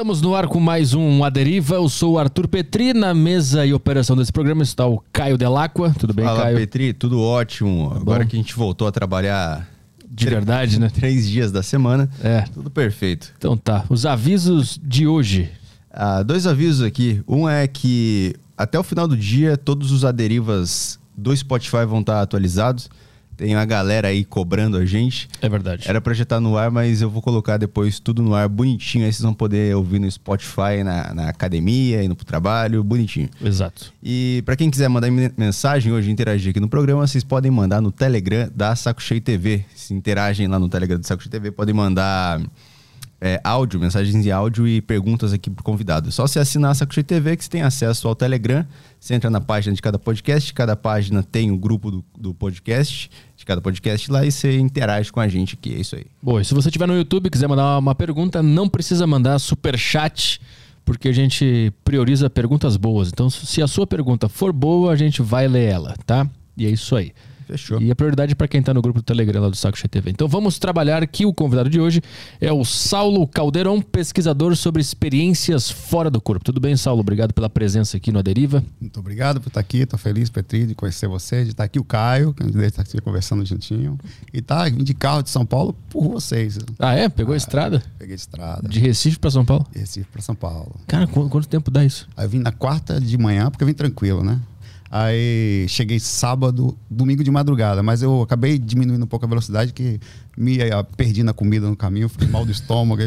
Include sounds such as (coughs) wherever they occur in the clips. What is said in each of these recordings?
Estamos no ar com mais um A Deriva. Eu sou o Arthur Petri. Na mesa e operação desse programa está o Caio Delacqua. Tudo bem, Fala, Caio? Petri, tudo ótimo. Agora que a gente voltou a trabalhar De verdade, né? três dias da semana, É. tudo perfeito. Então tá. Os avisos de hoje. Ah, dois avisos aqui. Um é que até o final do dia, todos os aderivas do Spotify vão estar atualizados. Tem uma galera aí cobrando a gente. É verdade. Era pra já estar no ar, mas eu vou colocar depois tudo no ar bonitinho. Aí vocês vão poder ouvir no Spotify, na, na academia, indo pro trabalho, bonitinho. Exato. E para quem quiser mandar men- mensagem hoje, interagir aqui no programa, vocês podem mandar no Telegram da Saco Cheio TV. Se interagem lá no Telegram do Saco Cheio TV, podem mandar é, áudio, mensagens de áudio e perguntas aqui pro convidado. Só você assinar a Saco TV que você tem acesso ao Telegram. Você entra na página de cada podcast, cada página tem o grupo do, do podcast, de cada podcast lá e você interage com a gente aqui. É isso aí. Boa, e se você estiver no YouTube e quiser mandar uma pergunta, não precisa mandar super chat, porque a gente prioriza perguntas boas. Então, se a sua pergunta for boa, a gente vai ler ela, tá? E é isso aí. Fechou. E a prioridade para quem tá no grupo do Telegram lá do Saco Cheio TV. Então vamos trabalhar aqui. O convidado de hoje é o Saulo Caldeirão, pesquisador sobre experiências fora do corpo. Tudo bem, Saulo? Obrigado pela presença aqui no Aderiva. Muito obrigado por estar aqui, estou feliz, Petri, de conhecer você, de estar aqui o Caio, que a gente está aqui conversando juntinho. E tá, vim de carro de São Paulo por vocês. Ah, é? Pegou a estrada? Peguei de estrada, De Recife para São Paulo? de Recife para São Paulo. Cara, qu- quanto tempo dá isso? Aí eu vim na quarta de manhã, porque eu vim tranquilo, né? Aí cheguei sábado, domingo de madrugada, mas eu acabei diminuindo um pouco a velocidade, que me eh, perdi na comida no caminho, fiquei mal do estômago.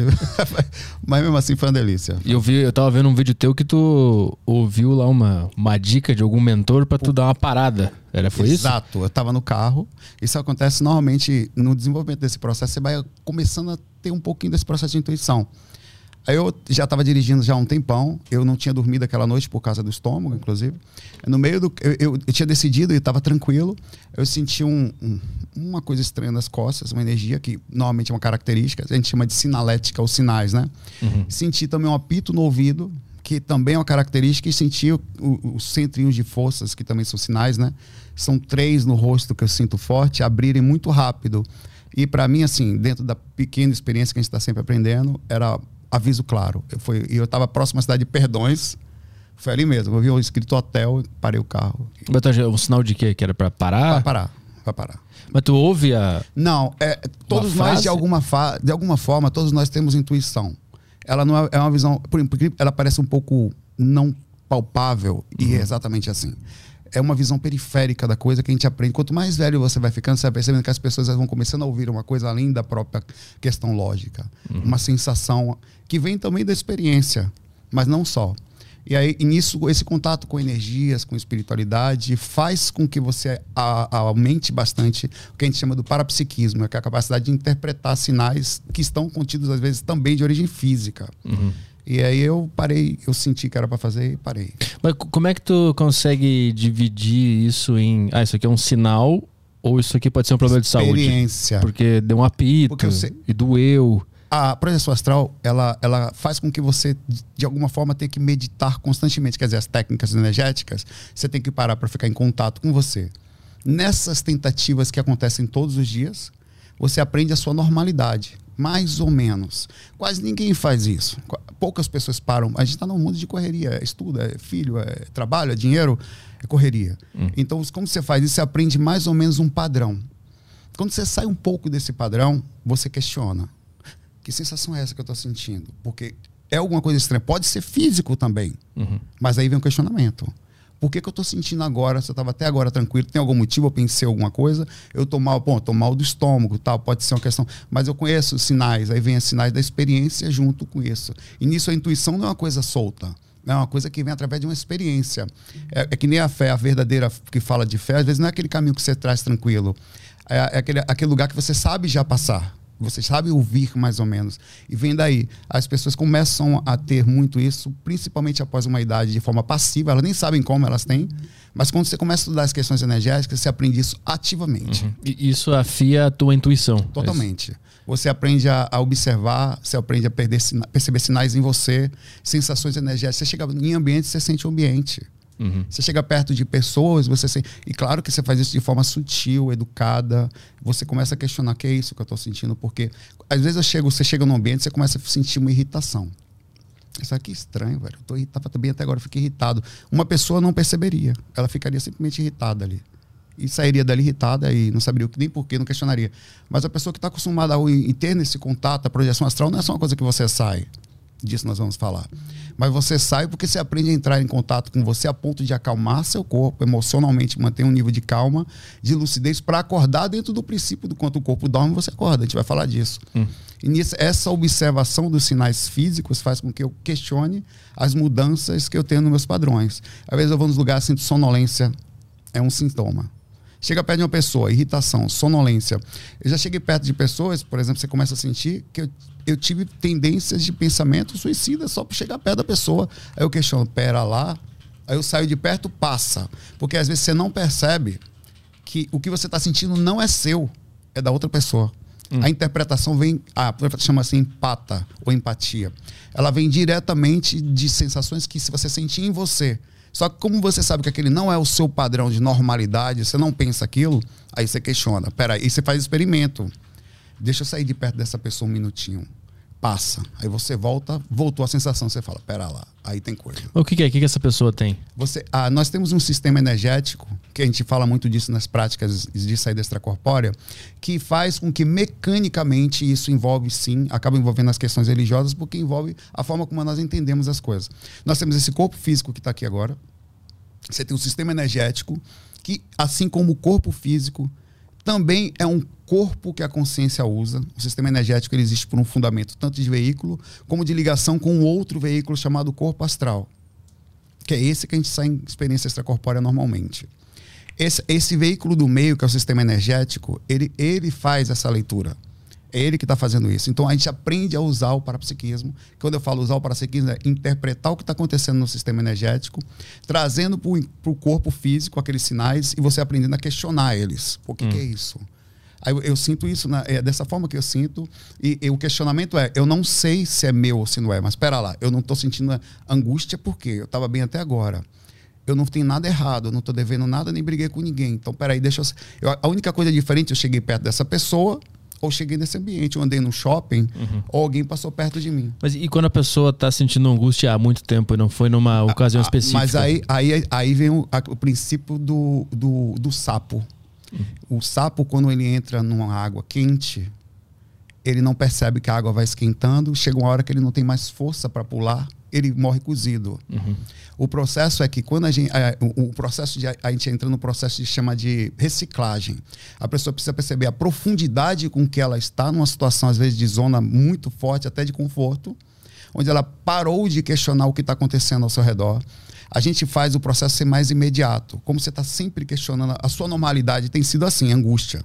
(laughs) mas mesmo assim foi uma delícia. E eu vi, eu tava vendo um vídeo teu que tu ouviu lá uma, uma dica de algum mentor para tu dar uma parada. Era, foi isso? Exato. Eu estava no carro. Isso acontece normalmente no desenvolvimento desse processo. Você vai começando a ter um pouquinho desse processo de intuição. Aí eu já estava dirigindo já há um tempão. Eu não tinha dormido aquela noite por causa do estômago, inclusive. No meio do. Eu, eu, eu tinha decidido e estava tranquilo. Eu senti um- um- uma coisa estranha nas costas, uma energia que normalmente é uma característica. A gente chama de sinalética ou sinais, né? Senti também um apito no ouvido, que também é uma característica, e senti o- o- os centrinhos de forças, que também são sinais, né? São três no rosto que eu sinto forte, abrirem muito rápido. E para mim, assim, dentro da pequena experiência que a gente está sempre aprendendo, era aviso claro. Eu, fui, e eu estava próximo à cidade de Perdões, foi ali mesmo. Eu vi o escrito hotel, parei o carro. Mas um sinal de quê? Que era para parar? Vai parar, vai parar. Mas tu ouve a. Não, é, todos nós, frase? de alguma, fa de alguma forma, todos nós temos intuição. Ela não é, é uma visão, por incrível, ela parece um pouco não palpável e é exatamente assim. É uma visão periférica da coisa que a gente aprende. Quanto mais velho você vai ficando, você vai percebendo que as pessoas vão começando a ouvir uma coisa além da própria questão lógica. Uma sensação que vem também da experiência, mas não só. E aí, e nisso, esse contato com energias, com espiritualidade, faz com que você a- a- aumente bastante o que a gente chama do parapsiquismo, que é a capacidade de interpretar sinais que estão contidos, às vezes, também de origem física. E aí eu parei, eu senti que era para fazer e parei. Mas co- como é que tu consegue dividir isso em. Ah, isso aqui é um sinal ou isso aqui pode ser um problema de saúde? Experiência. Porque deu um apito sei- e doeu. A projeção astral, ela, ela faz com que você, de alguma forma, tenha que meditar constantemente. Quer dizer, as técnicas energéticas, você tem que parar para ficar em contato com você. Nessas tentativas que acontecem todos os dias, você aprende a sua normalidade. Mais ou menos. Quase ninguém faz isso. Poucas pessoas param. A gente está num mundo de correria. É estudo, é filho, é trabalho, é dinheiro, é correria. Então, como você faz isso? Você aprende mais ou menos um padrão. Quando você sai um pouco desse padrão, você questiona. Que sensação é essa que eu estou sentindo? Porque é alguma coisa estranha. Pode ser físico também. Mas aí vem o questionamento. Por que, que eu estou sentindo agora? Se eu estava até agora tranquilo, tem algum motivo? Eu pensei alguma coisa? Eu estou mal, bom, estou mal do estômago, tal, pode ser uma questão. Mas eu conheço os sinais, aí vem os sinais da experiência junto com isso. E nisso a intuição não é uma coisa solta. É uma coisa que vem através de uma experiência. É, é que nem a fé, a verdadeira que fala de fé, às vezes não é aquele caminho que você traz tranquilo. É, é aquele, aquele lugar que você sabe já passar. Você sabe ouvir mais ou menos. E vem daí. As pessoas começam a ter muito isso, principalmente após uma idade de forma passiva. Elas nem sabem como elas têm. Mas quando você começa a estudar as questões energéticas, você aprende isso ativamente. E isso afia a tua intuição. Totalmente. Você aprende a, a observar, você aprende a perder perceber sinais em você, sensações energéticas. Você chega em ambiente, você sente o ambiente. Você chega perto de pessoas, você sente. E claro que você faz isso de forma sutil, educada. Você começa a questionar que é isso que eu estou sentindo, porque às vezes eu chego, você chega num ambiente, você começa a sentir uma irritação. Isso aqui é estranho, velho. Eu tô irritado também até agora, eu fiquei irritado. Uma pessoa não perceberia. Ela ficaria simplesmente irritada ali. E sairia dali irritada e não saberia nem porquê, não questionaria. Mas a pessoa que está acostumada a ter nesse contato, a projeção astral, não é só uma coisa que você sai. Disso nós vamos falar. Mas você sai porque você aprende a entrar em contato com você a ponto de acalmar seu corpo, emocionalmente manter um nível de calma, de lucidez, para acordar dentro do princípio do quanto o corpo dorme, você acorda. A gente vai falar disso. Hum. E nisso, essa observação dos sinais físicos faz com que eu questione as mudanças que eu tenho nos meus padrões. Às vezes eu vou nos lugares, sinto sonolência, é um sintoma. Chega perto de uma pessoa, irritação, sonolência. Eu já cheguei perto de pessoas, por exemplo, você começa a sentir que eu, eu tive tendências de pensamento suicida só por chegar perto da pessoa. Aí eu questiono, pera lá. Aí eu saio de perto, passa. Porque às vezes você não percebe que o que você está sentindo não é seu, é da outra pessoa. Hum. A interpretação vem, a chama assim empata ou empatia. Ela vem diretamente de sensações que se você sentir em você, só que como você sabe que aquele não é o seu padrão de normalidade, você não pensa aquilo, aí você questiona. Peraí, aí você faz experimento. Deixa eu sair de perto dessa pessoa um minutinho. Passa. Aí você volta, voltou a sensação, você fala, pera lá, aí tem coisa. O que, que é? O que, que essa pessoa tem? Você, ah, nós temos um sistema energético, que a gente fala muito disso nas práticas de saída extracorpórea, que faz com que mecanicamente isso envolve sim, acaba envolvendo as questões religiosas, porque envolve a forma como nós entendemos as coisas. Nós temos esse corpo físico que está aqui agora, você tem um sistema energético que, assim como o corpo físico, também é um corpo que a consciência usa. O sistema energético ele existe por um fundamento tanto de veículo como de ligação com outro veículo chamado corpo astral, que é esse que a gente sai em experiência extracorpórea normalmente. Esse, esse veículo do meio, que é o sistema energético, ele, ele faz essa leitura. É ele que está fazendo isso. Então a gente aprende a usar o parapsiquismo. Quando eu falo usar o parapsiquismo, é interpretar o que está acontecendo no sistema energético, trazendo para o corpo físico aqueles sinais e você aprendendo a questionar eles. O que, hum. que é isso? Aí eu, eu, sinto isso, na, é dessa forma que eu sinto. E, e, o questionamento é: eu não sei se é meu ou se não é, mas espera lá, eu não estou sentindo angústia porque eu estava bem até agora. Eu não tenho nada errado, eu não estou devendo nada nem briguei com ninguém. Então, peraí, deixa eu, eu. A única coisa diferente, eu cheguei perto dessa pessoa, ou cheguei nesse ambiente, eu andei no shopping, uhum. ou alguém passou perto de mim. Mas e quando a pessoa está sentindo angústia há muito tempo e não foi numa ocasião ah, específica? Mas aí, aí, aí vem o, a, o princípio do, do, do sapo. Uhum. O sapo, quando ele entra numa água quente, ele não percebe que a água vai esquentando, chega uma hora que ele não tem mais força para pular, ele morre cozido. Uhum. O processo é que quando a gente. O, o, processo de. A gente entra no processo de chama de reciclagem. A pessoa precisa perceber a profundidade com que ela está numa situação, às vezes, de zona muito forte, até de conforto, onde ela parou de questionar o que está acontecendo ao seu redor. A gente faz o processo ser mais imediato. Como você está sempre questionando, a sua normalidade tem sido assim, angústia.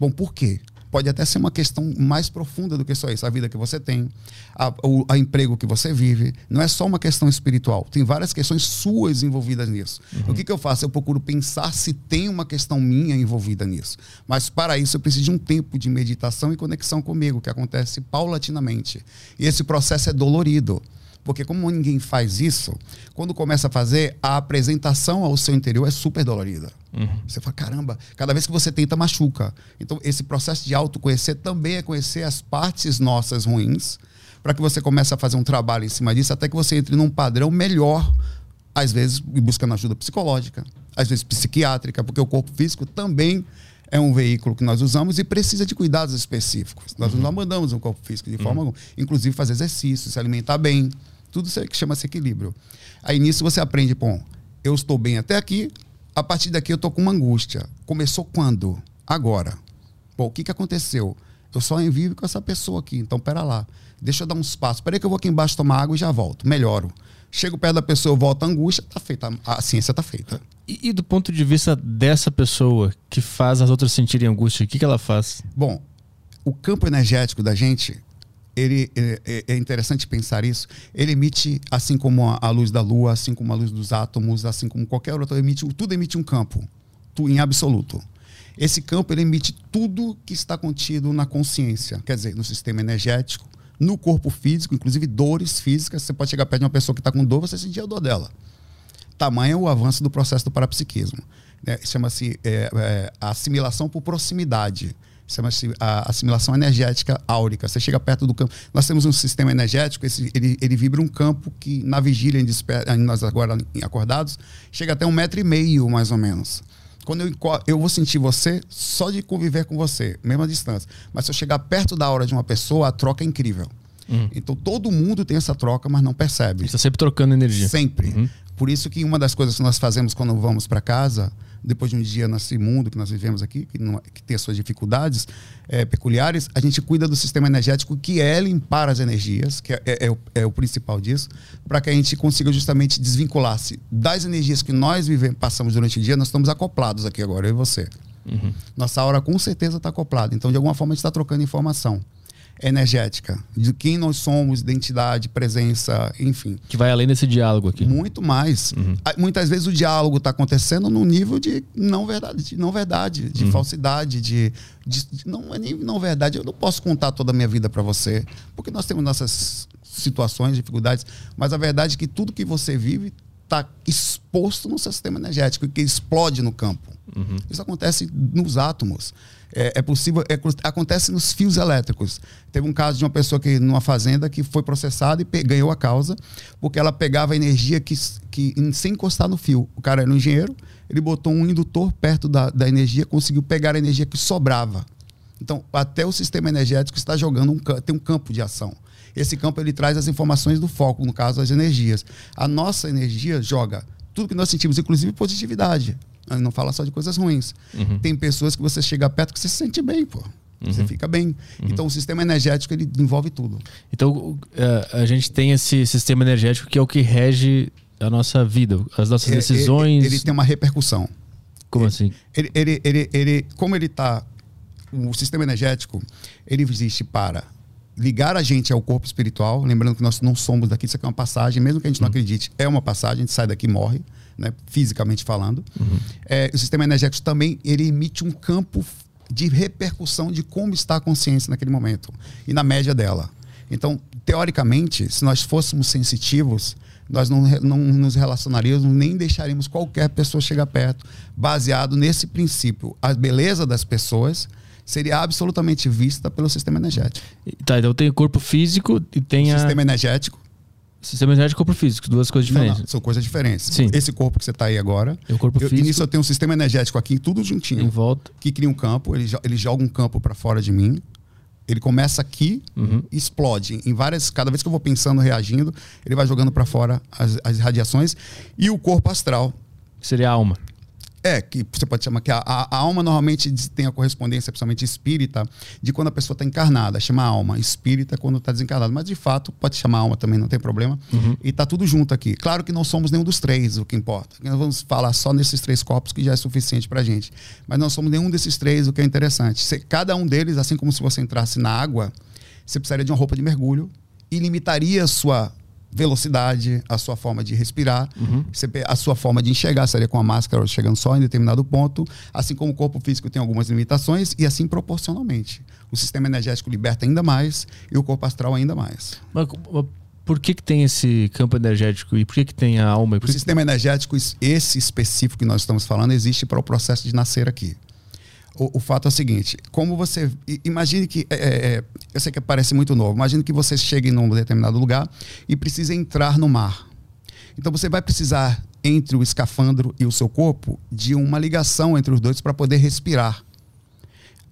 Bom, por quê? Pode até ser uma questão mais profunda do que só isso. A vida que você tem, a, o a emprego que você vive, não é só uma questão espiritual. Tem várias questões suas envolvidas nisso. Uhum. O que, que eu faço? Eu procuro pensar se tem uma questão minha envolvida nisso. Mas para isso eu preciso de um tempo de meditação e conexão comigo, que acontece paulatinamente. E esse processo é dolorido. Porque como ninguém faz isso, quando começa a fazer, a apresentação ao seu interior é super dolorida. Uhum. Você fala, caramba, cada vez que você tenta, machuca. Então, esse processo de autoconhecer também é conhecer as partes nossas ruins, para que você comece a fazer um trabalho em cima disso, até que você entre num padrão melhor, às vezes buscando ajuda psicológica, às vezes psiquiátrica, porque o corpo físico também é um veículo que nós usamos e precisa de cuidados específicos. Nós uhum. não mandamos um corpo físico de forma uhum. alguma. Inclusive fazer exercício, se alimentar bem. Tudo isso que chama-se equilíbrio. Aí nisso você aprende, bom, eu estou bem até aqui, a partir daqui eu estou com uma angústia. Começou quando? Agora. Bom, o que, que aconteceu? Eu só envio com essa pessoa aqui, então pera lá. Deixa eu dar uns passos. Peraí que eu vou aqui embaixo tomar água e já volto. Melhoro. Chego perto da pessoa, volto a angústia, tá feita. A ciência tá feita. E, e, do ponto de vista dessa pessoa que faz as outras sentirem angústia, o que, que ela faz? Bom, o campo energético da gente ele, é, é, é interessante pensar isso. Ele emite, assim como a, a, luz da lua, assim como a luz dos átomos, assim como qualquer outro, emite, tudo emite um campo, tu, em absoluto. Esse campo ele emite tudo que está contido na consciência, quer dizer, no sistema energético, no corpo físico, inclusive dores físicas. Você pode chegar perto de uma pessoa que está com dor, você sentir a dor dela. Tamanho é o avanço do processo do parapsiquismo. Né? Chama-se é, é, assimilação por proximidade Chama-se a assimilação energética áurica. Você chega perto do campo. Nós temos um sistema energético, esse, ele, ele vibra um campo que na vigília, em desper, nós agora acordados, chega até um metro e meio, mais ou menos. Quando eu, eu vou sentir você só de conviver com você, mesma distância. Mas se eu chegar perto da hora de uma pessoa, a troca é incrível. Uhum. Então todo mundo tem essa troca, mas não percebe. Está sempre trocando energia. Sempre. Uhum. Por isso que uma das coisas que nós fazemos quando vamos para casa depois de um dia nesse mundo que nós vivemos aqui, que, não, que tem as suas dificuldades é, peculiares, a gente cuida do sistema energético, que é limpar as energias, que é, é, é o, é o, principal disso, para que a gente consiga justamente desvincular-se das energias que nós vivemos, passamos durante o dia. Nós estamos acoplados aqui agora, eu e você. Uhum. Nossa aura com certeza está acoplada. Então, de alguma forma, a gente está trocando informação energética, de quem nós somos, identidade, presença, enfim. Que vai além desse diálogo aqui. Muito mais. Uhum. Muitas vezes o diálogo está acontecendo no nível de não verdade, de não verdade, de uhum. falsidade, de, de, não é nem não verdade. Eu não posso contar toda a minha vida para você, porque nós temos nossas situações, dificuldades, mas a verdade é que tudo que você vive está exposto no sistema energético, que explode no campo. Uhum. Isso acontece nos átomos. É, é possível, é, acontece nos fios elétricos. Teve um caso de uma pessoa que numa fazenda que foi processada e ganhou a causa porque ela pegava energia que, que sem encostar no fio. O cara era um engenheiro, ele botou um indutor perto da, da energia, conseguiu pegar a energia que sobrava. Então, até o sistema energético está jogando um tem um campo de ação. Esse campo ele traz as informações do foco, no caso as energias. A nossa energia joga tudo que nós sentimos, inclusive positividade. Não fala só de coisas ruins. Uhum. Tem pessoas que você chega perto que você se sente bem, pô. Uhum. Você fica bem. Uhum. Então, o sistema energético ele envolve tudo. Então, uh, a gente tem esse sistema energético que é o que rege a nossa vida, as nossas ele, decisões. Ele, ele, tem uma repercussão. Como ele, assim? Ele, ele, ele, ele, como ele está. O sistema energético ele existe para ligar a gente ao corpo espiritual. Lembrando que nós não somos daqui, isso aqui é uma passagem, mesmo que a gente não uhum. acredite, é uma passagem, a gente sai daqui e morre né, fisicamente falando. Uhum. É, o sistema energético também ele emite um campo de repercussão de como está a consciência naquele momento e na média dela. Então, teoricamente, se nós fôssemos sensitivos, nós não, não nos relacionaríamos, nem deixaríamos qualquer pessoa chegar perto, baseado nesse princípio. A beleza das pessoas seria absolutamente vista pelo sistema energético. Tá, então tem o corpo físico e tem o a... sistema energético Sistema energético e corpo físico, duas coisas diferentes. Não, não, são coisas diferentes. Sim. Esse corpo que você está aí agora. É o corpo eu, físico. nisso eu tenho um sistema energético aqui, tudo juntinho. Em volta. Que cria um campo, ele, ele joga um campo para fora de mim. Ele começa aqui uhum. e explode. Em várias. Cada vez que eu vou pensando, reagindo, ele vai jogando para fora as, as radiações. E o corpo astral. Seria a alma. É, que você pode chamar que a, a, alma normalmente tem a correspondência, principalmente espírita, de quando a pessoa está encarnada, chama alma. Espírita quando está desencarnado. Mas de fato, pode chamar alma também, não tem problema. Uhum. E está tudo junto aqui. Claro que não somos nenhum dos três, o que importa. Nós vamos falar só nesses três corpos, que já é suficiente para gente. Mas não somos nenhum desses três, o que é interessante. Se, cada um deles, assim como se você entrasse na água, você precisaria de uma roupa de mergulho e limitaria a sua velocidade, a sua forma de respirar, uhum. a sua forma de enxergar seria com a máscara chegando só em determinado ponto, assim como o corpo físico tem algumas limitações e assim proporcionalmente. O sistema energético liberta ainda mais e o corpo astral ainda mais. Mas, por que, que tem esse campo energético e por que, que tem a alma? O sistema energético, esse específico que nós estamos falando, existe para o processo de nascer aqui. O, o, fato é o seguinte: como você. Imagine que. É, é, é, eu sei que parece muito novo. Imagine que você chegue num determinado lugar e precisa entrar no mar. Então você vai precisar, entre o escafandro e o seu corpo, de uma ligação entre os dois para poder respirar.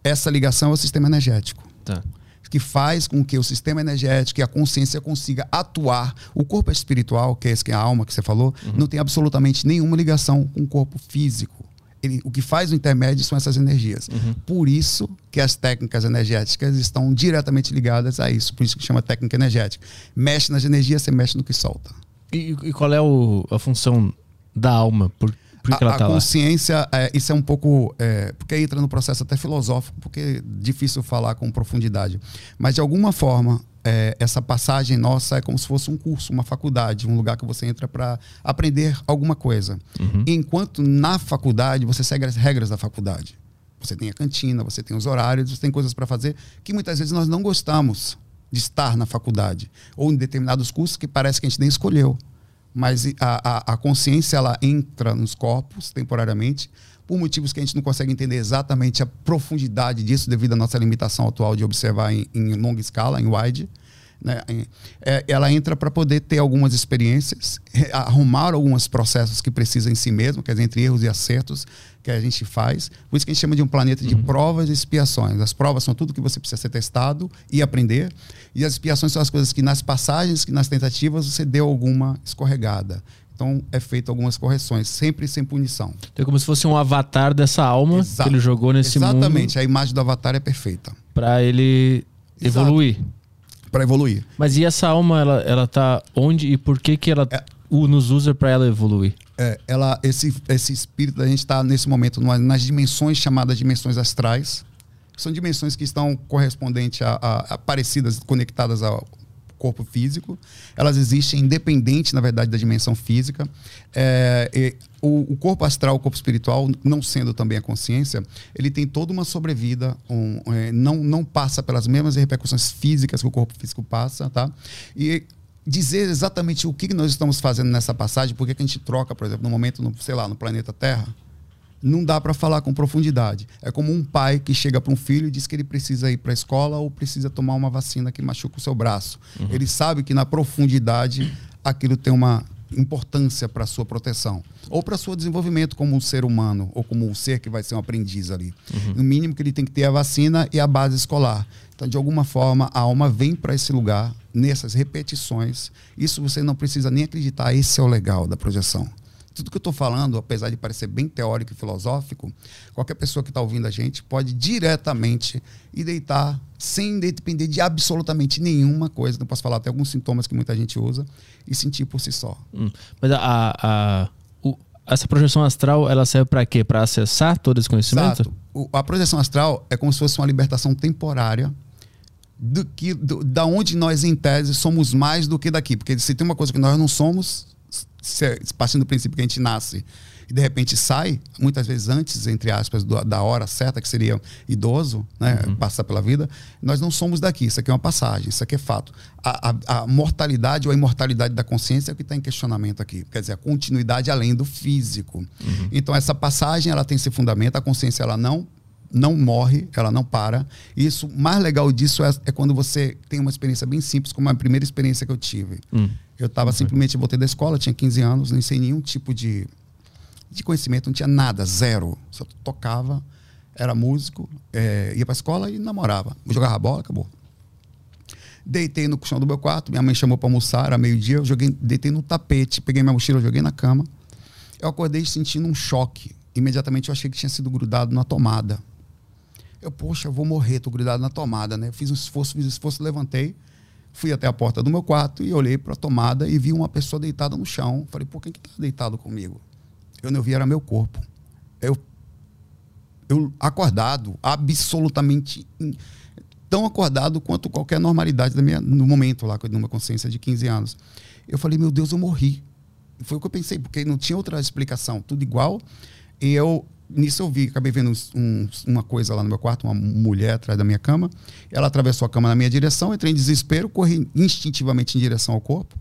Essa ligação é o sistema energético. Tá. Que faz com que o sistema energético e a consciência consiga atuar. O corpo espiritual, que é esse que é a alma que você falou, uhum. não tem absolutamente nenhuma ligação com o corpo físico ele, o que faz o intermédio são essas energias. Uhum. Por isso que as técnicas energéticas estão diretamente ligadas a isso. Por isso que chama técnica energética. Mexe nas energias, você mexe no que solta. E, e qual é o, a função da alma? Por, por que a, ela tá a consciência, é, isso é um pouco. É, porque entra no processo até filosófico, porque é difícil falar com profundidade. Mas de alguma forma, é, essa passagem nossa é como se fosse um curso, uma faculdade, um lugar que você entra para aprender alguma coisa. Uhum. Enquanto na faculdade você segue as regras da faculdade. Você tem a cantina, você tem os horários, você tem coisas para fazer que muitas vezes nós não gostamos de estar na faculdade ou em determinados cursos que parece que a gente nem escolheu. Mas a, a, a consciência ela entra nos corpos temporariamente por motivos que a gente não consegue entender exatamente a profundidade disso devido à nossa limitação atual de observar em, em longa escala, em wide. Né? É, ela entra para poder ter algumas experiências, (laughs) arrumar alguns processos que precisa em si mesmo, quer dizer, entre erros e acertos que a gente faz. Por isso que a gente chama de um planeta de uhum. provas e expiações. As provas são tudo que você precisa ser testado e aprender, e as expiações são as coisas que nas passagens, que nas tentativas você deu alguma escorregada. Então é feito algumas correções, sempre sem punição. Então é como se fosse um avatar dessa alma Exato. que ele jogou nesse Exatamente. mundo. Exatamente, a imagem do avatar é perfeita. Para ele Exato. evoluir para evoluir. Mas e essa alma, ela, ela tá onde e por que que ela é, nos usa para ela evoluir? É, ela, esse, esse espírito, a gente está nesse momento numa, nas dimensões chamadas dimensões astrais. São dimensões que estão correspondentes a, a, a parecidas, conectadas ao corpo físico. Elas existem independente, na verdade, da dimensão física. É, o, o, corpo astral, o corpo espiritual, não sendo também a consciência, ele tem toda uma sobrevida, um, é, não, não passa pelas mesmas repercussões físicas que o corpo físico passa, tá? E dizer exatamente o que nós estamos fazendo nessa passagem, por que a gente troca, por exemplo, no momento, no, sei lá, no planeta Terra, não dá para falar com profundidade. É como um pai que chega para um filho e diz que ele precisa ir para a escola ou precisa tomar uma vacina que machuca o seu braço. Uhum. Ele sabe que na profundidade aquilo tem uma importância para a sua proteção ou para o seu desenvolvimento como um ser humano ou como um ser que vai ser um aprendiz ali. Uhum. No mínimo que ele tem que ter a vacina e a base escolar. Então, de alguma forma, a alma vem para esse lugar nessas repetições. Isso você não precisa nem acreditar. Esse é o legal da projeção. Tudo que eu estou falando, apesar de parecer bem teórico e filosófico, qualquer pessoa que está ouvindo a gente pode diretamente ir deitar sem depender de absolutamente nenhuma coisa. Não posso falar até alguns sintomas que muita gente usa e sentir por si só. Hum, mas a, a, o, essa projeção astral, ela serve para quê? Para acessar todo esse conhecimento? Exato. O, a projeção astral é como se fosse uma libertação temporária do que do, da onde nós em tese somos mais do que daqui, porque se tem uma coisa que nós não somos, se, partindo do princípio que a gente nasce e de repente sai, muitas vezes antes, entre aspas, do, da hora certa, que seria idoso, né, uhum. passar pela vida, nós não somos daqui. Isso aqui é uma passagem, isso aqui é fato. A, a, a mortalidade ou a imortalidade da consciência é o que está em questionamento aqui. Quer dizer, a continuidade além do físico. Uhum. Então, essa passagem ela tem esse fundamento, a consciência ela não não morre, ela não para. Isso, o mais legal disso é, é, quando você tem uma experiência bem simples, como a primeira experiência que eu tive. Hum. Eu estava uhum. simplesmente, voltei da escola, tinha 15 anos, nem sei nenhum tipo de, de conhecimento, não tinha nada, zero. Só tocava, era músico, é, ia para a escola e namorava. Jogava bola, acabou. Deitei no chão do meu quarto, minha mãe chamou para almoçar, era meio-dia, eu joguei, deitei no tapete, peguei minha mochila, joguei na cama. Eu acordei sentindo um choque. Imediatamente eu achei que tinha sido grudado na tomada. Eu, poxa, vou morrer, tô grudado na tomada, né? fiz um esforço, fiz um esforço, levantei Fui até a porta do meu quarto e olhei para a tomada e vi uma pessoa deitada no chão. Falei, por quem que está deitado comigo? Eu não vi, era meu corpo. Eu, eu acordado, absolutamente tão acordado quanto qualquer normalidade da minha, no momento lá, numa consciência de 15 anos. Eu falei, meu Deus, eu morri. Foi o que eu pensei, porque não tinha outra explicação, tudo igual. E eu nisso eu vi, acabei vendo um, uma coisa lá no meu quarto, uma mulher atrás da minha cama. Ela atravessou a cama na minha direção, entrei em desespero, corri instintivamente em direção ao corpo.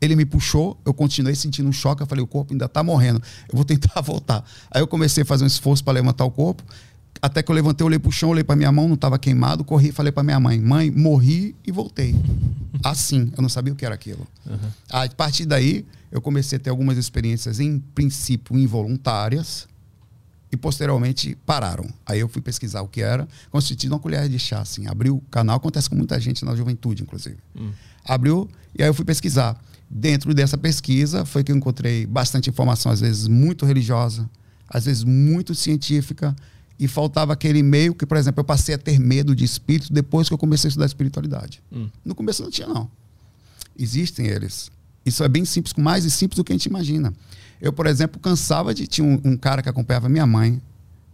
Ele me puxou, eu continuei sentindo um choque. Eu falei, o corpo ainda está morrendo, eu vou tentar (laughs) voltar. Aí eu comecei a fazer um esforço para levantar o corpo. Até que eu levantei, olhei para o chão, olhei para minha mão, não estava queimado, corri e falei para minha mãe: Mãe, morri e voltei. (laughs) Assim, eu não sabia o que era aquilo. Uhum. A partir daí, eu comecei a ter algumas experiências, em princípio, involuntárias e posteriormente pararam. Aí eu fui pesquisar o que era, constituindo uma colher de chá, assim. Abriu o canal, acontece com muita gente na juventude, inclusive. Hum. Abriu, e aí eu fui pesquisar. Dentro dessa pesquisa foi que eu encontrei bastante informação, às vezes muito religiosa, às vezes muito científica, e faltava aquele meio que, por exemplo, eu passei a ter medo de espírito depois que eu comecei a estudar espiritualidade. Hum. No começo não tinha, não. Existem eles. Isso é bem simples, mais simples do que a gente imagina. Eu, por exemplo, cansava de. Tinha um, um cara que acompanhava minha mãe.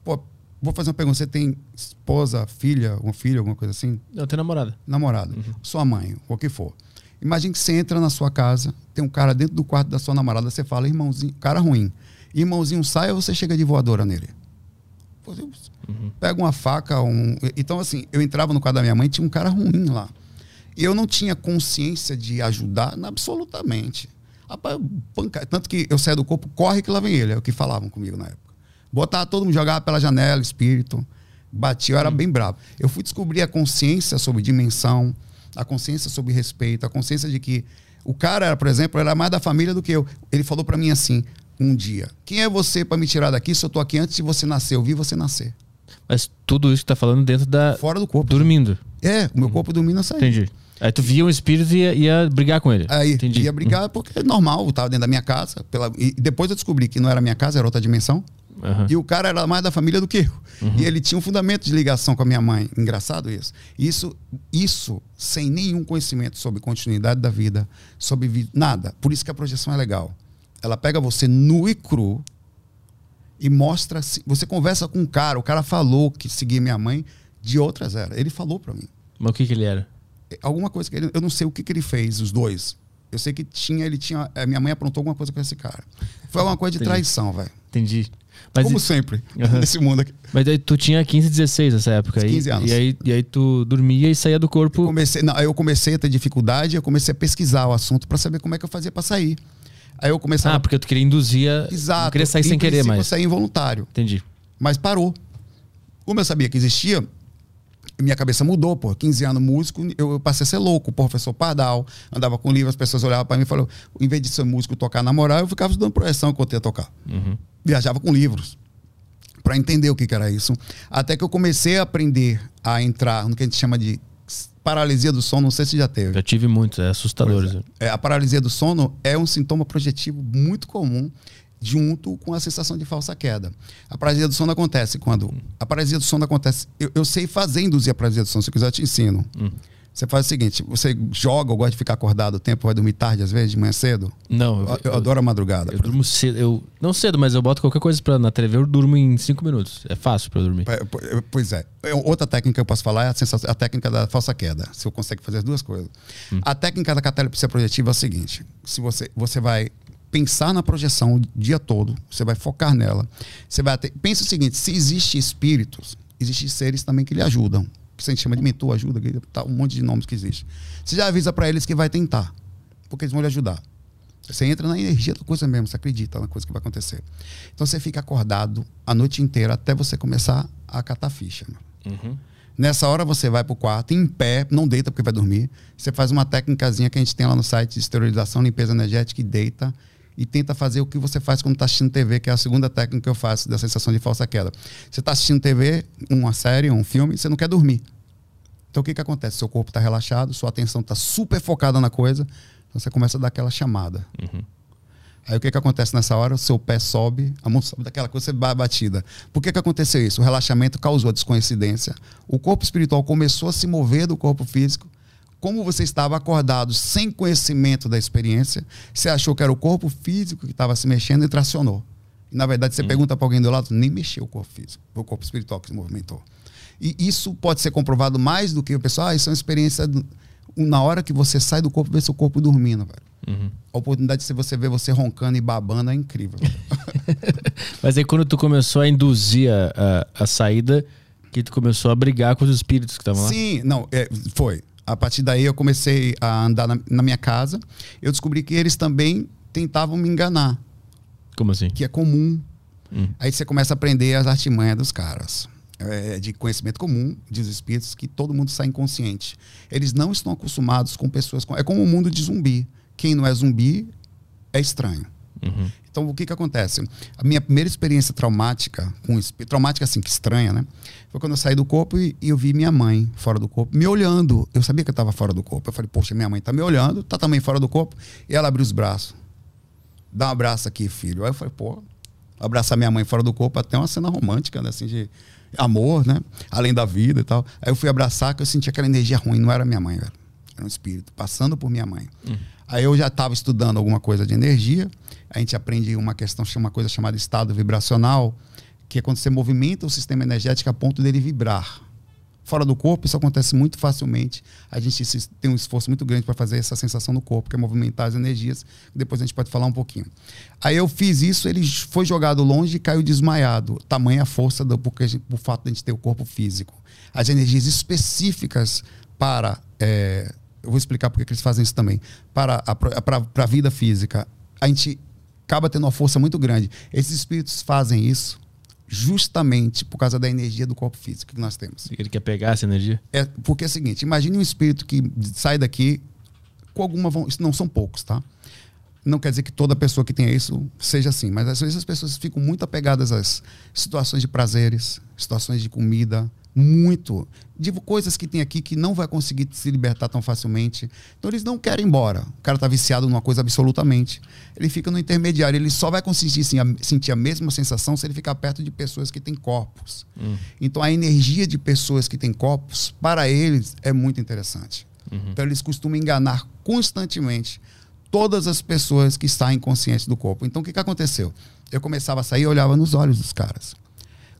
Pô, vou fazer uma pergunta: você tem esposa, filha, um filho, alguma coisa assim? Eu tenho namorada. Namorada. Uhum. Sua mãe, o que for. Imagine que você entra na sua casa, tem um cara dentro do quarto da sua namorada, você fala, irmãozinho, cara ruim. Irmãozinho sai ou você chega de voadora nele? Uhum. Pega uma faca, um. Então, assim, eu entrava no quarto da minha mãe tinha um cara ruim lá. Eu não tinha consciência de ajudar absolutamente. Rapaz, panca... Tanto que eu saio do corpo, corre que lá vem ele. É o que falavam comigo na época. Botar todo mundo, jogava pela janela, espírito. Batia, eu era bem bravo. Eu fui descobrir a consciência sobre dimensão, a consciência sobre respeito, a consciência de que o cara, por exemplo, era mais da família do que eu. Ele falou para mim assim, um dia: Quem é você para me tirar daqui se eu tô aqui antes de você nascer? Eu vi você nascer. Mas tudo isso que tá falando dentro da. Fora do corpo. Dormindo. É, o meu corpo dormindo eu saí. Entendi. Aí tu via um espírito e ia, ia brigar com ele. Aí Entendi. ia brigar porque é normal, eu tava dentro da minha casa. Pela... E depois eu descobri que não era minha casa, era outra dimensão. Aham. E o cara era mais da família do que eu. Uhum. E ele tinha um fundamento de ligação com a minha mãe. Engraçado isso. Isso, isso sem nenhum conhecimento sobre continuidade da vida, sobre nada. Por isso que a projeção é legal. Ela pega você nu e cru e mostra. se- Você conversa com um cara, o cara falou que seguia minha mãe de outras eras. Ele falou para mim Mas o que que ele era? Alguma coisa que ele, eu não sei o que, que ele fez, os dois. Eu sei que tinha, ele tinha, a minha mãe aprontou alguma coisa com esse cara. Foi uma coisa de Entendi. traição, velho. Entendi. Mas, Como e- sempre, Aham. nesse mundo aqui. mas daí tu tinha 15, 16 nessa época aí. 15 anos. E aí, e aí tu dormia e saía do corpo. Comecei, não, aí eu comecei a ter dificuldade, eu comecei a pesquisar o assunto para saber como é que eu fazia para sair. Aí eu comecei Ah, porque tu queria induzir. a- Exato. Queria sair Em sem querer mais. Eu saí involuntário, Entendi. mas parou. Como eu sabia que existia, minha cabeça mudou, pô. 15 anos músico, eu passei a ser louco. O professor Pardal, andava com livro, as pessoas olhavam para mim e falavam, em vez de ser músico tocar na moral, eu ficava estudando projeção enquanto eu ia tocar. Uhum. viajava com livros para entender o que, que era isso. Até que eu comecei a aprender a entrar no que a gente chama de paralisia do sono, não sei se já teve. Já tive muitos, é assustador. É. É, a paralisia do sono é um sintoma projetivo muito comum junto com a sensação de falsa queda. A paralisia do sono acontece quando a paralisia do sono acontece. Eu, eu sei fazer induzir a paralisia do sono. Se eu quiser, eu te ensino. Hum. Você faz o seguinte: você joga, ou gosta de ficar acordado o tempo, vai dormir tarde às vezes, de manhã cedo. Não, Eu, eu adoro a madrugada. Eu durmo cedo. Eu, não cedo, mas eu boto qualquer coisa pra, na TV, eu durmo em 5 minutos. É fácil pra eu dormir. É, é, Pois é. Outra técnica que eu posso falar é a, sensação- a técnica da falsa queda. Se eu consegue fazer as duas coisas. A técnica da catalepsia projetiva é a seguinte: se você, você vai pensar na projeção o dia todo, você vai focar nela. Você vai ter, pensa o seguinte: se existem espíritos, existem seres também que lhe ajudam. Que a gente chama de mentor, ajuda, tá, um monte de nomes que existe. Você já avisa para eles que vai tentar, porque eles vão lhe ajudar. Você entra na energia da coisa mesmo, você acredita na coisa que vai acontecer. Então você fica acordado a noite inteira até você começar a catar ficha. Uhum. Nessa hora você vai pro quarto, em pé, não deita porque vai dormir. Você faz uma técnicazinha que a gente tem lá no site de esterilização, limpeza energética e deita. E tenta fazer o que você faz quando está assistindo TV, que é a segunda técnica que eu faço da sensação de falsa queda. Você está assistindo TV, uma série, um filme, você não quer dormir. Então o que, que acontece? Seu corpo está relaxado, sua atenção está super focada na coisa, então você começa a dar aquela chamada. Aí o que, que acontece nessa hora? O seu pé sobe, a mão sobe daquela coisa, você batida. Por que, que aconteceu isso? O relaxamento causou a descoincidência. O corpo espiritual começou a se mover do corpo físico. Como você estava acordado sem conhecimento da experiência, você achou que era o corpo físico que estava se mexendo e tracionou. E, na verdade, você pergunta para alguém do lado, nem mexeu o corpo físico, foi o corpo espiritual que se movimentou. E isso pode ser comprovado mais do que o pessoal, ah, isso é uma experiência. do- Na hora que você sai do corpo, vê seu corpo dormindo, velho. Uhum. A oportunidade de você ver você roncando e babando é incrível. (laughs) Mas aí quando tu começou a induzir a, a, a saída, que tu começou a brigar com os espíritos que estavam lá. Sim, não, é, foi. A partir daí eu comecei a andar na, na minha casa. Eu descobri que eles também tentavam me enganar, Como assim? que é comum. Hum. Aí você começa a aprender as artimanhas dos caras. É, de conhecimento comum dos espíritos que todo mundo sai inconsciente. Eles não estão acostumados com pessoas. Com, é como o mundo de zumbi. Quem não é zumbi é estranho. Uhum. Então, o que que acontece? A minha primeira experiência traumática, com traumática assim, que estranha, né? Foi quando eu saí do corpo e, e eu vi minha mãe fora do corpo, me olhando. Eu sabia que eu estava fora do corpo. Eu falei, poxa, minha mãe tá me olhando, tá também fora do corpo. E ela abriu os braços. Dá um abraço aqui, filho. Aí eu falei, pô, abraçar minha mãe fora do corpo, até uma cena romântica, né? Assim, de amor, né? Além da vida e tal. Aí eu fui abraçar, que eu senti aquela energia ruim. Não era minha mãe, velho. Era um espírito, passando por minha mãe. Aí eu já estava estudando alguma coisa de energia. A gente aprende uma questão, uma coisa chamada estado vibracional, que é quando você movimenta o sistema energético a ponto dele vibrar. Fora do corpo, isso acontece muito facilmente. A gente tem um esforço muito grande para fazer essa sensação no corpo, que é movimentar as energias. Depois a gente pode falar um pouquinho. Aí eu fiz isso, ele foi jogado longe e caiu desmaiado. Tamanha a força do porque gente- por fato de a gente ter o corpo físico. As energias específicas para. é, eu vou explicar porque que eles fazem isso também. Para a, pro- para, para a vida física, a gente acaba tendo uma força muito grande. Esses espíritos fazem isso justamente por causa da energia do corpo físico que nós temos. Ele quer pegar essa energia? É, porque é o seguinte, imagine um espírito que sai daqui com alguma isso não são poucos, tá? Não quer dizer que toda pessoa que tenha isso seja assim, mas às vezes as pessoas ficam muito apegadas às situações de prazeres, situações de comida, muito. De coisas que tem aqui que não vai conseguir se libertar tão facilmente. Então eles não querem ir embora. O cara está viciado numa coisa absolutamente. Ele fica no intermediário. Ele só vai conseguir sim, a, sentir a mesma sensação se ele ficar perto de pessoas que têm corpos. Hum. Então a energia de pessoas que têm corpos, para eles, é muito interessante. Uhum. Então eles costumam enganar constantemente todas as pessoas que estão inconscientes do corpo. Então o que, que aconteceu? Eu começava a sair e olhava nos olhos dos caras.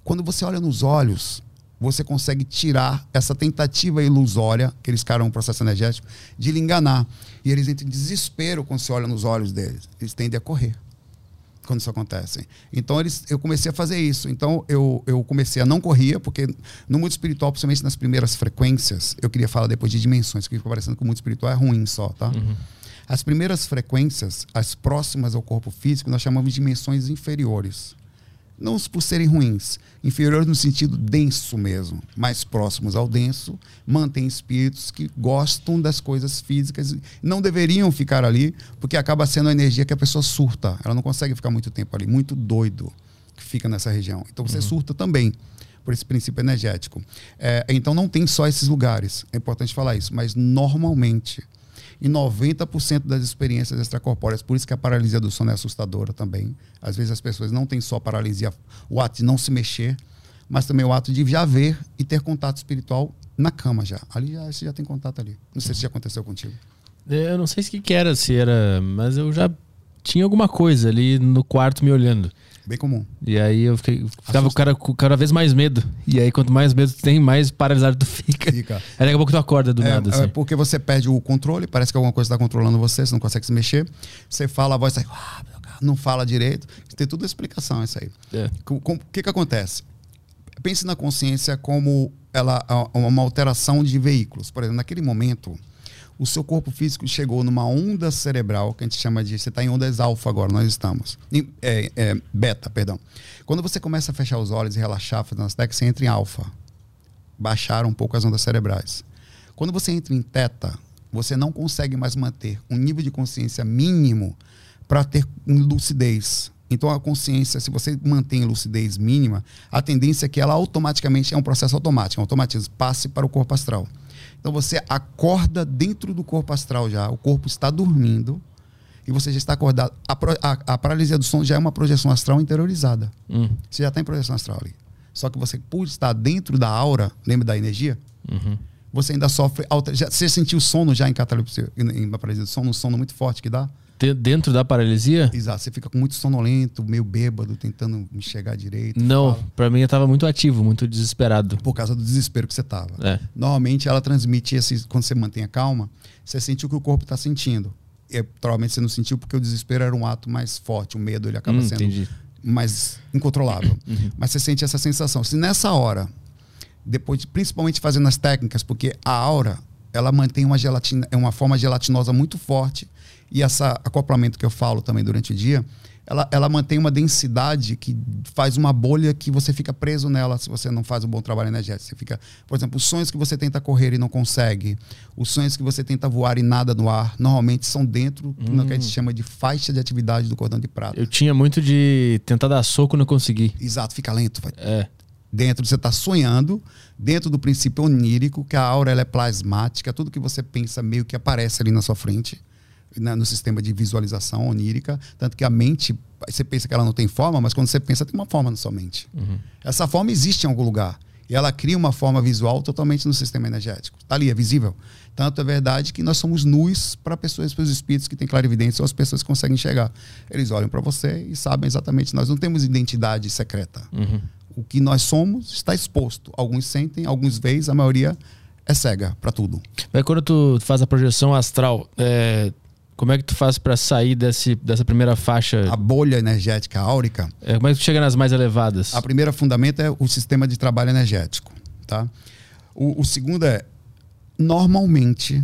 Quando você olha nos olhos, você consegue tirar essa tentativa ilusória, que eles ficaram um processo energético, de lhe enganar. E eles entram em desespero quando você olha nos olhos deles. Eles tendem a correr quando isso acontece. Então eles, eu comecei a fazer isso. Então eu, eu comecei a não correr, porque no mundo espiritual, principalmente nas primeiras frequências, eu queria falar depois de dimensões, que fica parecendo que o mundo espiritual é ruim só, tá? Uhum. As primeiras frequências, as próximas ao corpo físico, nós chamamos de dimensões inferiores não por serem ruins, inferiores no sentido denso mesmo, mais próximos ao denso, mantém espíritos que gostam das coisas físicas, não deveriam ficar ali, porque acaba sendo a energia que a pessoa surta, ela não consegue ficar muito tempo ali, muito doido que fica nessa região. Então você uhum. surta também por esse princípio energético. É, então não tem só esses lugares, é importante falar isso, mas normalmente em 90% das experiências extracorpóreas. Por isso que a paralisia do sono é assustadora também. Às vezes as pessoas não têm só paralisia, o ato de não se mexer, mas também o ato de já ver e ter contato espiritual na cama já. Ali já, você já tem contato ali. Não sei se já aconteceu contigo. É, eu não sei se que era, se era, mas eu já tinha alguma coisa ali no quarto me olhando. Bem comum. E aí eu fiquei, ficava com cara, com cada vez mais medo. E aí, quanto mais medo tu tem, mais paralisado tu fica. Fica. Aí daqui a pouco tu acorda do é, nada. É assim. É porque você perde o controle, parece que alguma coisa está controlando você, você não consegue se mexer. Você fala, a voz sai, ah, não fala direito. Tem a explicação isso aí. É. O que, que acontece? Pense na consciência como ela uma alteração de veículos. Por exemplo, naquele momento o seu corpo físico chegou numa onda cerebral, que a gente chama de. Você está em ondas alfa agora, nós estamos. Em, é, é, beta, perdão. Quando você começa a fechar os olhos e relaxar, fazendo as técnicas, você entra em alfa. Baixar um pouco as ondas cerebrais. Quando você entra em teta, você não consegue mais manter um nível de consciência mínimo para ter lucidez. Então a consciência, se você mantém lucidez mínima, a tendência é que ela automaticamente é um processo automático, um automatismo, passe para o corpo astral. Então você acorda dentro do corpo astral já, o corpo está dormindo e você já está acordado. A, a, a paralisia do sono já é uma projeção astral interiorizada. Hum. Você já está em projeção astral ali. Só que você, por estar dentro da aura, lembra da energia? Uhum. Você ainda sofre. Alter, já, você sentiu sono já em catalepsia, em, em paralisia do sono, um sono muito forte que dá? Dentro da paralisia? Exato, você fica com muito sonolento, meio bêbado, tentando enxergar direito. Não, para mim eu tava muito ativo, muito desesperado. Por causa do desespero que você tava. É. Normalmente ela transmite esse, quando você mantém a calma, você sente o que o corpo está sentindo. E, provavelmente você não sentiu porque o desespero era um ato mais forte, o medo ele acaba hum, sendo entendi. mais incontrolável. (coughs) Uhum. Mas você sente essa sensação. Se nessa hora, depois de, principalmente fazendo as técnicas, porque a aura ela mantém uma gelatina, é uma forma gelatinosa muito forte e esse acoplamento que eu falo também durante o dia, ela, ela mantém uma densidade que faz uma bolha que você fica preso nela se você não faz um bom trabalho energético. Você fica, por exemplo, os sonhos que você tenta correr e não consegue, os sonhos que você tenta voar e nada no ar, normalmente são dentro hum. do que a gente hum. chama de faixa de atividade do cordão de prata. Eu tinha muito de tentar dar soco e não consegui. Exato, fica lento. Vai. É. Dentro, você está sonhando, dentro do princípio onírico, que a aura ela é plasmática, tudo que você pensa meio que aparece ali na sua frente no sistema de visualização onírica, tanto que a mente, você pensa que ela não tem forma, mas quando você pensa, tem uma forma na sua mente. Uhum. Essa forma existe em algum lugar. E ela cria uma forma visual totalmente no sistema energético. Está ali, é visível. Tanto é verdade que nós somos nus para pessoas, para os espíritos que têm clarividência ou as pessoas que conseguem chegar. Eles olham para você e sabem exatamente. Nós não temos identidade secreta. Uhum. O que nós somos está exposto. Alguns sentem, alguns veem, a maioria é cega para tudo. Mas quando tu faz a projeção astral, é, como é que tu faz para sair desse, dessa primeira faixa? A bolha energética áurica. É, como é que tu chega nas mais elevadas? A primeira fundamento é o sistema de trabalho energético. Tá? O, o segundo é, normalmente,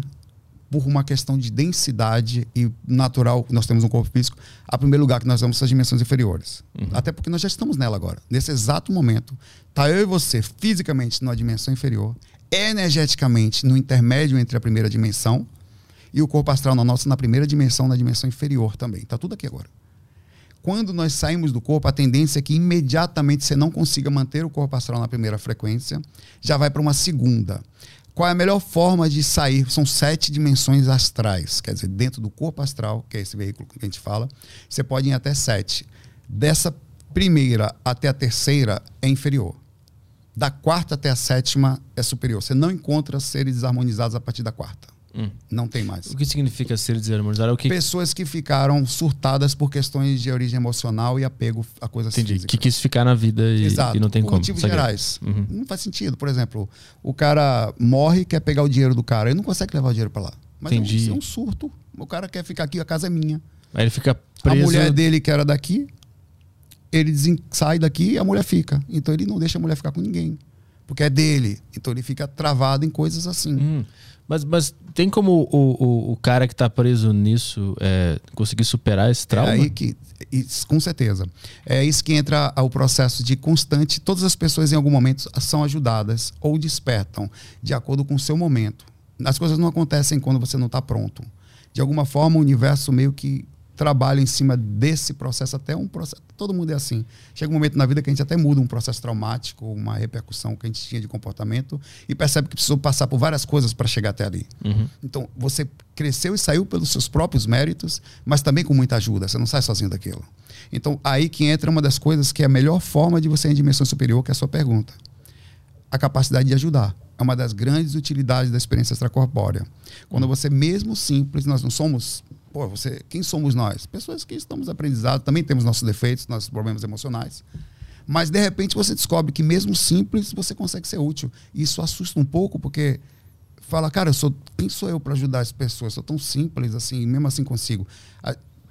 por uma questão de densidade e natural, nós temos um corpo físico, a primeiro lugar que nós vamos as dimensões inferiores. Uhum. Até porque nós já estamos nela agora. Nesse exato momento, tá eu e você fisicamente numa dimensão inferior, energeticamente no intermédio entre a primeira dimensão e o corpo astral na nossa na primeira dimensão, na dimensão inferior também. Tá tudo aqui agora. Quando nós saímos do corpo, a tendência é que imediatamente você não consiga manter o corpo astral na primeira frequência, já vai para uma segunda. Qual é a melhor forma de sair? São sete dimensões astrais, quer dizer, dentro do corpo astral, que é esse veículo que a gente fala, você pode ir até sete. Dessa primeira até a terceira é inferior. Da quarta até a sétima é superior. Você não encontra seres desarmonizados a partir da quarta. Hum. Não tem mais. O que significa ser desarmonizado? É o que... Pessoas que ficaram surtadas por questões de origem emocional e apego a coisas Entendi. físicas. Que quis ficar na vida e, Exato. e não tem por como. motivos gerais. Uhum. Não faz sentido. Por exemplo, o cara morre quer pegar o dinheiro do cara. Ele não consegue levar o dinheiro para lá. Mas Entendi. É, um, é um surto. O cara quer ficar aqui, a casa é minha. Aí ele fica preso. A mulher dele, que era daqui, ele sai daqui e a mulher fica. Então ele não deixa a mulher ficar com ninguém. Porque é dele. Então ele fica travado em coisas assim. Hum. Mas, mas tem como o, o, o cara que está preso nisso é, conseguir superar esse trauma? É aí que, isso, com certeza. É isso que entra o processo de constante. Todas as pessoas, em algum momento, são ajudadas ou despertam de acordo com o seu momento. As coisas não acontecem quando você não está pronto. De alguma forma, o universo meio que trabalho em cima desse processo, até um processo. Todo mundo é assim. Chega um momento na vida que a gente até muda um processo traumático, uma repercussão que a gente tinha de comportamento e percebe que precisou passar por várias coisas para chegar até ali. Uhum. Então, você cresceu e saiu pelos seus próprios méritos, mas também com muita ajuda. Você não sai sozinho daquilo. Então, aí que entra uma das coisas que é a melhor forma de você ir em dimensão superior, que é a sua pergunta. A capacidade de ajudar é uma das grandes utilidades da experiência extracorpórea. Quando você, mesmo simples, nós não somos Pô, você, quem somos nós? Pessoas que estamos aprendizados, também temos nossos defeitos, nossos problemas emocionais. Mas de repente você descobre que mesmo simples você consegue ser útil. Isso assusta um pouco porque fala, cara, eu sou, quem sou eu para ajudar as pessoas? Eu sou tão simples assim, mesmo assim consigo.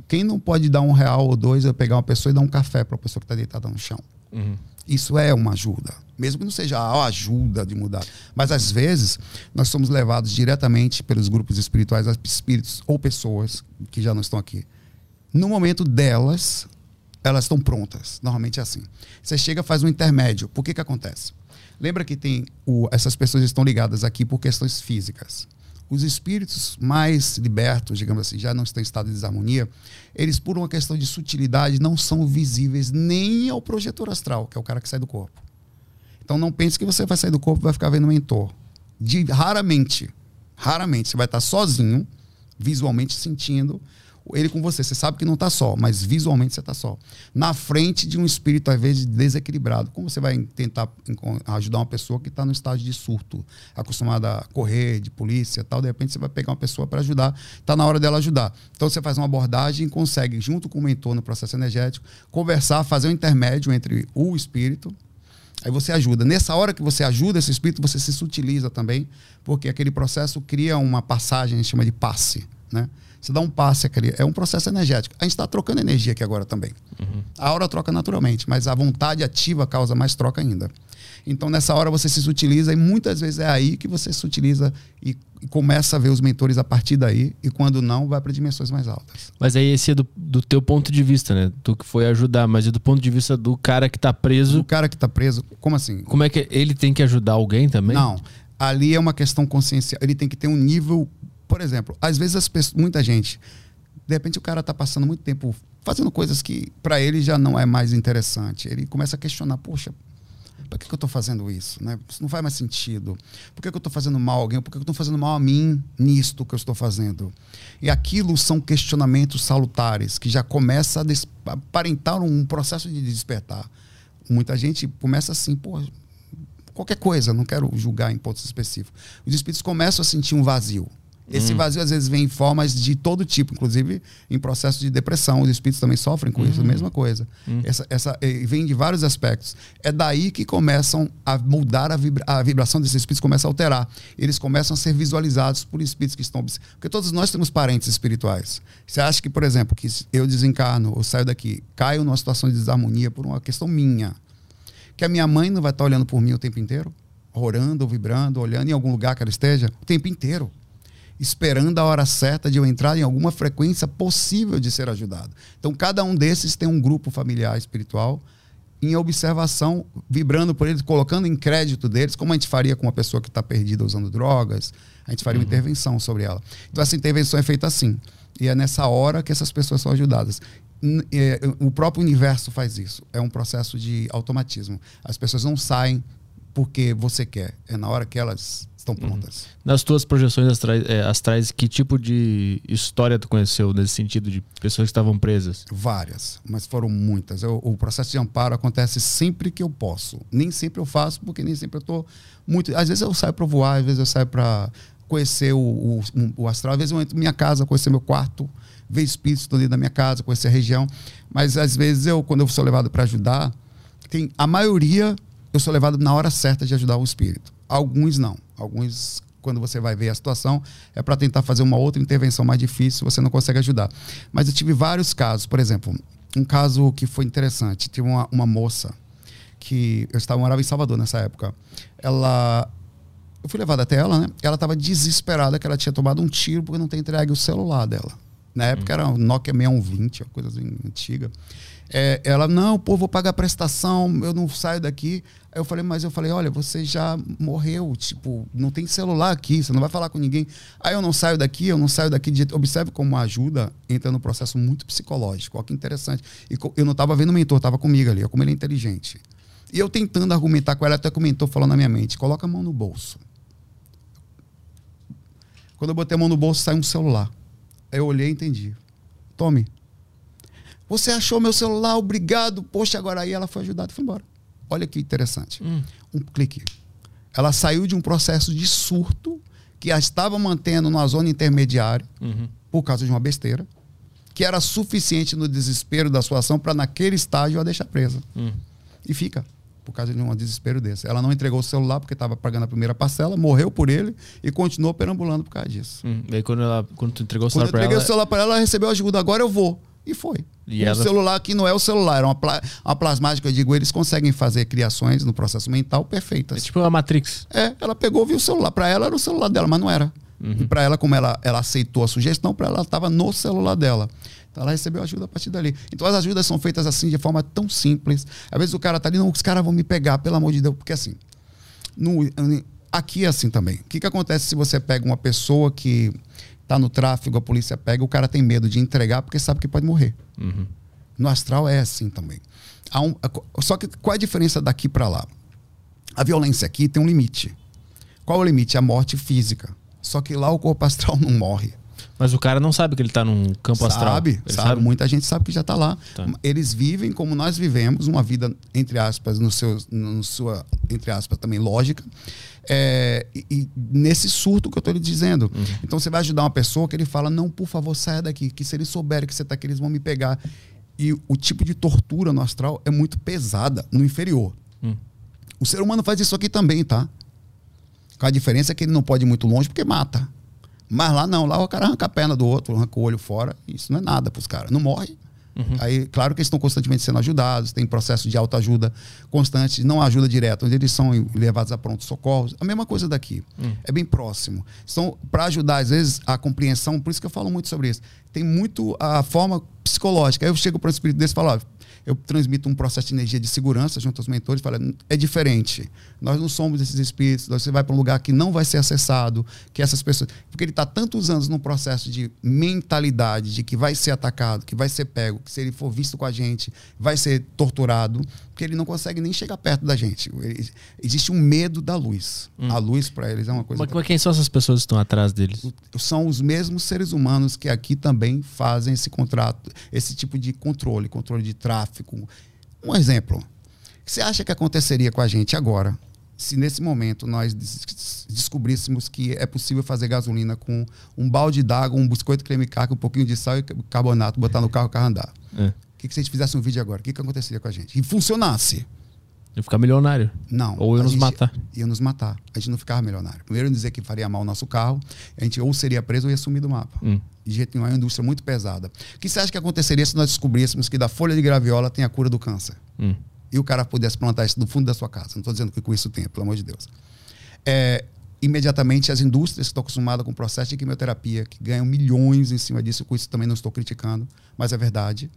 Quem não pode dar um real ou dois é pegar uma pessoa e dar um café para a pessoa que está deitada no chão. Uhum. Isso é uma ajuda, mesmo que não seja a ajuda de mudar. Mas às vezes nós somos levados diretamente pelos grupos espirituais espíritos ou pessoas que já não estão aqui. No momento delas, elas estão prontas. Normalmente é assim. Você chega, faz um intermédio. Por que que acontece? Lembra que tem o, essas pessoas estão ligadas aqui por questões físicas os espíritos mais libertos, digamos assim, já não estão em estado de desarmonia, eles, por uma questão de sutilidade, não são visíveis nem ao projetor astral, que é o cara que sai do corpo. Então não pense que você vai sair do corpo e vai ficar vendo o mentor. De, raramente, raramente, você vai estar sozinho, visualmente sentindo ele com você. Você sabe que não está só, mas visualmente você está só. Na frente de um espírito, às vezes, desequilibrado. Como você vai tentar ajudar uma pessoa que está no estágio de surto, acostumada a correr de polícia tal, de repente você vai pegar uma pessoa para ajudar, está na hora dela ajudar. Então você faz uma abordagem e consegue, junto com o mentor no processo energético, conversar, fazer um intermédio entre o espírito. Aí você ajuda. Nessa hora que você ajuda esse espírito, você se sutiliza também, porque aquele processo cria uma passagem, a gente chama de passe, né? Você dá um passe. É um processo energético. A gente está trocando energia aqui agora também. Uhum. A aura troca naturalmente, mas a vontade ativa causa mais troca ainda. Então, nessa hora, você se utiliza e muitas vezes é aí que você se utiliza e, e começa a ver os mentores a partir daí. E quando não, vai para dimensões mais altas. Mas aí esse é do, do teu ponto de vista, né? Tu que foi ajudar, mas é do ponto de vista do cara que está preso. O cara que está preso, como assim? Como é que ele tem que ajudar alguém também? Não. Ali é uma questão consciencial. Ele tem que ter um nível por exemplo, às vezes as pessoas, muita gente, de repente o cara está passando muito tempo fazendo coisas que para ele já não é mais interessante. Ele começa a questionar, poxa, por que, que eu estou fazendo isso? Né? Isso não faz mais sentido. Por que, que eu estou fazendo mal a alguém? Por que, que eu estou fazendo mal a mim nisto que eu estou fazendo? E aquilo são questionamentos salutares que já começa a aparentar um processo de despertar. Muita gente começa assim, pô, qualquer coisa, não quero julgar em pontos específicos. Os espíritos começam a sentir um vazio. Esse hum. vazio às vezes vem em formas de todo tipo, inclusive em processo de depressão. Os espíritos também sofrem com isso, a uhum. mesma coisa. Hum. Essa, essa, vem de vários aspectos. É daí que começam a mudar a, vibra, a vibração desses espíritos, começa a alterar. Eles começam a ser visualizados por espíritos que estão. Porque todos nós temos parentes espirituais. Você acha que, por exemplo, que eu desencarno ou saio daqui, caio numa situação de desarmonia por uma questão minha, que a minha mãe não vai estar olhando por mim o tempo inteiro? Orando, vibrando, olhando em algum lugar que ela esteja, o tempo inteiro. Esperando a hora certa de eu entrar em alguma frequência possível de ser ajudado. Então, cada um desses tem um grupo familiar espiritual em observação, vibrando por eles, colocando em crédito deles, como a gente faria com uma pessoa que está perdida usando drogas, a gente faria uhum. uma intervenção sobre ela. Então, essa intervenção é feita assim. E é nessa hora que essas pessoas são ajudadas. É, o próprio universo faz isso. É um processo de automatismo. As pessoas não saem porque você quer, é na hora que elas estão uhum. prontas. Uhum. Nas tuas projeções astrais, é, astrais, que tipo de história tu conheceu nesse sentido de pessoas que estavam presas? Várias, mas foram muitas. Eu, o processo de amparo acontece sempre que eu posso. Nem sempre eu faço, porque nem sempre eu estou muito. Às vezes eu saio para voar, às vezes eu saio para conhecer o, o, o, astral, às vezes eu entro na minha casa, conhecer meu quarto, ver espíritos dentro da minha casa, conhecer a região. Mas às vezes eu, quando eu sou levado para ajudar, tem a maioria eu sou levado na hora certa de ajudar o espírito. Alguns não. Alguns, quando você vai ver a situação, é para tentar fazer uma outra intervenção mais difícil, você não consegue ajudar. Mas eu tive vários casos. Por exemplo, um caso que foi interessante. Tive uma, uma moça que eu estava morava em Salvador nessa época. Ela eu fui levado até ela, né? Ela estava desesperada que ela tinha tomado um tiro porque não tem entregue o celular dela. Na época era um Nokia 6120, uma coisa assim, antiga. É, ela, não, pô, vou pagar prestação, eu não saio daqui. Aí eu falei, mas eu falei, olha, você já morreu, tipo, não tem celular aqui, você não vai falar com ninguém. Aí eu não saio daqui, eu não saio daqui. De... Observe como a ajuda entra no processo muito psicológico, olha que interessante. E eu não estava vendo o mentor, estava comigo ali, como ele é inteligente. E eu tentando argumentar com ela, até comentou, falou na minha mente, coloca a mão no bolso. Quando eu botei a mão no bolso, sai um celular. Eu olhei e entendi. Tome, você achou meu celular, obrigado. Poxa, agora aí ela foi ajudada e foi embora. Olha que interessante. Hum. Um clique. Ela saiu de um processo de surto que a estava mantendo numa zona intermediária uhum. por causa de uma besteira, que era suficiente no desespero da sua ação para naquele estágio a deixar presa. Hum. E fica por causa de um desespero desse. Ela não entregou o celular porque estava pagando a primeira parcela, morreu por ele e continuou perambulando por causa disso. Hum. E aí quando, ela, quando tu entregou o celular para ela... O celular para ela, ela recebeu ajuda. Agora eu vou. E foi. E o ela... celular que não é o celular, é uma, pla uma plasmática, eu digo, eles conseguem fazer criações no processo mental perfeitas. É tipo a Matrix. É, ela pegou, viu o celular. Para ela era o celular dela, mas não era. Uhum. E para ela, como ela, ela aceitou a sugestão, para ela estava no celular dela. Então ela recebeu ajuda a partir dali. Então as ajudas são feitas assim de forma tão simples. Às vezes o cara tá ali, não, os caras vão me pegar, pelo amor de Deus, porque assim, no, aqui é assim também. O que, que acontece se você pega uma pessoa que tá no tráfego, a polícia pega, o cara tem medo de entregar porque sabe que pode morrer. Uhum. No astral é assim também. Um, só que qual é a diferença daqui para lá? A violência aqui tem um limite. Qual é o limite? A morte física. Só que lá o corpo astral não morre. Mas o cara não sabe que ele está num campo sabe, astral. Sabe, sabe. Muita gente sabe que já está lá. Tá. Eles vivem como nós vivemos, uma vida, entre aspas, no seu, no sua, entre aspas, também lógica. É, e, e, nesse surto que eu estou lhe dizendo. Uhum. Então você vai ajudar uma pessoa que ele fala: não, por favor, saia daqui, que se eles souberem que você está aqui, eles vão me pegar. E o tipo de tortura no astral é muito pesada, no inferior. Uhum. O ser humano faz isso aqui também, tá? Com a diferença é que ele não pode ir muito longe porque mata. Mas lá não, lá o cara arranca a perna do outro, arranca o olho fora. Isso não é nada para os caras. Não morre. Uhum. Aí, claro que eles estão constantemente sendo ajudados, tem processo de autoajuda constante, não ajuda direta, onde eles são levados a pronto socorros. A mesma coisa daqui. Uhum. É bem próximo. Então, para ajudar, às vezes, a compreensão, por isso que eu falo muito sobre isso. Tem muito a forma psicológica. Aí eu chego para o espírito desse e falo: eu transmito um processo de energia de segurança junto aos mentores, fala, é diferente. Nós não somos esses espíritos, você vai para um lugar que não vai ser acessado, que essas pessoas. Porque ele está tantos anos num processo de mentalidade de que vai ser atacado, que vai ser pego, que se ele for visto com a gente, vai ser torturado, que ele não consegue nem chegar perto da gente. Ele, existe um medo da luz. Hum. A luz para eles é uma coisa. Mas quem são essas pessoas que estão atrás deles? São os mesmos seres humanos que aqui também fazem esse contrato, esse tipo de controle, controle de tráfego tráfico. Um exemplo. Você acha que aconteceria com a gente agora, se nesse momento nós descobríssemos que é possível fazer gasolina com um balde d'água, um biscoito creme caca, um pouquinho de sal e carbonato, botar no carro e o carro andar? É. Que, que se a gente fizesse um vídeo agora? O que, que aconteceria com a gente? E funcionasse. Ia ficar milionário. Não. Ou ia nos matar. Ia nos matar. A gente não ficava milionário. Primeiro, dizer que faria mal o nosso carro, a gente ou seria preso ou ia sumir do mapa. Hum. De jeito nenhum, é uma indústria muito pesada. O que você acha que aconteceria se nós descobríssemos que da folha de graviola tem a cura do câncer? Hum. E o cara pudesse plantar isso no fundo da sua casa? Não estou dizendo que com isso tem, pelo amor de Deus. É, imediatamente as indústrias que estão acostumadas com o processo de quimioterapia, que ganham milhões em cima disso, com isso também não estou criticando, mas é verdade.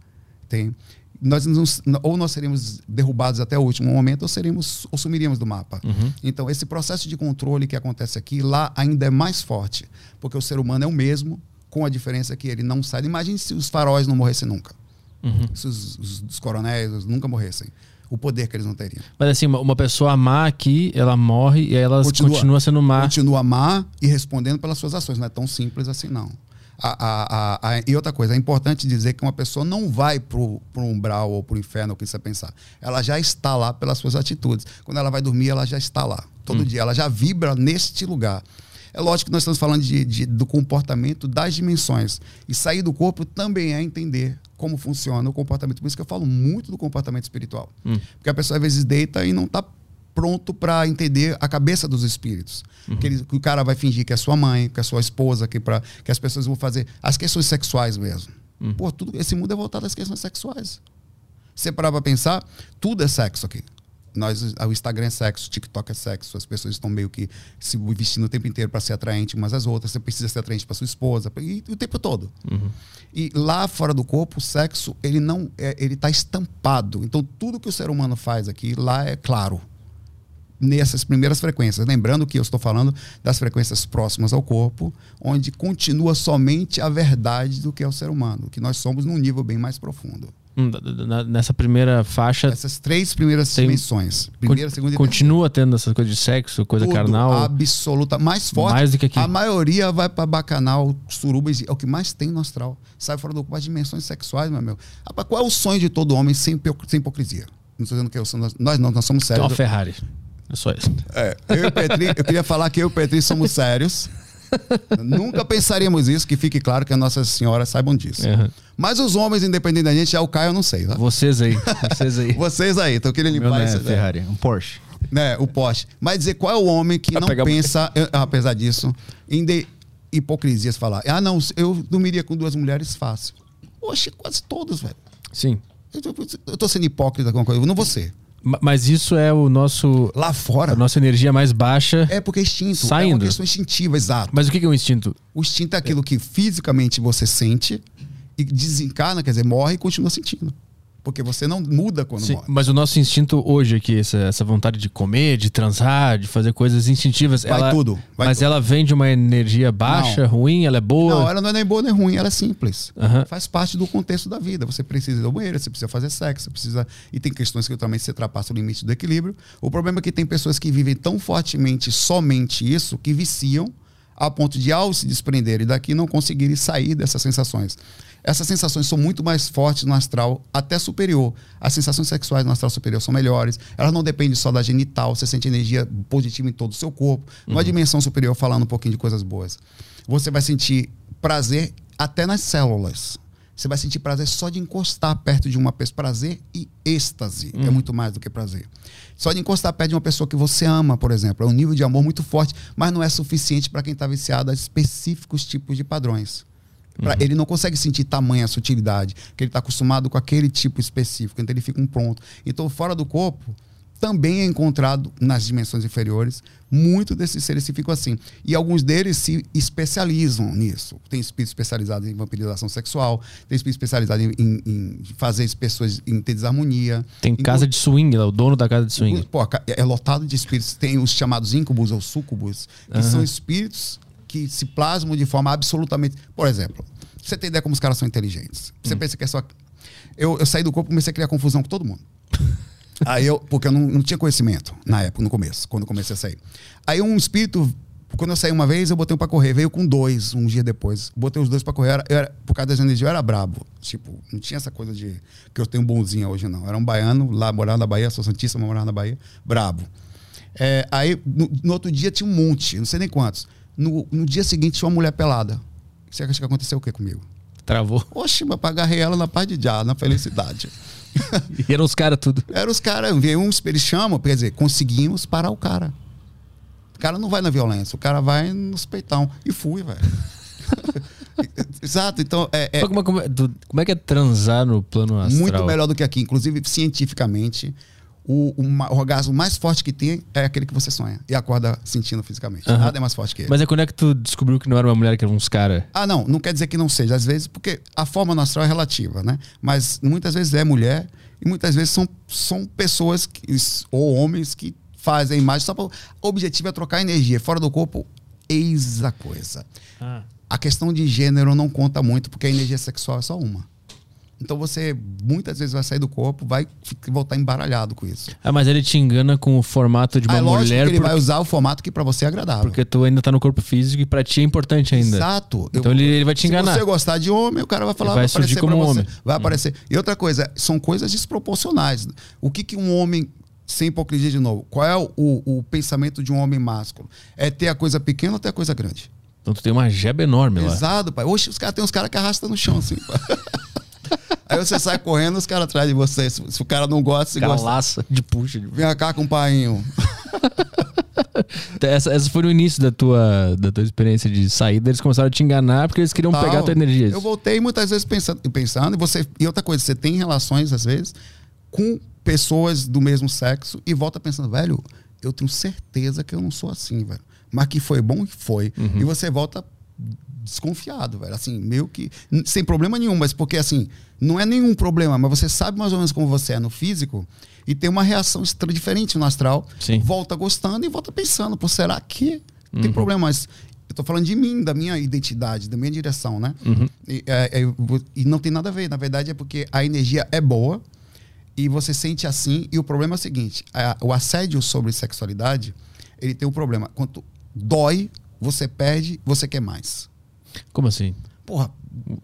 Tem. Nós não, ou nós seríamos derrubados até o último momento, ou seríamos ou sumiríamos do mapa. Uhum. Então, esse processo de controle que acontece aqui, lá ainda é mais forte, porque o ser humano é o mesmo, com a diferença que ele não sai. Imagine se os faróis não morressem nunca. Uhum. Se os, os, os coronéis nunca morressem. O poder que eles não teriam. Mas assim, uma, pessoa má aqui, ela morre e ela continua, continua sendo má. Continua má e respondendo pelas suas ações. Não é tão simples assim, não. A, a, a, e outra coisa, é importante dizer que uma pessoa não vai para o umbral ou para o inferno, o que você pensar. Ela já está lá pelas suas atitudes. Quando ela vai dormir, ela já está lá. Todo hum. dia, ela já vibra neste lugar. É lógico que nós estamos falando de, de, do comportamento das dimensões. E sair do corpo também é entender como funciona o comportamento. Por isso que eu falo muito do comportamento espiritual. Hum. Porque a pessoa às vezes deita e não está pronto para entender a cabeça dos espíritos. Uhum. Que, ele, que, o cara vai fingir que é sua mãe, que é sua esposa, que, pra, que as pessoas vão fazer as questões sexuais mesmo. Uhum. Pô, tudo, esse mundo é voltado às questões sexuais. Você parar para pensar, tudo é sexo aqui. Nós, o Instagram é sexo, o TikTok é sexo, as pessoas estão meio que se vestindo o tempo inteiro para ser atraente umas às outras. Você precisa ser atraente para sua esposa, e, e, o tempo todo. Uhum. E lá fora do corpo, o sexo ele não é, ele está estampado. Então tudo que o ser humano faz aqui lá é claro nessas primeiras frequências. Lembrando que eu estou falando das frequências próximas ao corpo, onde continua somente a verdade do que é o ser humano, que nós somos num nível bem mais profundo. Hum, nessa primeira faixa. Essas três primeiras tem, dimensões. Primeira, segunda e Continua tendo essas coisas de sexo, coisa Tudo, carnal. Absoluta. Mais forte. Mais do que aqui. A maioria vai para bacanal, surubas. É o que mais tem no astral. Sai fora do corpo as dimensões sexuais, meu meu. Qual é o sonho de todo homem sem, sem hipocrisia? Não estou dizendo que eu sou. Nós não, nós somos sérios. Então, Ferrari. É só isso. É, eu e o Petri, eu queria falar que eu e o Petri somos sérios. Nunca pensaríamos isso, que fique claro que as nossas senhoras saibam disso. Uhum. Mas os homens, independente da gente, já o Caio eu não sei. Tá? Vocês aí. Vocês aí. Vocês aí, então eu queria limpar Meu isso. É Ferrari, um Porsche. Né, o Porsche. Mas dizer qual é o homem que Vai não pensa, eu, apesar disso, em de hipocrisias falar. Ah, não, eu dormiria com duas mulheres fácil. Oxe, quase todos, velho. Sim. Eu tô, eu tô sendo hipócrita com alguma coisa. Eu não vou ser. Mas isso é o nosso. Lá fora. A nossa energia mais baixa. É porque é instinto. Saindo. É uma questão instintiva, exato. Mas o que é o instinto? O instinto é aquilo que fisicamente você sente e desencarna, quer dizer, morre e continua sentindo. Porque você não muda quando Sim, morre. Mas o nosso instinto hoje aqui, essa, essa vontade de comer, de transar, de fazer coisas instintivas. Vai ela, tudo. Vai mas tudo. ela vem de uma energia baixa, Não. ruim, ela é boa. Não, ela não é nem boa nem ruim, ela é simples. Faz parte do contexto da vida. Você precisa ir ao banheiro, você precisa fazer sexo, você precisa. E tem questões que também você ultrapassa o limite do equilíbrio. O problema é que tem pessoas que vivem tão fortemente somente isso que viciam a ponto de, ao se desprenderem daqui, não conseguirem sair dessas sensações. Essas sensações são muito mais fortes no astral, até superior. As sensações sexuais no astral superior são melhores. Elas não dependem só da genital, você sente energia positiva em todo o seu corpo. Numa dimensão superior, falando um pouquinho de coisas boas. Você vai sentir prazer até nas células. Você vai sentir prazer só de encostar perto de uma pessoa. Prazer e êxtase. É muito mais do que prazer. Só de encostar perto de uma pessoa que você ama, por exemplo. É um nível de amor muito forte, mas não é suficiente para quem está viciado a específicos tipos de padrões. Pra- Ele não consegue sentir tamanha sutilidade, que ele está acostumado com aquele tipo específico, então ele fica um pronto. Então, fora do corpo, também é encontrado nas dimensões inferiores, muito desses seres se ficam assim. E alguns deles se especializam nisso. Tem espírito especializado em vampirização sexual, tem espírito especializado em, em- em fazer as pessoas em ter desarmonia. Tem Em- casa de swing, lá, o dono da casa de swing. Pô, é lotado de espíritos. Tem os chamados íncubos ou súcubos, que Aham. são espíritos que se plasmam de forma absolutamente. Por exemplo, você tem ideia como os caras são inteligentes. Você pensa que é só. Eu, eu saí do corpo e comecei a criar confusão com todo mundo. Aí eu, porque eu não, não tinha conhecimento na época, no começo, quando eu comecei a sair. Aí um espírito, quando eu saí uma vez, eu botei um pra correr, veio com dois um dia depois. Botei os dois pra correr, era, eu era- por causa das energias, eu era brabo. Tipo, não tinha essa coisa de que eu tenho bonzinho hoje, não. Era um baiano, lá morava na Bahia, sou Santíssima, morava na Bahia, brabo. É, aí, no, no outro dia tinha um monte, não sei nem quantos. No, no dia seguinte tinha uma mulher pelada. Você acha que aconteceu o que comigo? Travou. Oxe, mas eu agarrei ela na paz de já, na felicidade. (laughs) (laughs) E eram os caras tudo. Era os caras, uns, eles chamam, quer dizer, conseguimos parar o cara. O cara não vai na violência, o cara vai nos peitão. E fui, velho. (laughs) Exato, então é, é Como, é- como é- como é que é transar no plano astral? muito melhor do que aqui. Inclusive, cientificamente, o, o, orgasmo mais forte que tem é aquele que você sonha e acorda sentindo fisicamente. Aham. Nada é mais forte que ele. Mas é quando é que tu descobriu que não era uma mulher, que eram uns caras? Ah, não, não quer dizer que não seja. Às vezes, porque a forma no astral é relativa, né? Mas muitas vezes é mulher e muitas vezes são, são pessoas que, ou homens que fazem a imagem só para. O objetivo é trocar energia. Fora do corpo, eis a coisa. A questão de gênero não conta muito, porque a energia sexual é só uma. Então você muitas vezes vai sair do corpo, vai voltar embaralhado com isso. Ah, mas ele te engana com o formato de uma Aí, Ah, mulher que ele porque, vai usar o formato que para você é agradável. porque tu ainda tá no corpo físico e pra ti é importante ainda. Exato. Então ele, ele vai te enganar. Se você gostar de homem, o cara vai falar, Ele vai vai, surgir como um homem. Vai aparecer. E outra coisa, são coisas desproporcionais. O que, que um homem, sem hipocrisia de novo, qual é o, o, o pensamento de um homem másculo? É ter a coisa pequena ou ter a coisa grande? Então tu tem uma jeba enorme lá. Exato, pai. Hoje os caras tem uns caras que arrastam no chão, assim. (laughs) Aí você sai correndo, os caras atrás de você. Se, se o cara não gosta, se Cara gosta. laça de puxa. De... Vem cá com o painho. Essa, essa foi no início da tua, da tua experiência de saída. Eles começaram a te enganar porque eles queriam Tal. pegar a tua energia. Eu voltei muitas vezes pensando, pensando e você e outra coisa, você tem relações às vezes com pessoas do mesmo sexo e volta pensando, velho, eu tenho certeza que eu não sou assim, velho. Mas que foi bom que foi. E você volta desconfiado, velho. Assim, meio que sem problema nenhum, mas porque assim, não é nenhum problema, mas você sabe mais ou menos como você é no físico e tem uma reação diferente no astral. Sim. Volta gostando e volta pensando, pô, será que tem problema? Mas eu tô falando de mim, da minha identidade, da minha direção, né? E, é, é, e não tem nada a ver. Na verdade, é porque a energia é boa e você sente assim. E o problema é o seguinte: a- o assédio sobre sexualidade ele tem um problema. Quanto dói, você perde, você quer mais. Como assim? Porra,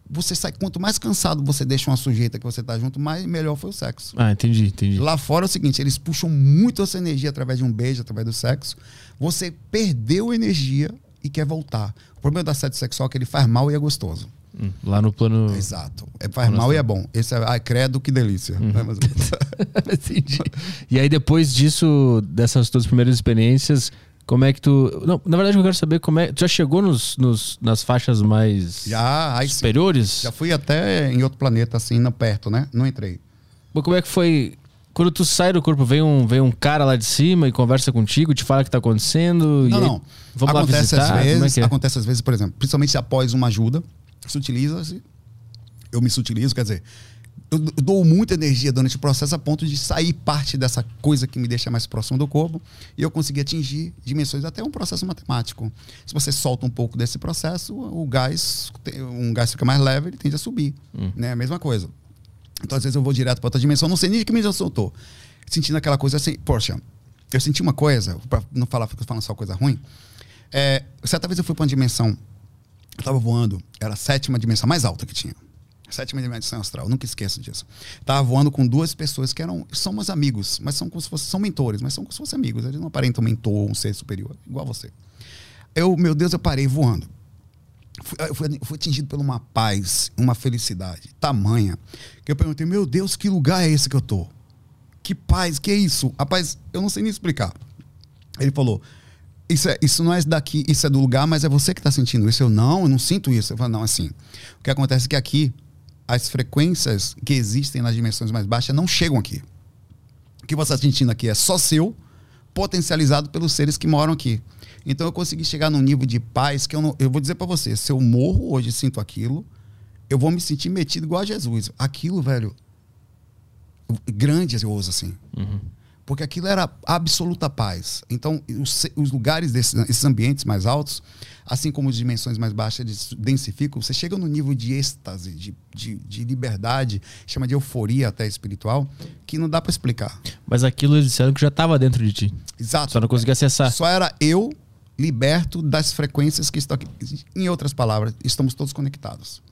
você sai. Quanto mais cansado você deixa uma sujeita que você tá junto, mais melhor foi o sexo. Ah, entendi, entendi. Lá fora é o seguinte, eles puxam muito essa energia através de um beijo, através do sexo. Você perdeu energia e quer voltar. O problema do assédio sexual é que ele faz mal e é gostoso. Hum, Lá no plano. Exato. É, faz mal e é bom. Esse é, ai, credo, que delícia. Né, ou menos. (laughs) Entendi. E aí, depois disso, dessas tuas primeiras experiências, como é que tu. Não, na verdade, eu quero saber como é. Tu já chegou nos, nos- nas faixas mais já, aí superiores? já fui até em outro planeta, assim, não perto, né? Não entrei. Mas como é que foi? Quando tu sai do corpo, vem um, vem um cara lá de cima e conversa contigo, te fala o que tá acontecendo. Não, não. Vamos lá acontece visitar? às Como vezes, é é? acontece às vezes, por exemplo, principalmente após uma ajuda, se utiliza-se, eu me sutilizo, quer dizer, eu dou muita energia durante o processo a ponto de sair parte dessa coisa que me deixa mais próximo do corpo e eu conseguir atingir dimensões até um processo matemático. Se você solta um pouco desse processo, o gás, um gás fica mais leve, ele tende a subir, Hum. né? A mesma coisa. Então, às vezes eu vou direto para outra dimensão, não sei nem de que dimensão eu tô. Sentindo aquela coisa assim, poxa, eu senti uma coisa, para não falar, falando só coisa ruim. É, certa vez eu fui para uma dimensão, eu tava voando, era a sétima dimensão mais alta que tinha. Sétima dimensão astral, nunca esqueço disso. Tava voando com duas pessoas que eram, são meus amigos, mas são como se fossem, são mentores, mas são como se fossem amigos. Eles não aparentam mentor ou um ser superior, igual a você. Eu, meu Deus, eu parei voando. Fui, eu fui, fui atingido por uma paz, uma felicidade tamanha, que eu perguntei, meu Deus, que lugar é esse que eu tô? Que paz, que é isso? Rapaz, eu não sei nem explicar. Ele falou, isso, é, isso não é daqui, isso é do lugar, mas é você que está sentindo isso. Eu não, eu não sinto isso. Eu falei, não, assim. O que acontece é que aqui, as frequências que existem nas dimensões mais baixas não chegam aqui. O que você está sentindo aqui é só seu, potencializado pelos seres que moram aqui. Então eu consegui chegar num nível de paz que eu não. Eu vou dizer para você, se eu morro hoje sinto aquilo, eu vou me sentir metido igual a Jesus. Aquilo, velho, grandioso assim. Porque aquilo era absoluta paz. Então, os, os lugares desses esses ambientes mais altos, assim como as dimensões mais baixas, eles densificam. Você chega no nível de êxtase, de, de, de liberdade, chama de euforia até espiritual, que não dá para explicar. Mas aquilo eles disseram que já estava dentro de ti. Exato. Só não conseguia acessar. Só era eu liberto das frequências que estão aqui. Em outras palavras, estamos todos conectados.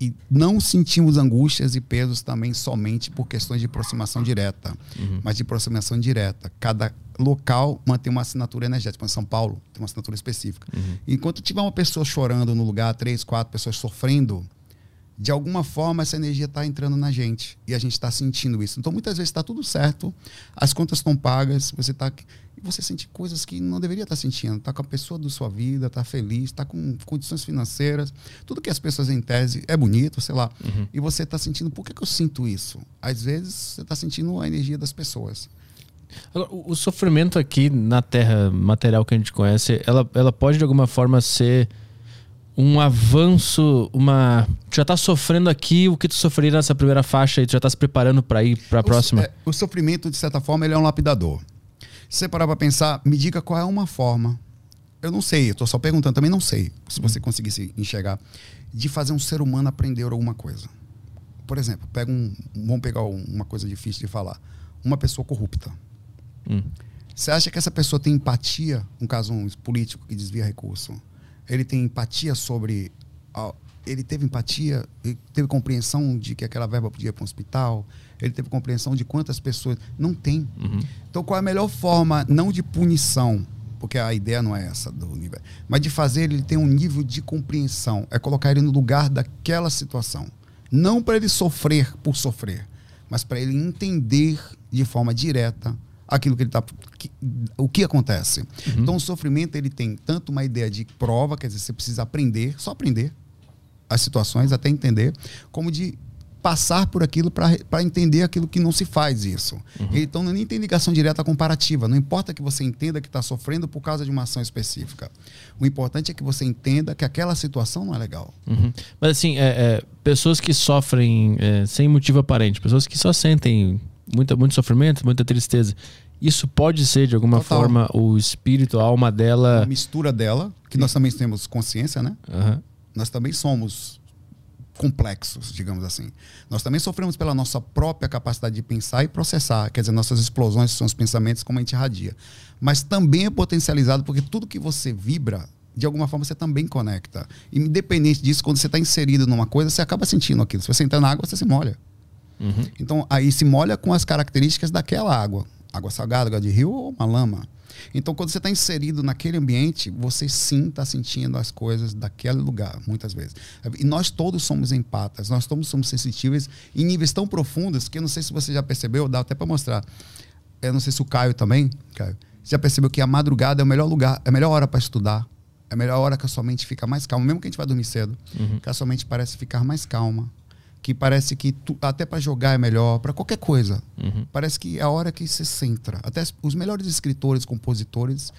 E não sentimos angústias e pesos também somente por questões de aproximação direta, mas de aproximação direta. Cada local mantém uma assinatura energética. Exemplo, São Paulo tem uma assinatura específica. Enquanto tiver uma pessoa chorando no lugar, três, quatro pessoas sofrendo, de alguma forma essa energia está entrando na gente e a gente está sentindo isso. Então muitas vezes está tudo certo, as contas estão pagas, você tá e você sente coisas que não deveria estar sentindo. Está com a pessoa da sua vida, está feliz, está com condições financeiras, tudo que as pessoas em tese é bonito, sei lá. E você está sentindo, por que, que eu sinto isso? Às vezes você está sentindo a energia das pessoas. Agora, o, o sofrimento aqui na Terra material que a gente conhece, ela, ela pode de alguma forma ser um avanço, uma. Tu já tá sofrendo aqui o que tu sofreria nessa primeira faixa e tu já tá se preparando para ir para a próxima? O, é, o sofrimento, de certa forma, ele é um lapidador. Se você parar pra pensar, me diga qual é uma forma. Eu não sei, eu tô só perguntando, também não sei, se você conseguisse enxergar, de fazer um ser humano aprender alguma coisa. Por exemplo, pega um. Vamos pegar uma coisa difícil de falar. Uma pessoa corrupta. Hum. Você acha que essa pessoa tem empatia, um caso um político que desvia recurso? Ele tem empatia sobre. Ele teve empatia, ele teve compreensão de que aquela verba podia ir para um hospital, ele teve compreensão de quantas pessoas. Não tem. Uhum. Então, qual é a melhor forma, não de punição, porque a ideia não é essa do universo, mas de fazer ele ter um nível de compreensão, é colocar ele no lugar daquela situação. Não para ele sofrer por sofrer, mas para ele entender de forma direta aquilo que ele está o que acontece. Uhum. Então o sofrimento ele tem tanto uma ideia de prova, quer dizer, você precisa aprender, só aprender as situações até entender, como de passar por aquilo para entender aquilo que não se faz isso. Uhum. Então nem tem ligação direta comparativa. Não importa que você entenda que está sofrendo por causa de uma ação específica. O importante é que você entenda que aquela situação não é legal. Uhum. Mas assim, é, é, pessoas que sofrem é, sem motivo aparente, pessoas que só sentem muita, muito sofrimento, muita tristeza. Isso pode ser, de alguma Total. forma, o espírito, a alma dela. A mistura dela, que nós também temos consciência, né? Uhum. Nós também somos complexos, digamos assim. Nós também sofremos pela nossa própria capacidade de pensar e processar, quer dizer, nossas explosões são os pensamentos como a gente irradia. Mas também é potencializado porque tudo que você vibra, de alguma forma você também conecta. Independente disso, quando você está inserido numa coisa, você acaba sentindo aquilo. Se você entrar na água, você se molha. Uhum. Então, aí se molha com as características daquela água. Água salgada, água de rio ou uma lama. Então, quando você está inserido naquele ambiente, você sim está sentindo as coisas daquele lugar, muitas vezes. E nós todos somos empatas, nós todos somos sensitivos em níveis tão profundos que eu não sei se você já percebeu, dá até para mostrar. Eu não sei se o Caio também, Caio, já percebeu que a madrugada é o melhor lugar, é a melhor hora para estudar, é a melhor hora que a sua mente fica mais calma, mesmo que a gente vai dormir cedo, uhum. que a sua mente parece ficar mais calma que parece que tu, até para jogar é melhor, para qualquer coisa. Uhum. Parece que é a hora que se centra. Até os melhores escritores, compositores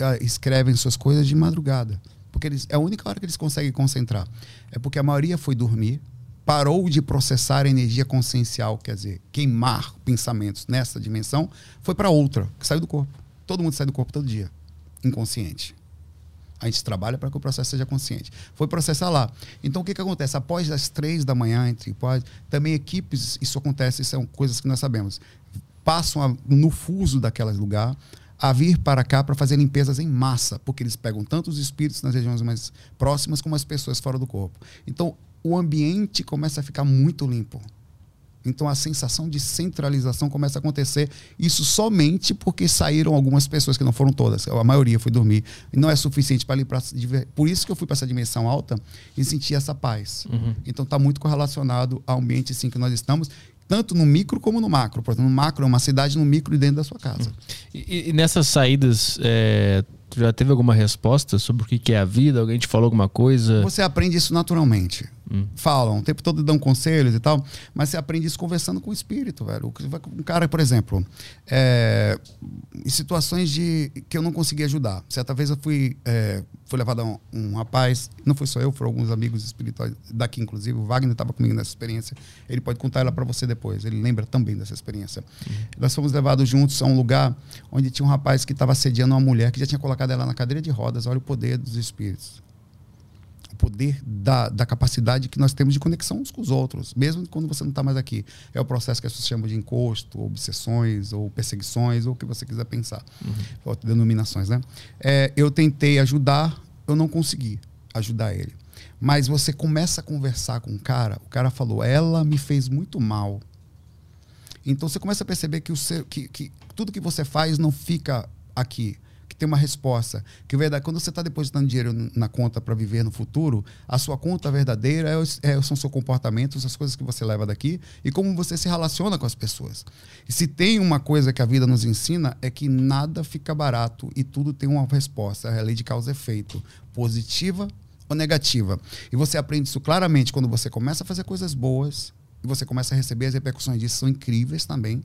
uh, escrevem suas coisas de madrugada, porque eles, é a única hora que eles conseguem concentrar. É porque a maioria foi dormir, parou de processar energia consciencial, quer dizer, queimar pensamentos nessa dimensão, foi para outra, que saiu do corpo. Todo mundo sai do corpo todo dia, inconsciente. A gente trabalha para que o processo seja consciente. Foi processar lá. Então, o que, que acontece? Após as três da manhã, entre pode, também equipes, isso acontece, são coisas que nós sabemos, passam a, no fuso daquele lugar a vir para cá para fazer limpezas em massa, porque eles pegam tanto os espíritos nas regiões mais próximas como as pessoas fora do corpo. Então, o ambiente começa a ficar muito limpo. Então a sensação de centralização começa a acontecer. Isso somente porque saíram algumas pessoas, que não foram todas, a maioria foi dormir. E não é suficiente para ir para. Por isso que eu fui para essa dimensão alta e senti essa paz. Uhum. Então está muito correlacionado ao ambiente assim, que nós estamos, tanto no micro como no macro. Por exemplo, no macro é uma cidade, no micro e dentro da sua casa. Uhum. E, e, nessas saídas, é, já teve alguma resposta sobre o que é a vida? Alguém te falou alguma coisa? Você aprende isso naturalmente. Hum. Falam, o tempo todo dão conselhos e tal, mas você aprende isso conversando com o espírito, velho. Um cara, por exemplo, é, em situações de que eu não consegui ajudar. Certa vez eu fui, é, fui levado a um, um, rapaz, não foi só eu, foram alguns amigos espirituais daqui, inclusive. O Wagner estava comigo nessa experiência. Ele pode contar ela para você depois. Ele lembra também dessa experiência. Uhum. Nós fomos levados juntos a um lugar onde tinha um rapaz que estava assediando uma mulher que já tinha colocado ela na cadeira de rodas. Olha o poder dos espíritos poder da, da capacidade que nós temos de conexão uns com os outros, mesmo quando você não está mais aqui. É o processo que as pessoas chamam de encosto, obsessões, ou perseguições, ou o que você quiser pensar. Uhum. Denominações, né? É, eu tentei ajudar, eu não consegui ajudar ele. Mas você começa a conversar com o cara, o cara falou, ela me fez muito mal. Então você começa a perceber que, o seu, que, que tudo que você faz não fica aqui ter uma resposta. Que verdade, quando você está depositando dinheiro na conta para viver no futuro, a sua conta verdadeira é, é, são seus comportamentos, as coisas que você leva daqui e como você se relaciona com as pessoas. E se tem uma coisa que a vida nos ensina é que nada fica barato e tudo tem uma resposta. É a lei de causa e efeito, positiva ou negativa. E você aprende isso claramente quando você começa a fazer coisas boas e você começa a receber as repercussões disso, são incríveis também.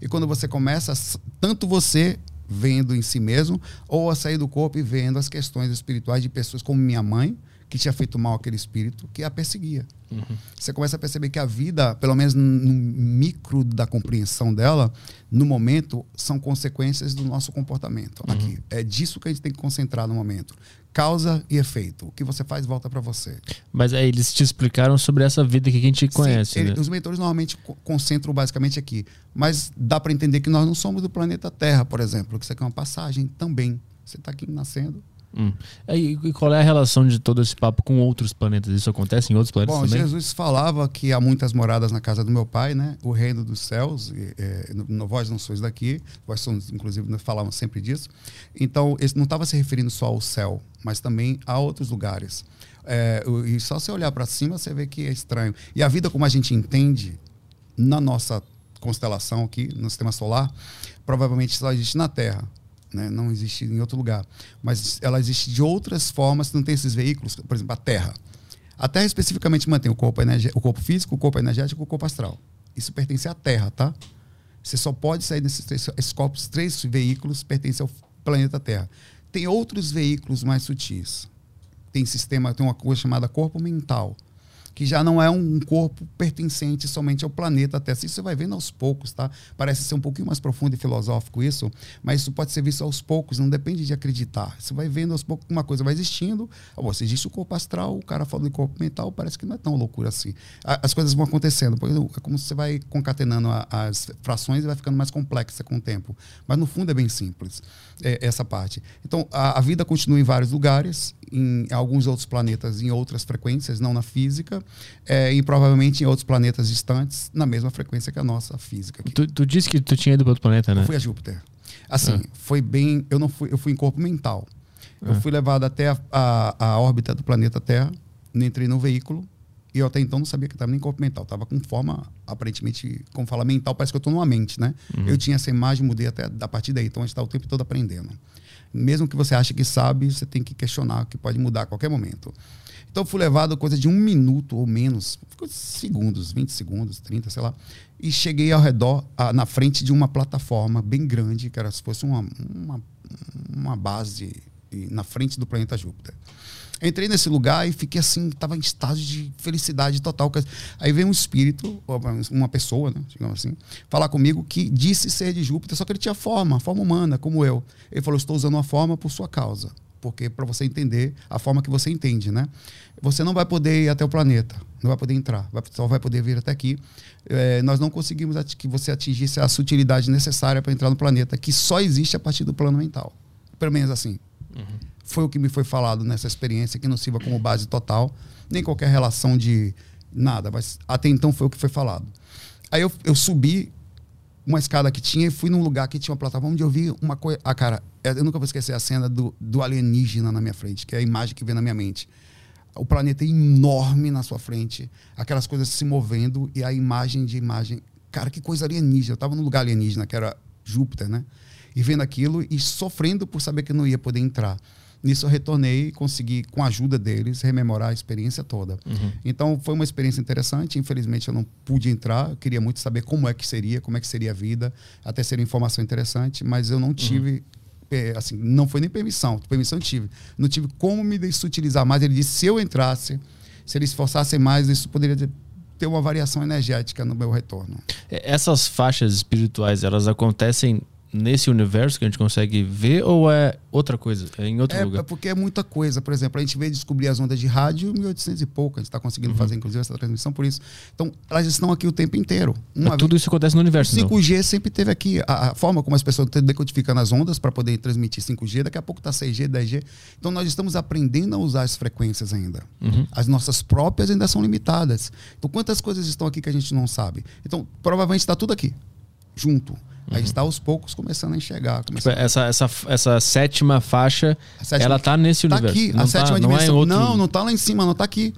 E quando você começa, tanto você vendo em si mesmo, ou a sair do corpo e vendo as questões espirituais de pessoas como minha mãe, que tinha feito mal aquele espírito, que a perseguia. Uhum. Você começa a perceber que a vida, pelo menos no micro da compreensão dela, no momento, são consequências do nosso comportamento. Uhum. Aqui. É disso que a gente tem que concentrar no momento. Causa e efeito. O que você faz volta para você. Mas aí eles te explicaram sobre essa vida que a gente conhece. Sim, ele, né? Os mentores normalmente concentram basicamente aqui. Mas dá para entender que nós não somos do planeta Terra, por exemplo, que isso aqui é uma passagem também. Você está aqui nascendo, Hum. E qual é a relação de todo esse papo com outros planetas? Isso acontece em outros planetas Bom, também? Jesus falava que há muitas moradas na casa do meu pai, né? O reino dos céus. É, no, vós não sois daqui. Vós somos, inclusive, nós falamos sempre disso. Então, esse não estava se referindo só ao céu, mas também a outros lugares. É, e só você olhar para cima, você vê que é estranho. E a vida como a gente entende na nossa constelação aqui, no sistema solar, provavelmente só existe na Terra né? não existe em outro lugar. Mas ela existe de outras formas, não tem esses veículos, por exemplo, a Terra. A Terra especificamente mantém o corpo, o corpo físico, o corpo energético o corpo astral. Isso pertence à Terra, tá? Você só pode sair desses três esses corpos, três veículos pertencem ao planeta Terra. Tem outros veículos mais sutis. Tem sistema, tem uma coisa chamada corpo mental que já não é um corpo pertencente somente ao planeta Terra. Isso você vai vendo aos poucos, tá? Parece ser um pouquinho mais profundo e filosófico isso, mas isso pode ser visto aos poucos, não depende de acreditar. Você vai vendo aos poucos uma coisa vai existindo. Você existe o corpo astral, o cara fala do corpo mental, parece que não é tão loucura assim. As coisas vão acontecendo. É como você vai concatenando as frações e vai ficando mais complexa com o tempo. Mas no fundo é bem simples é, essa parte. Então a vida continua em vários lugares, em alguns outros planetas, em outras frequências, não na física é, e provavelmente em outros planetas distantes, na mesma frequência que a nossa física. Tu, tu, disse que tu tinha ido para outro planeta, né? Eu fui a Júpiter. Assim, ah. foi bem. Eu não fui, eu fui em corpo mental. Eu ah. fui levado até a, a, a, órbita do planeta Terra, entrei no veículo, e eu até então não sabia que estava nem corpo mental. Estava com forma, aparentemente, como fala mental, parece que eu estou numa mente, né? Uhum. Eu tinha essa imagem, mudei até a partir daí. Então a gente está o tempo todo aprendendo. Mesmo que você ache que sabe, você tem que questionar, que pode mudar a qualquer momento. Então fui levado coisa de um minuto ou menos, segundos, 20 segundos, 30, sei lá. E cheguei ao redor, a, na frente de uma plataforma bem grande, que era se fosse uma, uma, uma base na frente do planeta Júpiter. Entrei nesse lugar e fiquei assim, estava em estado de felicidade total. Aí veio um espírito, uma pessoa, né, digamos assim, falar comigo que disse ser de Júpiter, só que ele tinha forma, forma humana, como eu. Ele falou: Estou usando uma forma por sua causa porque para você entender a forma que você entende, né? Você não vai poder ir até o planeta, não vai poder entrar, vai, só vai poder vir até aqui. É, nós não conseguimos que você atingisse a sutilidade necessária para entrar no planeta, que só existe a partir do plano mental. Pelo menos assim. Uhum. Foi o que me foi falado nessa experiência, que não sirva como base total, nem qualquer relação de nada, mas até então foi o que foi falado. Aí eu, eu subi uma escada que tinha e fui num lugar que tinha uma plataforma onde eu vi uma coisa. Ah, cara, é, eu nunca vou esquecer a cena do, do alienígena na minha frente, que é a imagem que vem na minha mente. O planeta enorme na sua frente, aquelas coisas se movendo e a imagem de imagem. Cara, que coisa alienígena. Eu estava num lugar alienígena, que era Júpiter, né? E vendo aquilo e sofrendo por saber que não ia poder entrar. Nisso eu retornei e consegui, com a ajuda deles, rememorar a experiência toda. Uhum. Então foi uma experiência interessante. Infelizmente eu não pude entrar. Eu queria muito saber como é que seria, como é que seria a vida. Até seria informação interessante, mas eu não uhum. tive. Uhum. assim, não foi nem permissão. Permissão tive. Não tive como me utilizar mais. Ele disse se eu entrasse, se eles esforçassem mais, isso poderia ter uma variação energética no meu retorno. Essas faixas espirituais, elas acontecem nesse universo que a gente consegue ver ou é outra coisa? É em outro é, lugar? É porque é muita coisa. Por exemplo, a gente veio descobrir as ondas de rádio em 1800 e pouco. A gente está conseguindo uhum. fazer, inclusive, essa transmissão por isso. Então, elas estão aqui o tempo inteiro. Uma tudo isso acontece no universo. O 5G não. sempre teve aqui. A, a, forma como as pessoas estão decodificando as ondas para poder transmitir 5G, daqui a pouco está 6G, 10G. Então, nós estamos aprendendo a usar as frequências ainda. Uhum. As nossas próprias ainda são limitadas. Então, quantas coisas estão aqui que a gente não sabe? Então, provavelmente está tudo aqui, junto. Uhum. A gente está aos poucos começando a enxergar. Começando tipo, essa, essa, essa sétima faixa, sétima, ela está nesse tá universo. Aqui, não a tá, sétima não dimensão. É outro... Não, não está lá em cima, não está aqui.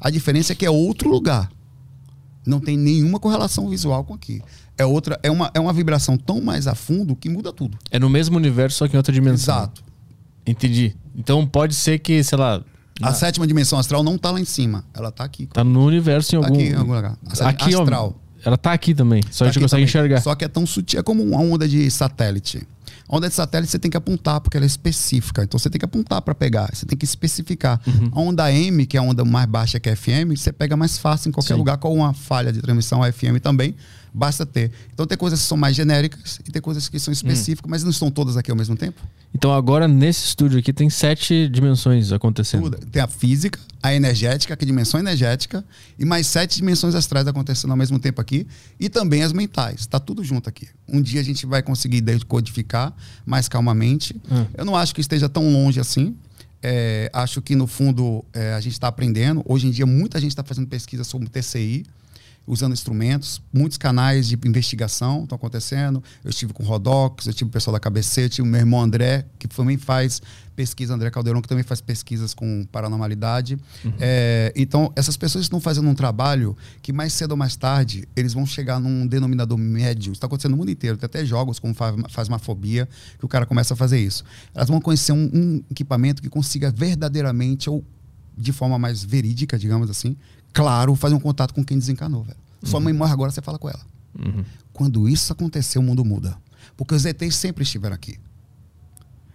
A diferença é que é outro lugar. Não tem nenhuma correlação visual com aqui. É outra, é uma, é uma vibração tão mais a fundo que muda tudo. É no mesmo universo, só que em outra dimensão. Exato. Entendi. Então pode ser que, sei lá, a sétima dimensão astral não está lá em cima, ela está aqui. Está no universo em algum. Aqui em algum lugar. A aqui, astral. Ela tá aqui também, só Tá a gente consegue também. enxergar. Só que é tão sutil, é como uma onda de satélite. A onda de satélite você tem que apontar, porque ela é específica. Então você tem que apontar para pegar, você tem que especificar. Uhum. A onda M, que é a onda mais baixa que é FM, você pega mais fácil em qualquer Sim. lugar com uma falha de transmissão FM também. Basta ter. Então tem coisas que são mais genéricas e tem coisas que Hum. são específicas, mas não estão todas aqui ao mesmo tempo. Então agora nesse estúdio aqui tem sete dimensões acontecendo. Tudo. Tem a física, a energética, que é a dimensão energética, e mais sete dimensões astrais acontecendo ao mesmo tempo aqui, e também as mentais. Está tudo junto aqui. Um dia a gente vai conseguir decodificar mais calmamente. Hum. Eu não acho que esteja tão longe assim. É, acho que no fundo é, a gente está aprendendo. Hoje em dia muita gente está fazendo pesquisa sobre TCI, usando instrumentos. Muitos canais de investigação estão acontecendo. Eu estive com o Rodox, eu tive o pessoal da KBC, eu tive o meu irmão André, que também faz pesquisa, André Caldeirão, que também faz pesquisas com paranormalidade. É, então, essas pessoas estão fazendo um trabalho que mais cedo ou mais tarde eles vão chegar num denominador médio. Está acontecendo no mundo inteiro. Tem até jogos como fa- Fasmafobia, que o cara começa a fazer isso. Elas vão conhecer um, um equipamento que consiga verdadeiramente ou de forma mais verídica, digamos assim, claro, fazer um contato com quem desencanou, velho. Sua mãe morre agora, você fala com ela. Quando isso acontecer, o mundo muda. Porque os ETs sempre estiveram aqui.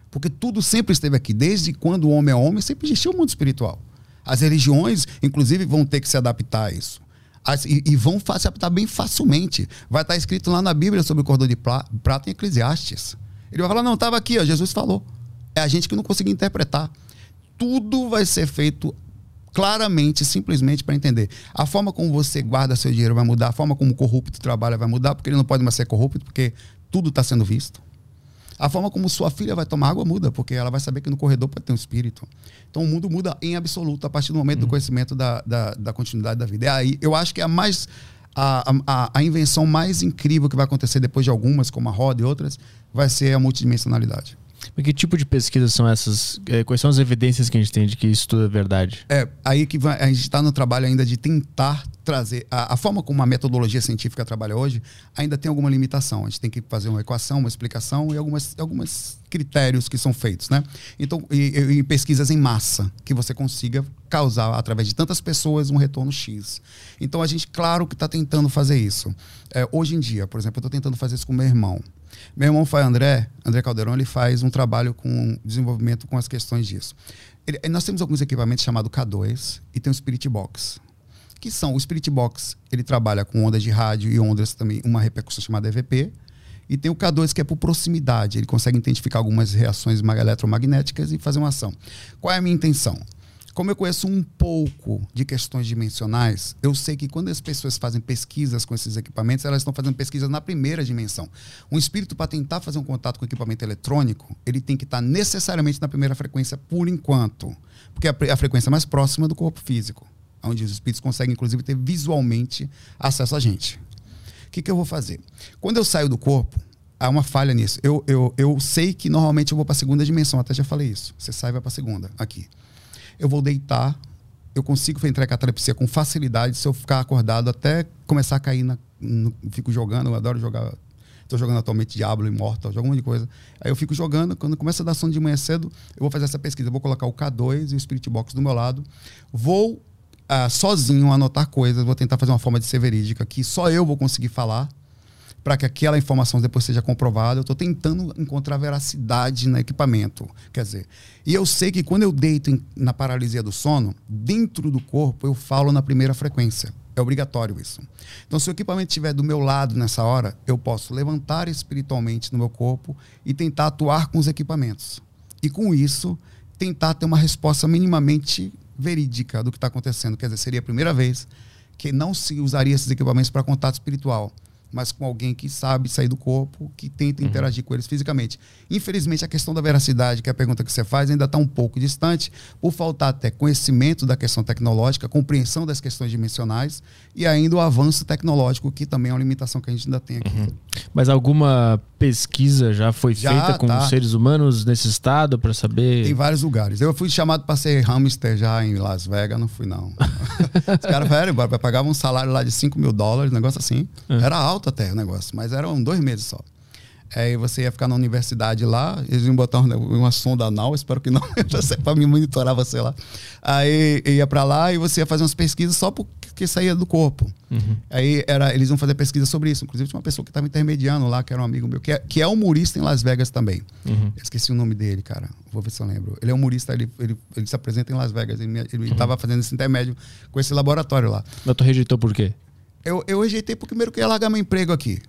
Porque tudo sempre esteve aqui. Desde quando o homem é homem, sempre existiu o mundo espiritual. As religiões, inclusive, vão ter que se adaptar a isso. As- e, e vão se adaptar bem facilmente. Vai estar escrito lá na Bíblia sobre o cordão de prata em Eclesiastes. Ele vai falar, não, estava aqui, ó, Jesus falou. É a gente que não conseguiu interpretar. Tudo vai ser feito claramente, simplesmente para entender. A forma como você guarda seu dinheiro vai mudar, a forma como o corrupto trabalha vai mudar, porque ele não pode mais ser corrupto, porque tudo está sendo visto. A forma como sua filha vai tomar água muda, porque ela vai saber que no corredor pode ter um espírito. Então o mundo muda em absoluto a partir do momento do conhecimento da, da, da continuidade da vida. É aí, eu acho que é a mais. A, a, a invenção mais incrível que vai acontecer depois de algumas, como a roda e outras, vai ser a multidimensionalidade. Mas que tipo de pesquisas são essas? É, Quais são as evidências que a gente tem de que isso tudo é verdade? É, aí que vai- a gente está no trabalho ainda de tentar trazer. A, a forma como a metodologia científica trabalha hoje ainda tem alguma limitação. A gente tem que fazer uma equação, uma explicação e algumas, algumas critérios que são feitos, né? Então, e- e pesquisas em massa, que você consiga causar, através de tantas pessoas, um retorno X. Então, a gente, claro que está tentando fazer isso. É, hoje em dia, por exemplo, eu estou tentando fazer isso com meu irmão. Meu irmão faz André, André Caldeirão, ele faz um trabalho com desenvolvimento com as questões disso. Ele- nós temos alguns equipamentos chamados K2 e tem o Spirit Box. Que são o Spirit Box, ele trabalha com ondas de rádio e ondas também, uma repercussão chamada EVP. E tem o K2 que é por proximidade, ele consegue identificar algumas reações ma- eletromagnéticas e fazer uma ação. Qual é a minha intenção? Como eu conheço um pouco de questões dimensionais, eu sei que quando as pessoas fazem pesquisas com esses equipamentos, elas estão fazendo pesquisas na primeira dimensão. Um espírito, para tentar fazer um contato com equipamento eletrônico, ele tem que estar necessariamente na primeira frequência por enquanto. Porque é a frequência mais próxima do corpo físico, onde os espíritos conseguem, inclusive, ter visualmente acesso a gente. O que, que eu vou fazer? Quando eu saio do corpo, há uma falha nisso. Eu, eu, eu sei que normalmente eu vou para a segunda dimensão, até já falei isso. Você sai e vai para a segunda, aqui. Eu vou deitar, eu consigo entrar catalepsia com facilidade se eu ficar acordado até começar a cair na. No, fico jogando, eu adoro jogar. Estou jogando atualmente Diablo Immortal, jogo um monte de coisa. Aí eu fico jogando, quando começa a dar sono de manhã cedo, eu vou fazer essa pesquisa. Eu vou colocar o K2 e o Spirit Box do meu lado. Vou ah, sozinho anotar coisas, vou tentar fazer uma forma de ser verídica que só eu vou conseguir falar para que aquela informação depois seja comprovada. Eu estou tentando encontrar veracidade no equipamento. Quer dizer, e eu sei que quando eu deito em- na paralisia do sono, dentro do corpo eu falo na primeira frequência. É obrigatório isso. Então, se o equipamento estiver do meu lado nessa hora, eu posso levantar espiritualmente no meu corpo e tentar atuar com os equipamentos. E com isso, tentar ter uma resposta minimamente verídica do que está acontecendo. Quer dizer, seria a primeira vez que não se usaria esses equipamentos para contato espiritual, mas com alguém que sabe sair do corpo, que tenta interagir com eles fisicamente. Infelizmente, a questão da veracidade, que é a pergunta que você faz, ainda está um pouco distante, por faltar até conhecimento da questão tecnológica, compreensão das questões dimensionais e ainda o avanço tecnológico, que também é uma limitação que a gente ainda tem aqui. Mas alguma pesquisa já foi Já, feita com tá. seres humanos nesse estado para saber? Tem vários lugares. Eu fui chamado para ser hamster já em Las Vegas, não fui não. (laughs) Os caras falaram, pagavam um salário lá de 5 mil dólares, negócio assim. Era alto até o negócio, mas eram dois meses só. Aí você ia ficar na universidade lá, eles iam botar uma, uma sonda anal, espero que não, (laughs) para me monitorar você lá. Aí ia para lá e você ia fazer umas pesquisas só porque saía do corpo. Uhum. Aí era, eles iam fazer pesquisa sobre isso. Inclusive tinha uma pessoa que estava intermediando lá, que era um amigo meu, que é, que é humorista em Las Vegas também. Uhum. Esqueci o nome dele, cara. Vou ver se eu lembro. Ele é humorista, ele, ele, ele se apresenta em Las Vegas. Ele estava uhum. fazendo esse intermédio com esse laboratório lá. Mas tu rejeitou por quê? Eu, eu rejeitei porque primeiro que eu ia largar meu emprego aqui.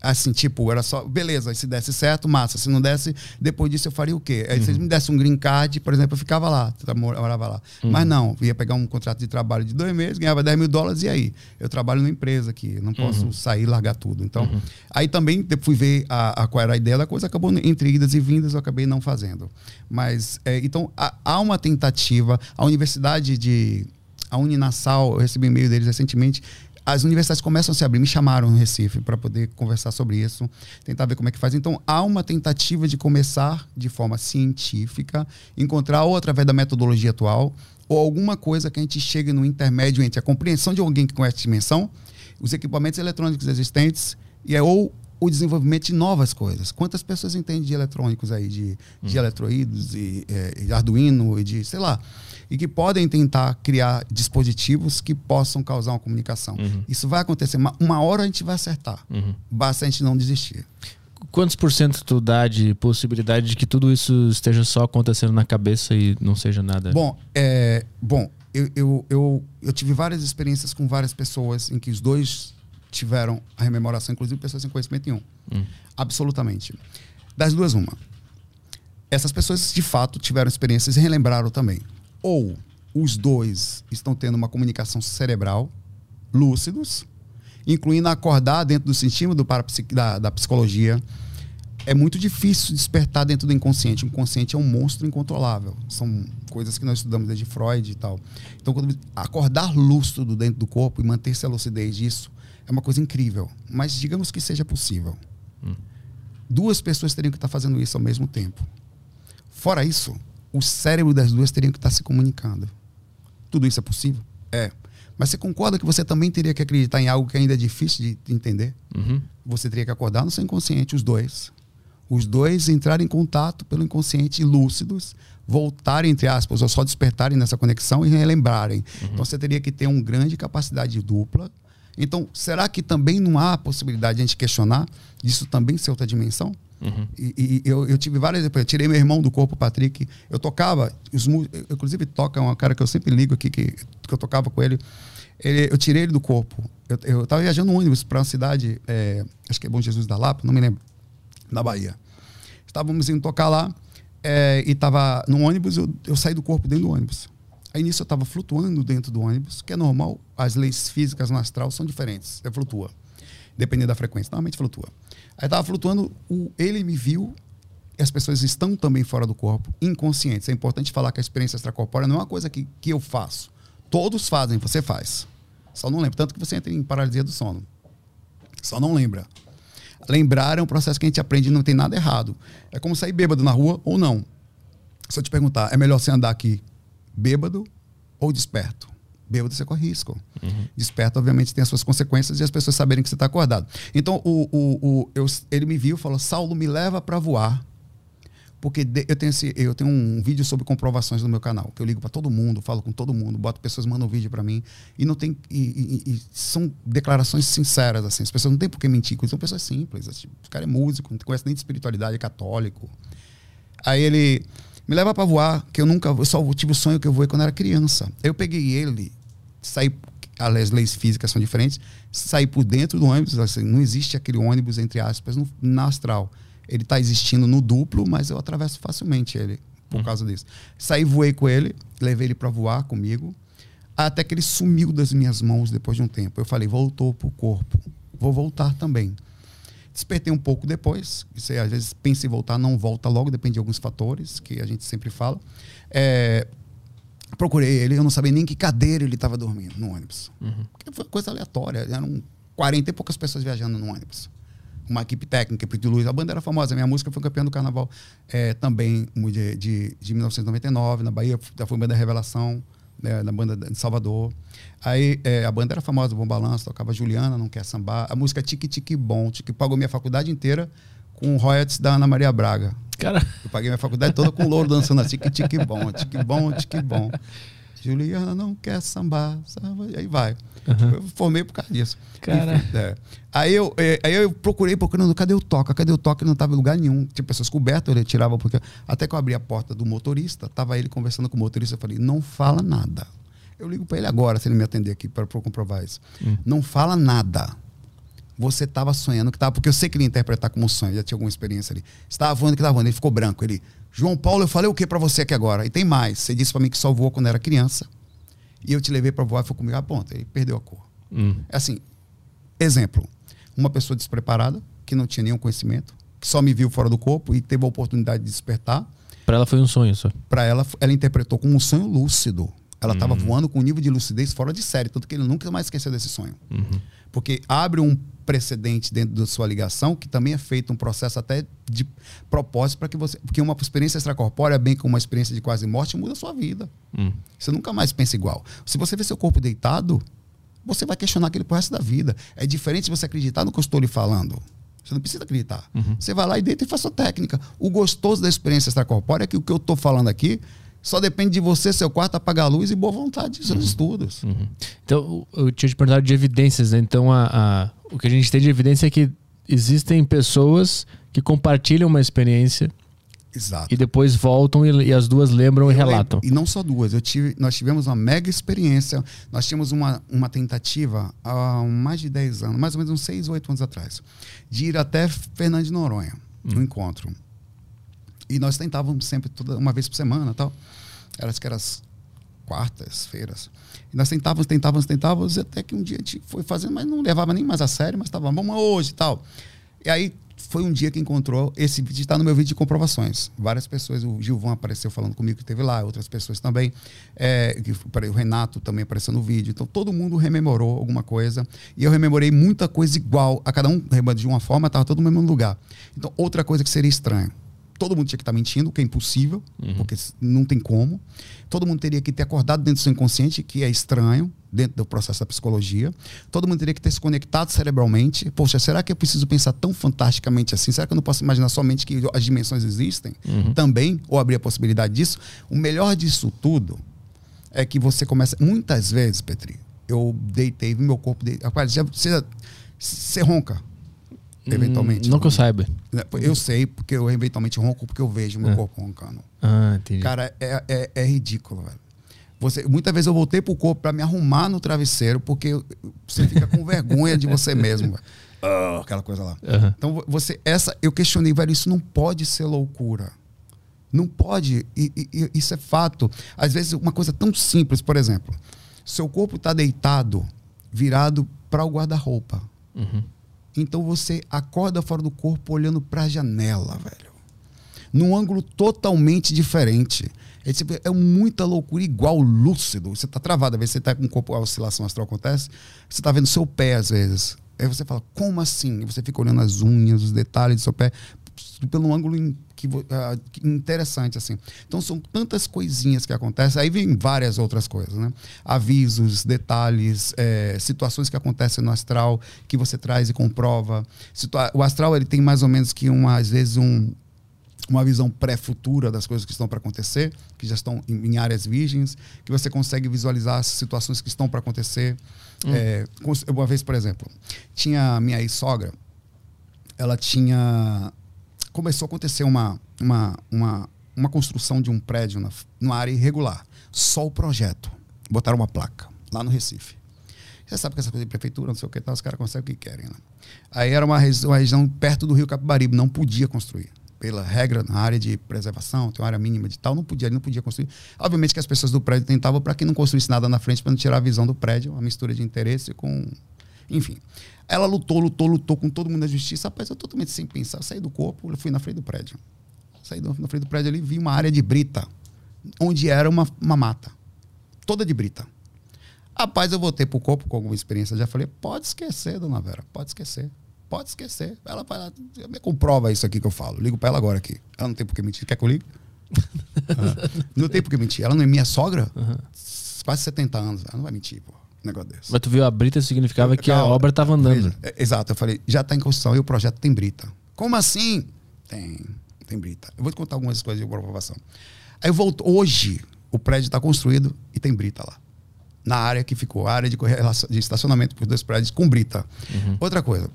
Assim, tipo, era só, beleza, se desse certo, massa. Se não desse, depois disso eu faria o quê? Aí uhum. se me dessem um green card, por exemplo, eu ficava lá, morava lá. Uhum. Mas não, ia pegar um contrato de trabalho de dois meses, ganhava 10 mil dólares, e aí? Eu trabalho numa empresa aqui, não posso uhum. sair e largar tudo. Então, uhum. aí também fui ver a, a, qual era a ideia da coisa, acabou entre idas e vindas, eu acabei não fazendo. Mas, é, então, há, há uma tentativa, a Universidade de. A Uninasal, eu recebi e-mail deles recentemente, as universidades começam a se abrir, me chamaram no Recife para poder conversar sobre isso, tentar ver como é que faz. Então, há uma tentativa de começar de forma científica, encontrar ou através da metodologia atual, ou alguma coisa que a gente chegue no intermédio entre a compreensão de alguém que conhece a dimensão, os equipamentos eletrônicos existentes, e é, ou o desenvolvimento de novas coisas. Quantas pessoas entendem de eletrônicos aí, de, de hum. eletroídos, e, é, e Arduino, e de, sei lá e que podem tentar criar dispositivos que possam causar uma comunicação. Uhum. Isso vai acontecer. Uma, hora a gente vai acertar. Uhum. Basta a gente não desistir. Quantos por cento tu dá de possibilidade de que tudo isso esteja só acontecendo na cabeça e não seja nada? Bom, é, bom eu, eu, eu, eu tive várias experiências com várias pessoas em que os dois tiveram a rememoração, inclusive pessoas sem conhecimento nenhum. Hum. Absolutamente. Das duas, uma. Essas pessoas, de fato, tiveram experiências e relembraram também ou os dois estão tendo uma comunicação cerebral, lúcidos, incluindo acordar dentro do sistema do da, da psicologia. É muito difícil despertar dentro do inconsciente. O inconsciente é um monstro incontrolável. São coisas que nós estudamos desde Freud e tal. Então, quando acordar lúcido dentro do corpo e manter-se a lucidez disso é uma coisa incrível. Mas digamos que seja possível. Hum. Duas pessoas teriam que estar fazendo isso ao mesmo tempo. Fora isso, o cérebro das duas teriam que estar se comunicando. Tudo isso é possível? É. Mas você concorda que você também teria que acreditar em algo que ainda é difícil de entender? Uhum. Você teria que acordar no seu inconsciente, os dois. Os dois entrarem em contato pelo inconsciente lúcidos, voltarem, entre aspas, ou só despertarem nessa conexão e relembrarem. Uhum. Então você teria que ter uma grande capacidade dupla. Então, será que também não há a possibilidade de a gente questionar disso também ser outra dimensão? Uhum. E, e eu, eu, tive várias. Eu tirei meu irmão do corpo, Patrick. Eu tocava, os, inclusive toca um cara que eu sempre ligo aqui, que, que eu tocava com ele. ele eu tirei ele do corpo. Eu, eu tava viajando no ônibus para uma cidade, é, acho que é Bom Jesus da Lapa, não me lembro, na Bahia. Estávamos indo tocar lá é, e estava no ônibus, eu, eu saí do corpo dentro do ônibus. Aí nisso eu estava flutuando dentro do ônibus, que é normal, as leis físicas no astral são diferentes, você flutua, dependendo da frequência, normalmente flutua. Aí tava flutuando, o, ele me viu, e as pessoas estão também fora do corpo, inconscientes. É importante falar que a experiência extracorpórea não é uma coisa que, que eu faço. Todos fazem, você faz. Só não lembra. Tanto que você entra em paralisia do sono. Só não lembra. Lembrar é um processo que a gente aprende e não tem nada errado. É como sair bêbado na rua ou não. Se eu te perguntar, é melhor você andar aqui bêbado ou desperto? Bêbado você corre risco. Uhum. Desperto, obviamente, tem as suas consequências e as pessoas saberem que você está acordado. Então, o, o, o, eu, ele me viu e falou: Saulo, me leva para voar. Porque de, eu, tenho esse, eu tenho um vídeo sobre comprovações no meu canal, que eu ligo para todo mundo, falo com todo mundo, boto pessoas, mandam um vídeo para mim. E não tem. E, e, e, são declarações sinceras, assim. As pessoas não têm por que mentir, são pessoas simples. Assim, o cara é músico, não conhece nem de espiritualidade, é católico. Aí ele me leva para voar, que eu nunca, eu só tive o sonho que eu voei quando era criança. Eu peguei ele, saí, as leis físicas são diferentes, saí por dentro do ônibus, assim, não existe aquele ônibus, entre aspas, no, no astral. Ele está existindo no duplo, mas eu atravesso facilmente ele por uhum. causa disso. Saí, voei com ele, levei ele para voar comigo, até que ele sumiu das minhas mãos depois de um tempo. Eu falei, voltou pro corpo, vou voltar também. Despertei um pouco depois. Você às vezes pensa em voltar, não volta logo, depende de alguns fatores que a gente sempre fala. É, procurei ele, eu não sabia nem que cadeira ele estava dormindo no ônibus. Uhum. Foi coisa aleatória. Eram 40 e poucas pessoas viajando no ônibus. Uma equipe técnica, equipe de luz. A banda era famosa. Minha música foi campeã do carnaval é, também de, de, de 1999. Na Bahia, já foi banda Revelação, né, na banda de Salvador. Aí é, a banda era famosa, Bom Balanço, tocava Juliana, Não Quer Sambar. A música Tique Tique Bom, que pagou minha faculdade inteira com royalties da Ana Maria Braga. Cara, Eu paguei minha faculdade toda com louro dançando assim, tique tique bom, (laughs) tique bom, tique bom. Juliana não quer sambar, samba, aí vai. Eu formei por causa disso. Cara. Enfim, é. Aí, eu, é, aí eu procurei, procurando, cadê o toca? Cadê o toca? Ele não estava em lugar nenhum. Tinha pessoas cobertas, eu tirava porque. Até que eu abri a porta do motorista, tava ele conversando com o motorista, eu falei, não fala nada. Eu ligo para ele agora, se ele me atender aqui, para comprovar isso. Não fala nada. Você estava sonhando que estava, porque eu sei que ele ia interpretar como sonho, já tinha alguma experiência ali. Estava voando que estava voando, ele ficou branco. Ele, João Paulo, eu falei o que para você aqui agora? E tem mais. Você disse para mim que só voou quando era criança. E eu te levei para voar e foi comigo a ponta. Ele perdeu a cor. hum, É assim, exemplo, uma pessoa despreparada, que não tinha nenhum conhecimento, que só me viu fora do corpo e teve a oportunidade de despertar, pra ela foi um sonho só. para ela, ela interpretou como um sonho lúcido. Ela estava voando com um nível de lucidez fora de série, tanto que ele nunca mais esqueceu desse sonho. Porque abre um precedente dentro da sua ligação, que também é feito um processo até de propósito para que você. Porque uma experiência extracorpórea, bem como uma experiência de quase morte, muda a sua vida. Hum. Você nunca mais pensa igual. Se você vê seu corpo deitado, você vai questionar aquele pro resto da vida. É diferente você acreditar no que eu estou lhe falando. Você não precisa acreditar. Você vai lá e deita e faz sua técnica. O gostoso da experiência extracorpórea é que o que eu estou falando aqui só depende de você, seu quarto, apagar a luz e boa vontade dos seus estudos. Então, eu tinha te perguntado de evidências, né? Então, a, a- o que a gente tem de evidência é que existem pessoas que compartilham uma experiência Exato. e depois voltam e, e as duas lembram e Eu relatam. lembro- E não só duas. Eu tive, nós tivemos uma mega experiência. Nós tínhamos uma, uma tentativa há mais de 10 anos, mais ou menos uns 6 ou 8 anos atrás, de ir até Fernando de Noronha, no encontro. E nós tentávamos sempre, toda, uma vez por semana tal. Era, acho que era as quartas-feiras. E nós tentávamos, tentávamos, tentávamos, até que um dia a gente foi fazendo, mas não levava nem mais a sério, mas estava, vamos hoje e tal. E aí foi um dia que encontrou esse vídeo, está no meu vídeo de comprovações. Várias pessoas, o Gilvão apareceu falando comigo que teve lá, outras pessoas também. É, o Renato também apareceu no vídeo. Então todo mundo rememorou alguma coisa. E eu rememorei muita coisa igual. A cada um de uma forma, estava todo no mesmo lugar. Então, outra coisa que seria estranho. Todo mundo tinha que estar mentindo, o que é impossível, porque não tem como. Todo mundo teria que ter acordado dentro do seu inconsciente, que é estranho, dentro do processo da psicologia. Todo mundo teria que ter se conectado cerebralmente. Poxa, será que eu preciso pensar tão fantasticamente assim? Será que eu não posso imaginar somente que as dimensões existem também? Ou abrir a possibilidade disso? O melhor disso tudo é que você começa. Muitas vezes, Petri, eu deitei, vi meu corpo. De... Rapaz, já, você, você ronca, eventualmente. Hum, não que eu saiba. Eu sei, porque eu eventualmente ronco, porque eu vejo meu É. corpo roncando. Ah, entendi. Cara, é, é, é ridículo, velho. Você, muitas vezes eu voltei pro corpo para me arrumar no travesseiro, porque você fica com vergonha de você (laughs) mesmo. velho. Ah, aquela coisa lá. Então, vo- você, essa, eu questionei, velho, isso não pode ser loucura. Não pode, e, e- e isso é fato. Às vezes, uma coisa tão simples, por exemplo, seu corpo está deitado, virado para o guarda-roupa. Uhum. Então você acorda fora do corpo olhando para a janela, velho. Num ângulo totalmente diferente. É, tipo, é muita loucura, igual lúcido. Você tá travado, às vezes você tá com o corpo, a oscilação astral acontece, você tá vendo seu pé às vezes. Aí você fala, como assim? E você fica olhando as unhas, os detalhes do seu pé, pelo ângulo em- que, que- interessante, assim. Então são tantas coisinhas que acontecem, aí vem várias outras coisas, né? Avisos, detalhes, eh, situações que acontecem no astral que você traz e comprova. Situa- o astral ele tem mais ou menos que uma, às vezes um, uma visão pré-futura das coisas que estão para acontecer, que já estão em, áreas virgens, que você consegue visualizar as situações que estão para acontecer. É, cons- uma vez, por exemplo, tinha a minha ex-sogra, ela tinha. Começou a acontecer uma, uma, uma, uma construção de um prédio na, numa área irregular. Só o projeto. Botaram uma placa lá no Recife. Você sabe que essa coisa de prefeitura, não sei o que tal, os caras conseguem o que querem. Né? Aí era uma, uma região perto do rio Capibaribe, não podia construir. Pela regra, na área de preservação, tem uma área mínima de tal, não podia, não podia construir. Obviamente que as pessoas do prédio tentavam para que não construísse nada na frente, para não tirar a visão do prédio, uma mistura de interesse com. Enfim. Ela lutou, lutou, lutou com todo mundo da justiça. Rapaz, eu totalmente sem pensar. Saí do corpo, eu fui na frente do prédio. Saí do- na frente do prédio ali, vi uma área de brita, onde era uma, uma mata. Toda de brita. Rapaz, eu voltei pro corpo com alguma experiência. Já falei, pode esquecer, dona Vera, pode esquecer. Pode esquecer. Ela vai lá, me comprova isso aqui que eu falo. Ligo pra ela agora aqui. Ela não tem por que mentir. Quer que eu ligue? Ah, (laughs) não tem por que mentir. Ela não é minha sogra? Quase 70 anos. Ela não vai mentir, pô. Negócio desse. Mas tu viu a brita significava que a Calma, obra estava andando. veja, é, Exato, eu falei, já está em construção e o projeto tem brita. Como assim? Tem, tem brita. Eu vou te contar algumas coisas de comprovação. Aí eu volto. Hoje, o prédio está construído e tem brita lá. Na área que ficou, a área de, de estacionamento para os dois prédios com brita. Uhum. Outra coisa.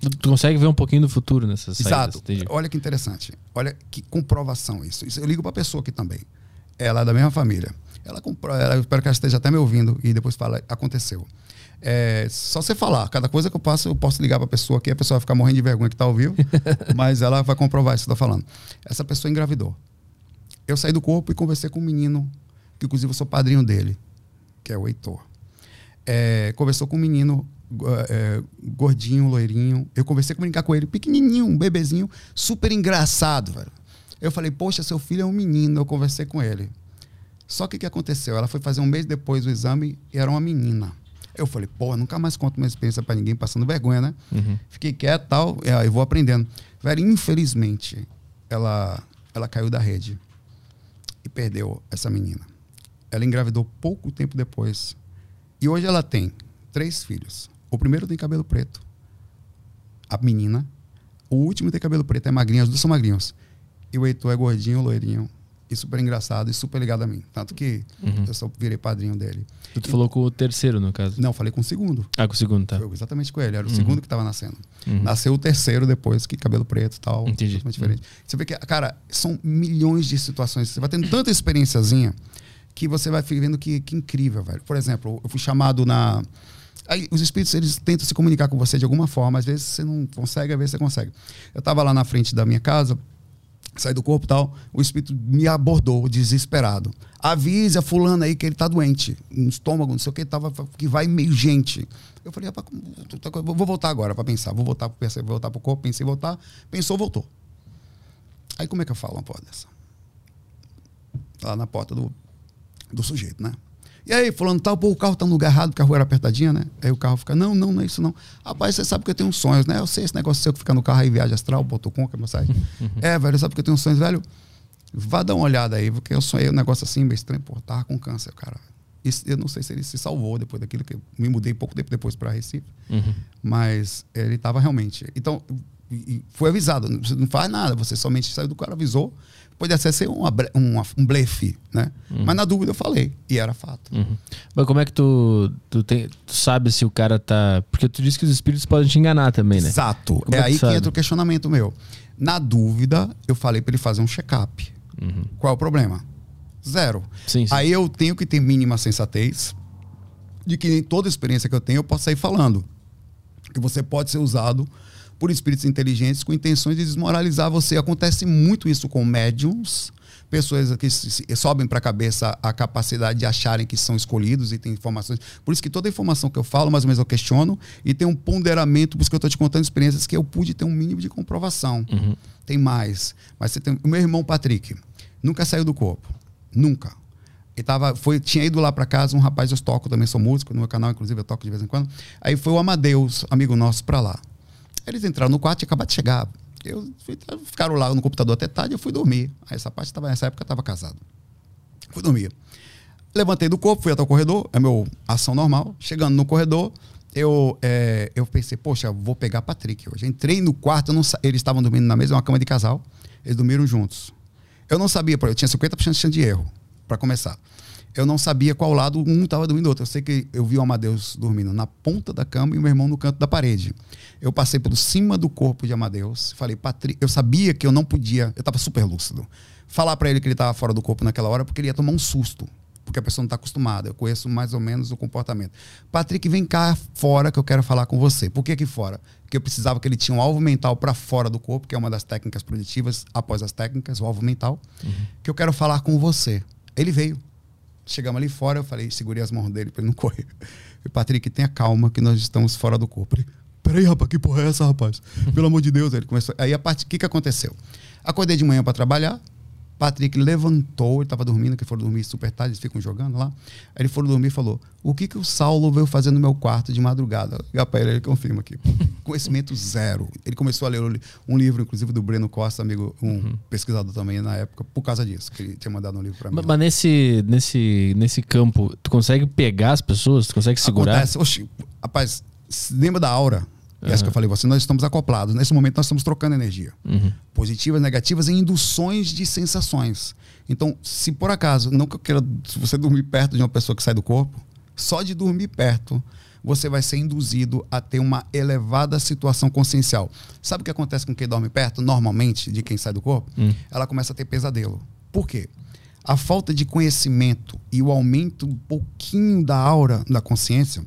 Tu, consegue ver um pouquinho do futuro nessas Exato. Olha que interessante. Olha que comprovação isso. isso eu ligo para a pessoa aqui também. Ela é da mesma família. Ela comprou, ela, eu espero que ela esteja até me ouvindo e depois fala, aconteceu. É, só você falar, cada coisa que eu passo, eu posso ligar para a pessoa aqui, a pessoa vai ficar morrendo de vergonha que está ao vivo, (laughs) mas ela vai comprovar isso que eu tô falando. Essa pessoa engravidou. Eu saí do corpo e conversei com um menino, que inclusive eu sou padrinho dele, que é o Heitor. É, conversou com um menino é, gordinho, loirinho. Eu conversei com brincar com ele, pequenininho, um bebezinho, super engraçado, velho. Eu falei, poxa, seu filho é um menino. Eu conversei com ele. Só que o que aconteceu? Ela foi fazer um mês depois o exame e era uma menina. Eu falei, pô, nunca mais conto minha experiência para ninguém, passando vergonha, né? Uhum. Fiquei quieto e tal, e vou aprendendo. Velho, infelizmente, ela, ela caiu da rede e perdeu essa menina. Ela engravidou pouco tempo depois. E hoje ela tem três filhos. O primeiro tem cabelo preto, a menina. O último tem cabelo preto, é magrinho, os dois são magrinhos. E o Heitor é gordinho, loirinho e super engraçado e super ligado a mim. Tanto que uhum. eu só virei padrinho dele. Tu, tu e, falou com o terceiro, no caso? Não, falei com o segundo. Ah, com o segundo, tá. Foi exatamente com ele. Era o uhum. segundo que estava nascendo. Uhum. Nasceu o terceiro depois, que cabelo preto e tal. Entendi. diferente. Uhum. Você vê que, cara, são milhões de situações. Você vai tendo tanta experiênciazinha que você vai vendo que, que incrível, velho. Por exemplo, eu fui chamado na. Aí, os espíritos eles tentam se comunicar com você de alguma forma, às vezes você não consegue, às vezes você consegue. Eu estava lá na frente da minha casa, saí do corpo e tal, o espírito me abordou desesperado. Avise a fulana aí que ele tá doente, no estômago, não sei o que, tava, que vai meio gente. Eu falei, vou voltar agora para pensar, vou voltar, vou voltar pro corpo, pensei voltar, pensou, voltou. Aí como é que eu falo uma porta dessa? Lá na porta do, do sujeito, né? E aí, falando tal, pô, o carro tá no lugar errado, a rua era apertadinha, né? Aí o carro fica, não, não, não é isso não. Rapaz, você sabe que eu tenho sonhos, né? Eu sei esse negócio seu que fica no carro aí, viagem astral.com, que é meu site. Uhum. (laughs) é, velho, sabe que eu tenho sonhos, velho? Vá dar uma olhada aí, porque eu sonhei um negócio assim, meio estranho, pô, tava com câncer, cara. Isso, eu não sei se ele se salvou depois daquilo, que eu me mudei pouco tempo depois para Recife. Uhum. Mas ele estava realmente. Então, foi avisado, você não faz nada, você somente saiu do cara, avisou pode até ser uma, uma, um blefe, né? Uhum. Mas na dúvida eu falei, e era fato. Uhum. Mas como é que tu, tu, tem, tu sabe se o cara tá. Porque tu disse que os espíritos podem te enganar também, né? Exato. Como é, é aí que entra o questionamento meu. Na dúvida, eu falei para ele fazer um check-up. Uhum. Qual é o problema? Zero. Sim, sim. Aí eu tenho que ter mínima sensatez de que em toda experiência que eu tenho eu posso sair falando. Que você pode ser usado por espíritos inteligentes com intenções de desmoralizar você. Acontece muito isso com médiums, pessoas que sobem para a cabeça a capacidade de acharem que são escolhidos e têm informações. Por isso que toda informação que eu falo, mais ou menos eu questiono e tem um ponderamento, por isso que eu estou te contando experiências que eu pude ter um mínimo de comprovação. Uhum. Tem mais. Mas você tem o meu irmão Patrick, nunca saiu do corpo. Nunca. Ele tava, foi, tinha ido lá para casa um rapaz, eu toco, também sou músico, no meu canal, inclusive, eu toco de vez em quando. Aí foi o Amadeus, amigo nosso, para lá. Eles entraram no quarto e acabaram de chegar. Eu fui, ficaram lá no computador até tarde, eu fui dormir. Aí essa parte tava, nessa época eu estava casado. Fui dormir. Levantei do corpo, fui até o corredor, é meu ação normal. Chegando no corredor, eu, é, eu pensei, poxa, vou pegar Patrick hoje. Entrei no quarto, não, eles estavam dormindo na mesma cama de casal, eles dormiram juntos. Eu não sabia, eu tinha 50% de chance de erro, para começar eu não sabia qual lado um estava dormindo outro. Eu sei que eu vi o Amadeus dormindo na ponta da cama e o meu irmão no canto da parede. Eu passei por cima do corpo de Amadeus, falei, Patri... eu sabia que eu não podia, eu estava super lúcido, falar para ele que ele estava fora do corpo naquela hora porque ele ia tomar um susto, porque a pessoa não está acostumada. Eu conheço mais ou menos o comportamento. Patrick, vem cá fora que eu quero falar com você. Por que aqui fora? Porque eu precisava que ele tinha um alvo mental para fora do corpo, que é uma das técnicas preditivas, após as técnicas, o alvo mental, uhum. que eu quero falar com você. Ele veio. Chegamos ali fora, eu falei, segurei as mãos dele para ele não correr. Eu, Patrick, tenha calma que nós estamos fora do corpo. Ele, peraí, rapaz, que Patrick levantou, ele estava dormindo, que foram dormir super tarde, eles ficam jogando lá. Aí ele foram dormir e falou: O que, que o Saulo veio fazer no meu quarto de madrugada? Liga para ele, ele confirma aqui. (laughs) Conhecimento zero. Ele começou a ler um livro, inclusive, do Breno Costa, amigo, um uhum. pesquisador também na época, por causa disso, que ele tinha mandado um livro para mim. Mas, mas, nesse, nesse, nesse campo, tu consegue pegar as pessoas? Tu consegue segurar? Acontece. Oxi, rapaz, lembra da aura? Essa que eu falei, você, nós estamos acoplados. Nesse momento, nós estamos trocando energia. Positivas, negativas, em induções de sensações. Então, se por acaso, não que eu queira, se você dormir perto de uma pessoa que sai do corpo, só de dormir perto, você vai ser induzido a ter uma elevada situação consciencial. Sabe o que acontece com quem dorme perto, normalmente, de quem sai do corpo? Ela começa a ter pesadelo. Por quê? A falta de conhecimento e o aumento um pouquinho da aura da consciência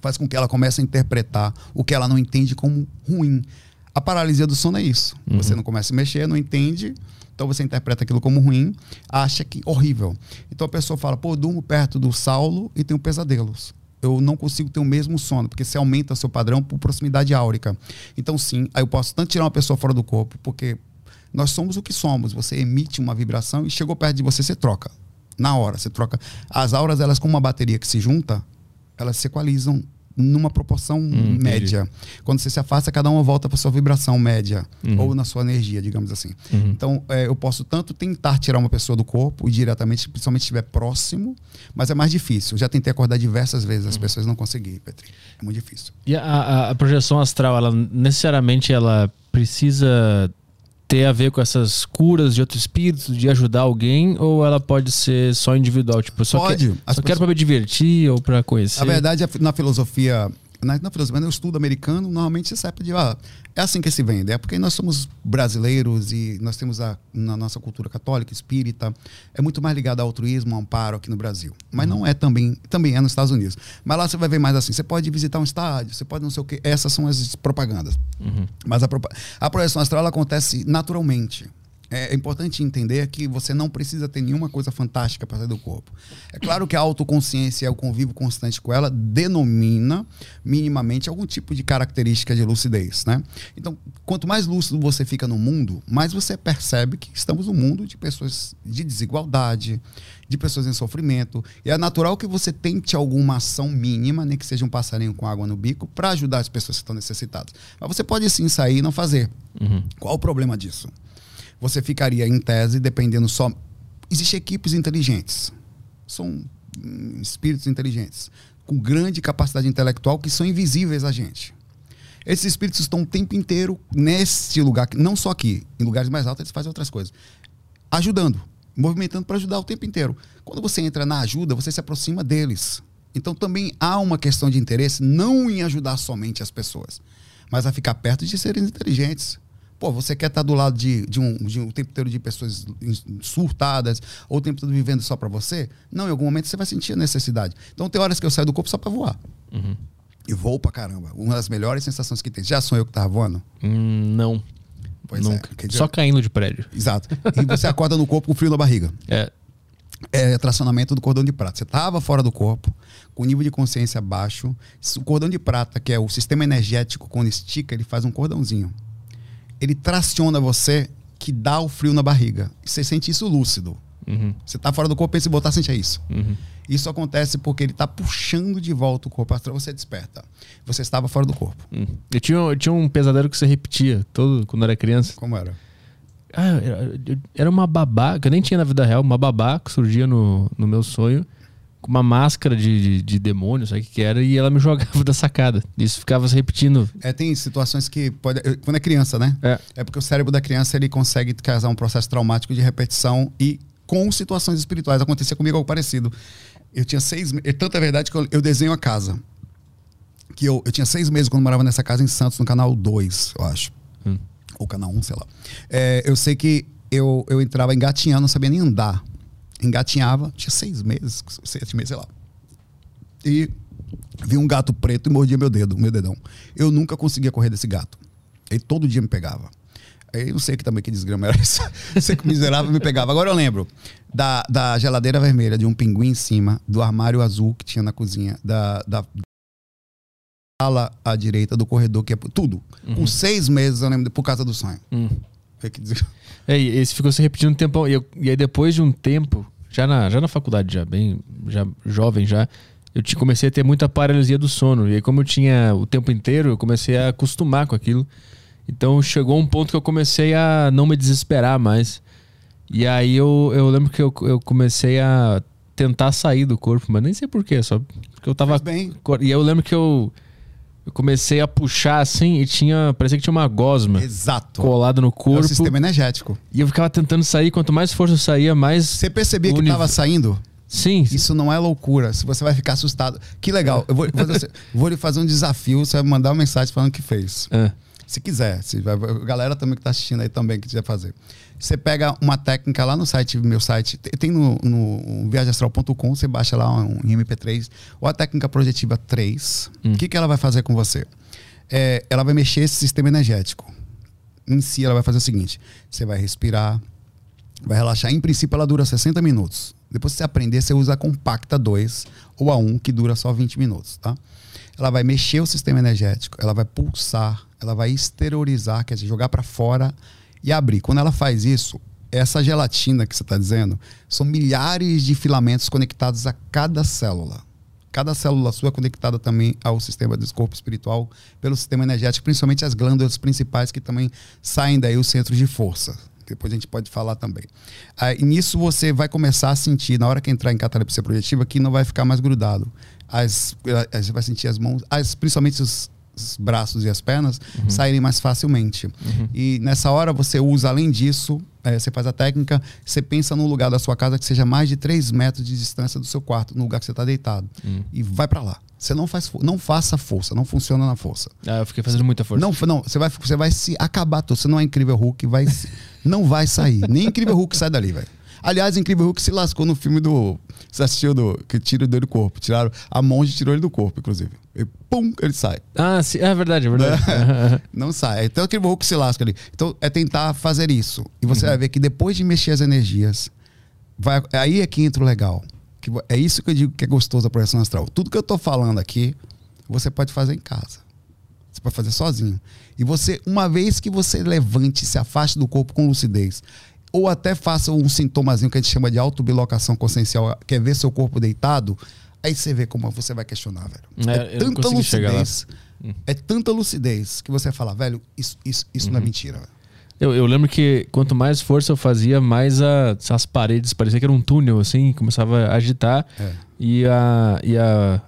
faz com que ela comece a interpretar o que ela não entende como ruim. A paralisia do sono é isso. Você não começa a mexer, não entende, então você interpreta aquilo como ruim, acha que horrível. Então a pessoa fala: pô, eu durmo perto do Saulo e tenho pesadelos. Eu não consigo ter o mesmo sono, porque você aumenta seu padrão por proximidade áurica. Então, sim, aí eu posso tanto tirar uma pessoa fora do corpo, porque nós somos o que somos. Você emite uma vibração e chegou perto de você, você troca. Na hora, você troca. As auras, elas, como uma bateria que se junta, elas se equalizam numa proporção entendi. média. Quando você se afasta, cada uma volta para sua vibração média, ou na sua energia, digamos assim. Então, é, eu posso tanto tentar tirar uma pessoa do corpo, e diretamente, principalmente se estiver próximo, mas é mais difícil. Eu já tentei acordar diversas vezes, as pessoas não conseguiram, Petri. É muito difícil. E a, a- a projeção astral, ela necessariamente ela precisa ter a ver com essas curas de outros espíritos, de ajudar alguém, ou ela pode ser só individual? Tipo, só, Pode. Que, só quero pessoas- pra me divertir ou pra conhecer. Na verdade, na filosofia, na, na filosofia, no estudo americano, normalmente você sabe de, ah, é assim que se vende. É porque nós somos brasileiros e nós temos a, na nossa cultura católica, espírita, é muito mais ligado ao altruísmo, ao amparo aqui no Brasil. Mas não é também, também é nos Estados Unidos. Mas lá você vai ver mais assim, você pode visitar um estádio, você pode não sei o quê. Essas são as propagandas. Mas a, a projeção astral acontece naturalmente. É importante entender que você não precisa ter nenhuma coisa fantástica para sair do corpo. É claro que a autoconsciência e o convívio constante com ela denomina minimamente algum tipo de característica de lucidez, né? Então, quanto mais lúcido você fica no mundo, mais você percebe que estamos num mundo de pessoas de desigualdade, de pessoas em sofrimento. E é natural que você tente alguma ação mínima, nem que seja um passarinho com água no bico, para ajudar as pessoas que estão necessitadas. Mas você pode sim sair e não fazer. Qual o problema disso? Você ficaria em tese dependendo só. Existem equipes inteligentes. São hum, espíritos inteligentes, com grande capacidade intelectual que são invisíveis a gente. Esses espíritos estão o tempo inteiro nesse lugar, não só aqui, em lugares mais altos eles fazem outras coisas, ajudando, movimentando para ajudar o tempo inteiro. Quando você entra na ajuda, você se aproxima deles. Então também há uma questão de interesse não em ajudar somente as pessoas, mas a ficar perto de seres inteligentes. Pô, você quer estar do lado de, de, um, de um tempo inteiro de pessoas surtadas, ou o tempo todo vivendo só para você? Não, em algum momento você vai sentir a necessidade. Então tem horas que eu saio do corpo só para voar. E voo pra caramba. Uma das melhores sensações que tem. Já sonhou que tava voando? Hum, não. Pois Nunca. é. Dizer- Só caindo de prédio. Exato. E você acorda no corpo com frio na barriga. É. É tracionamento do cordão de prata. Você estava fora do corpo, com nível de consciência baixo. O cordão de prata, que é o sistema energético, quando estica, ele faz um cordãozinho. Ele traciona você, que dá o frio na barriga. E você sente isso lúcido. Uhum. Você tá fora do corpo, pensa em botar, sente isso. Uhum. Isso acontece porque ele tá puxando de volta o corpo astral, você desperta. Você estava fora do corpo. Hum. Eu, tinha, eu tinha um pesadelo que você repetia todo quando era criança. Como era? Ah, era, era uma babá, que eu nem tinha na vida real, uma babá que surgia no, no meu sonho com uma máscara de, de, de demônio, sabe o que, era, e ela me jogava da sacada. Isso ficava se repetindo. É, tem situações que pode. Quando é criança, né? É. É porque o cérebro da criança ele consegue causar um processo traumático de repetição e com situações espirituais. Acontecia comigo algo parecido. Eu tinha seis meses. Tanto é verdade que eu, eu desenho a casa. Que eu, eu tinha seis meses quando morava nessa casa em Santos, no canal 2, eu acho. Hum. Ou canal 1, sei lá. É, eu sei que eu, eu entrava engatinhando, não sabia nem andar. Engatinhava, tinha seis meses, sete meses, sei lá. E vi um gato preto e mordia meu dedo, meu dedão. Eu nunca conseguia correr desse gato. Ele todo dia me pegava. Aí eu não sei que também que desgrama era isso. (laughs) sei que miserável me pegava. Agora eu lembro da, da geladeira vermelha, de um pinguim em cima, do armário azul que tinha na cozinha, da, da sala à direita, do corredor, que é tudo. Com seis meses eu lembro, por causa do sonho. Hum. Foi que (laughs) É, e esse ficou se repetindo um tempão. E, eu- e aí depois de um tempo, já na, já na faculdade, já bem já jovem já, eu te, comecei a ter muita paralisia do sono. E aí como eu tinha o tempo inteiro, eu comecei a acostumar com aquilo. Então chegou um ponto que eu comecei a não me desesperar mais. E aí eu, eu lembro que eu, eu comecei a tentar sair do corpo, mas nem sei porquê, só porque eu tava... Faz bem. E eu lembro que eu eu comecei a puxar assim e tinha. Parecia que tinha uma gosma Exato. colada no É o corpo. sistema energético. E eu ficava tentando sair. Quanto mais força eu saía, mais. Você percebia que estava saindo? Sim. Isso não é loucura. Se você vai ficar assustado. Que legal. Eu vou, vou, (laughs) vou lhe fazer um desafio. Você vai mandar uma mensagem falando que fez. Ah, Se quiser. Se vai, a galera também que está assistindo aí também que quiser fazer. Você pega uma técnica lá no site, meu site, te- tem no, no viagemastral.com, você baixa lá um MP3, ou a técnica projetiva 3. O que, que ela vai fazer com você? É, ela vai mexer esse sistema energético. Em si, ela vai fazer o seguinte: você vai respirar, vai relaxar. Em princípio, ela dura 60 minutos. Depois que você aprender, você usa a Compacta 2 ou a 1, que dura só 20 minutos, tá? Ela vai mexer o sistema energético, ela vai pulsar, ela vai exteriorizar, quer dizer, jogar para fora e abrir. Quando ela faz isso, essa gelatina que você está dizendo, são milhares de filamentos conectados a cada célula. Cada célula sua é conectada também ao sistema do corpo espiritual pelo sistema energético, principalmente as glândulas principais que também saem daí os centros de força. Depois a gente pode falar também. Aí, nisso você vai começar a sentir, na hora que entrar em catalepsia projetiva, que não vai ficar mais grudado. As, eh, você vai sentir as mãos, as, principalmente os, os braços e as pernas, saírem mais facilmente. E nessa hora você usa, além disso, eh, você faz a técnica, você pensa num lugar da sua casa que seja mais de 3 metros de distância do seu quarto, no lugar que você está deitado. E vai para lá. Você não faz, não faça força, não funciona na força. ah, eu fiquei fazendo muita força. Não, não, você vai, você vai se acabar todo. Você não é incrível Hulk, vai, não vai sair. Nem incrível Hulk sai dali, velho. Aliás, incrível Hulk se lascou no filme do. Você assistiu do. Que tira ele do corpo. Tiraram. A monge tirou ele do corpo, inclusive. E pum, ele sai. Ah, sim, é verdade, é verdade. (laughs) Não sai. Então o incrível Hulk se lasca ali. Então é tentar fazer isso. E você vai ver que depois de mexer as energias, vai, aí é que entra o legal. Que é isso que eu digo que é gostoso a projeção astral. Tudo que eu tô falando aqui, você pode fazer em casa. Você pode fazer sozinho. E você, uma vez que você levante, se afaste do corpo com lucidez, ou até faça um sintomazinho que a gente chama de autobilocação consciencial, que é ver seu corpo deitado, aí você vê como você vai questionar, velho. É, É, tanta lucidez. É tanta lucidez que você fala, velho, isso, isso, isso Uhum. não é mentira. velho. Eu, eu lembro que quanto mais força eu fazia, mais a- as paredes parecia que era um túnel, assim, começava a agitar É. e a. E a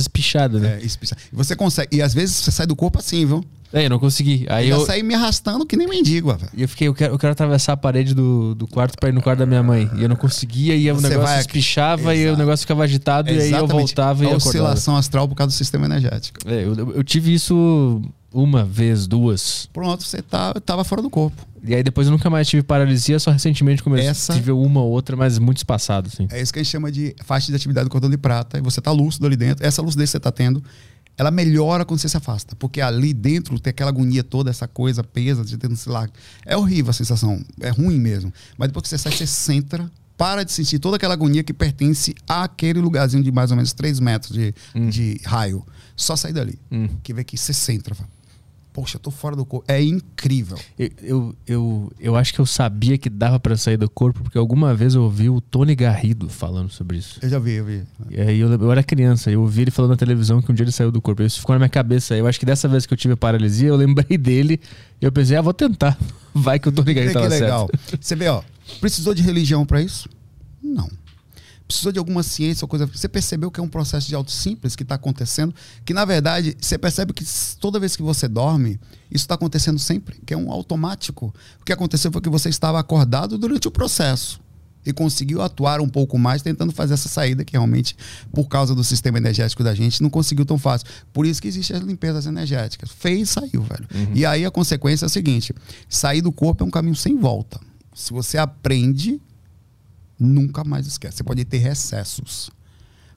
espichada, né? É, isso, e você consegue. E às vezes você sai do corpo assim, viu? É, eu não consegui. Aí eu eu, saí me arrastando que nem mendigo, velho. e eu fiquei, eu quero, eu quero atravessar a parede do, do quarto pra ir no quarto da minha mãe. E eu não conseguia, e o Você negócio vai- espichava e o Exato. negócio ficava agitado, e aí eu Exatamente. voltava e a acordava. oscilação astral por causa do sistema energético. É, eu, eu tive isso uma vez, duas. Pronto, você tá, tava fora do corpo. E aí depois eu nunca mais tive paralisia, só recentemente comecei Essa- tive uma ou outra, mas muito espaçado, assim. É isso que a gente chama de faixa de atividade do cordão de prata. E você tá lúcido ali dentro. Essa lucidez que você tá tendo, ela melhora quando você se afasta. Porque ali dentro tem aquela agonia toda, essa coisa pesa, de tendo se lá. É horrível a sensação. É ruim mesmo. Mas depois que você sai, você centra, para de sentir toda aquela agonia que pertence àquele lugarzinho de mais ou menos 3 metros de, de raio. Só sair dali. Hum. Que vê que você centra. fala, Poxa, tô fora do corpo. É incrível. Eu, eu, eu, eu acho que eu sabia que dava pra sair do corpo, porque alguma vez eu ouvi o Tony Garrido falando sobre isso. Eu já vi, eu vi. E aí eu, eu era criança, eu ouvi ele falando na televisão que um dia ele saiu do corpo. Isso ficou na minha cabeça. Eu acho que dessa vez que eu tive paralisia, eu lembrei (laughs) dele e eu pensei, ah, vou tentar. Vai que o Tony Garrido Olha que tava legal. certo. Você vê, ó, precisou de religião para isso? Não. Precisou de alguma ciência ou coisa. Você percebeu que é um processo de auto simples que está acontecendo, que na verdade você percebe que toda vez que você dorme, isso está acontecendo sempre, que é um automático. O que aconteceu foi que você estava acordado durante o processo e conseguiu atuar um pouco mais tentando fazer essa saída que realmente por causa do sistema energético da gente não conseguiu tão fácil. Por isso que existem as limpezas energéticas. Fez, saiu, velho. E aí a consequência é o seguinte: sair do corpo é um caminho sem volta. Se você aprende, nunca mais esquece. Você pode ter recessos,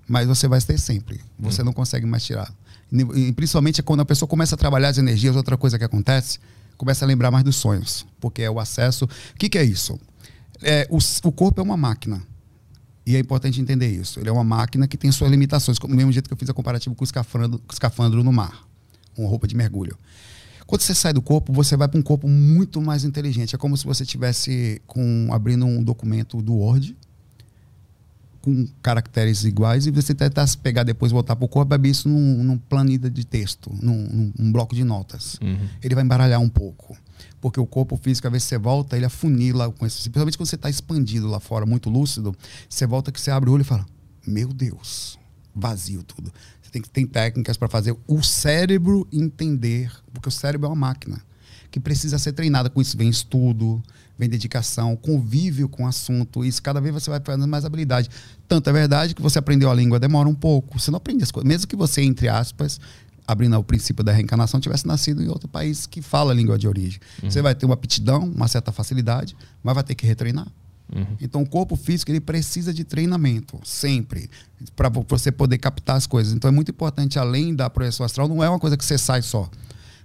mas você vai ter sempre. Você não consegue mais tirar. E, principalmente quando a pessoa começa a trabalhar as energias, outra coisa que acontece, começa a lembrar mais dos sonhos, porque é o acesso. O que, que é isso? É, o, o corpo é uma máquina. E é importante entender isso. Ele é uma máquina que tem suas limitações, como do mesmo jeito que eu fiz a comparativo com o escafandro, com o escafandro no mar, uma roupa de mergulho. Quando você sai do corpo, você vai para um corpo muito mais inteligente. É como se você tivesse com abrindo um documento do Word com caracteres iguais e você tentar se pegar depois voltar para o corpo e abrir isso num, num planilha de texto, num, num- bloco de notas. Ele vai embaralhar um pouco. Porque o corpo físico, às vezes você volta, ele afunila com isso. Principalmente quando você está expandido lá fora, muito lúcido, você volta que você abre o olho e fala: Meu Deus, vazio tudo. Tem que ter técnicas para fazer o cérebro entender, porque o cérebro é uma máquina que precisa ser treinada. Com isso vem estudo, vem dedicação, convívio com o assunto. Isso cada vez você vai fazendo mais habilidade. Tanto é verdade que você aprendeu a língua demora um pouco. Você não aprende as coisas. Mesmo que você, entre aspas, abrindo o princípio da reencarnação, tivesse nascido em outro país que fala a língua de origem. Uhum. Você vai ter uma aptidão, uma certa facilidade, mas vai ter que retreinar. Uhum. Então, o corpo físico ele precisa de treinamento, sempre, para você poder captar as coisas. Então, é muito importante, além da projeção astral, não é uma coisa que você sai só.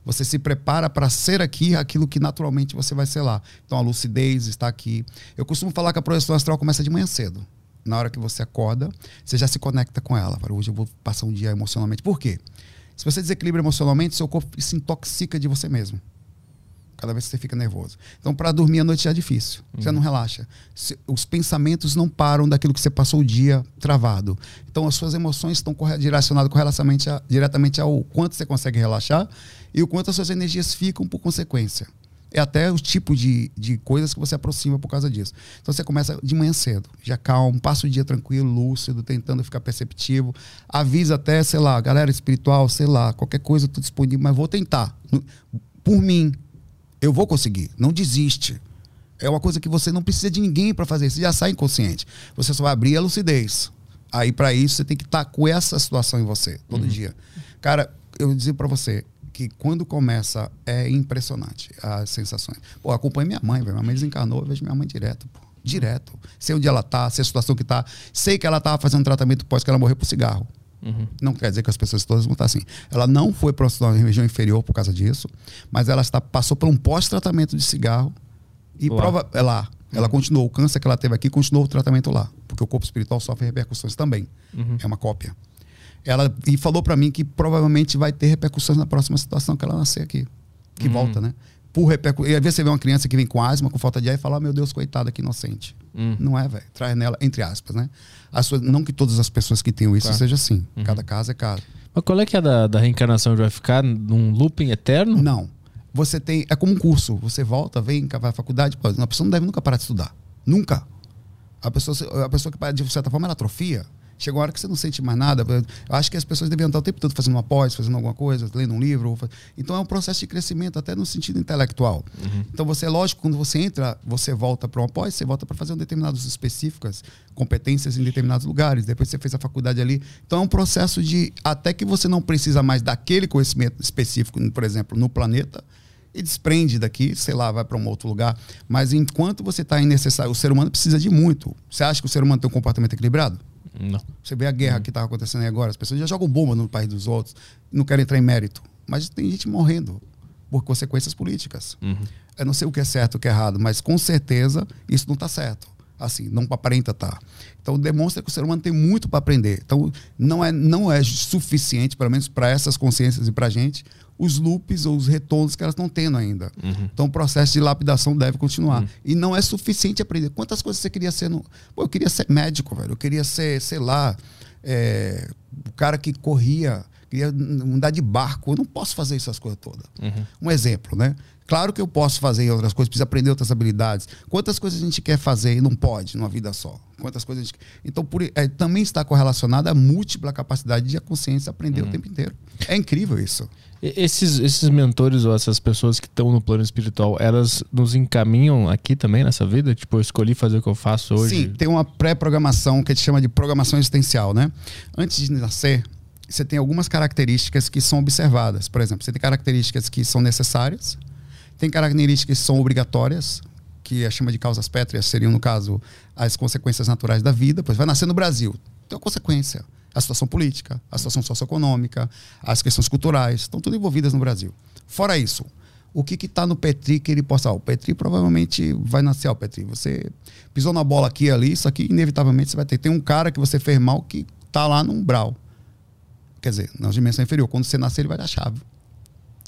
Você se prepara para ser aqui aquilo que naturalmente você vai ser lá. Então, a lucidez está aqui. Eu costumo falar que a projeção astral começa de manhã cedo. Na hora que você acorda, você já se conecta com ela. Para hoje eu vou passar um dia emocionalmente. Por quê? Se você desequilibra emocionalmente, seu corpo se intoxica de você mesmo. Cada vez que você fica nervoso. Então, para dormir à noite já é difícil. Uhum. Você não relaxa. Os pensamentos não param daquilo que você passou o dia travado. Então, as suas emoções estão direcionadas correlacionamente a, diretamente ao quanto você consegue relaxar e o quanto as suas energias ficam por consequência. É até o tipo de, de coisas que você aproxima por causa disso. Então você começa de manhã cedo, já calmo, passa o dia tranquilo, lúcido, tentando ficar perceptivo. Avisa até, sei lá, galera espiritual, sei lá, qualquer coisa eu disponível, mas vou tentar. Por mim, eu vou conseguir. Não desiste. É uma coisa que você não precisa de ninguém para fazer. Você já sai inconsciente. Você só vai abrir a lucidez. Aí, para isso, você tem que estar com essa situação em você, todo uhum. dia. Cara, eu dizer para você que quando começa, é impressionante as sensações. Pô, acompanho minha mãe, minha mãe desencarnou, eu vejo minha mãe direto, pô. Direto. Sei onde ela tá, sei a situação que tá. Sei que ela tava fazendo tratamento pós que ela morreu por cigarro. Uhum. Não quer dizer que as pessoas todas vão estar assim. Ela não foi para uma região inferior por causa disso, mas ela está, passou por um pós-tratamento de cigarro e lá. prova é lá. Ela uhum. continuou o câncer que ela teve aqui, continuou o tratamento lá, porque o corpo espiritual sofre repercussões também. Uhum. É uma cópia. Ela e falou para mim que provavelmente vai ter repercussões na próxima situação que ela nascer aqui, que uhum. volta, né? Por repercussão. E às vezes você vê uma criança que vem com asma, com falta de ar e fala: oh, "Meu Deus, coitada, que inocente". Uhum. Não é, velho. Traz nela entre aspas, né? Sua, não que todas as pessoas que tenham isso claro. seja assim. Uhum. Cada caso é caso. Mas qual é que é da, da reencarnação? Vai ficar num looping eterno? Não. Você tem. É como um curso. Você volta, vem, vai à faculdade. Pô, uma pessoa não deve nunca parar de estudar. Nunca. A pessoa, a pessoa que, de certa forma, ela atrofia. Chega uma hora que você não sente mais nada. Eu acho que as pessoas deviam estar o tempo todo fazendo uma pós, fazendo alguma coisa, lendo um livro. Então é um processo de crescimento, até no sentido intelectual. Uhum. Então você, é lógico, quando você entra, você volta para uma pós, você volta para fazer um determinados específicas, competências em determinados lugares. Depois você fez a faculdade ali. Então é um processo de até que você não precisa mais daquele conhecimento específico, por exemplo, no planeta e desprende daqui, sei lá, vai para um outro lugar. Mas enquanto você está necessário, o ser humano precisa de muito. Você acha que o ser humano tem um comportamento equilibrado? Não. Você vê a guerra que está acontecendo aí agora, as pessoas já jogam bomba no país dos outros, não querem entrar em mérito. Mas tem gente morrendo por consequências políticas. Uhum. Eu não sei o que é certo e o que é errado, mas com certeza isso não está certo. Assim, não aparenta estar. Tá. Então demonstra que o ser humano tem muito para aprender. Então não é, não é suficiente, pelo menos para essas consciências e para a gente, os loops ou os retornos que elas estão tendo ainda. Uhum. Então o processo de lapidação deve continuar. Uhum. E não é suficiente aprender. Quantas coisas você queria ser no. Pô, eu queria ser médico, velho. Eu queria ser, sei lá, é... o cara que corria, queria andar de barco. Eu não posso fazer essas coisas todas. Uhum. Um exemplo, né? Claro que eu posso fazer outras coisas, preciso aprender outras habilidades. Quantas coisas a gente quer fazer e não pode numa vida só? Quantas coisas a gente... Então, por, é, também está correlacionada a múltipla capacidade de a consciência aprender uhum. o tempo inteiro. É incrível isso. Esses, esses mentores ou essas pessoas que estão no plano espiritual, elas nos encaminham aqui também nessa vida? Tipo, eu escolhi fazer o que eu faço hoje? Sim, tem uma pré-programação que a gente chama de programação existencial, né? Antes de nascer, você tem algumas características que são observadas. Por exemplo, você tem características que são necessárias, tem características que são obrigatórias, que a chama de causas pétreas seriam, no caso, as consequências naturais da vida. Pois vai nascer no Brasil, tem uma consequência. A situação política, a situação socioeconômica, as questões culturais, estão tudo envolvidas no Brasil. Fora isso, o que está no Petri que ele possa. Ah, o Petri provavelmente vai nascer. Ó, Petri, você pisou na bola aqui ali, isso aqui inevitavelmente você vai ter. Tem um cara que você fez mal que está lá no umbral. Quer dizer, na dimensão inferior. Quando você nascer, ele vai dar chave.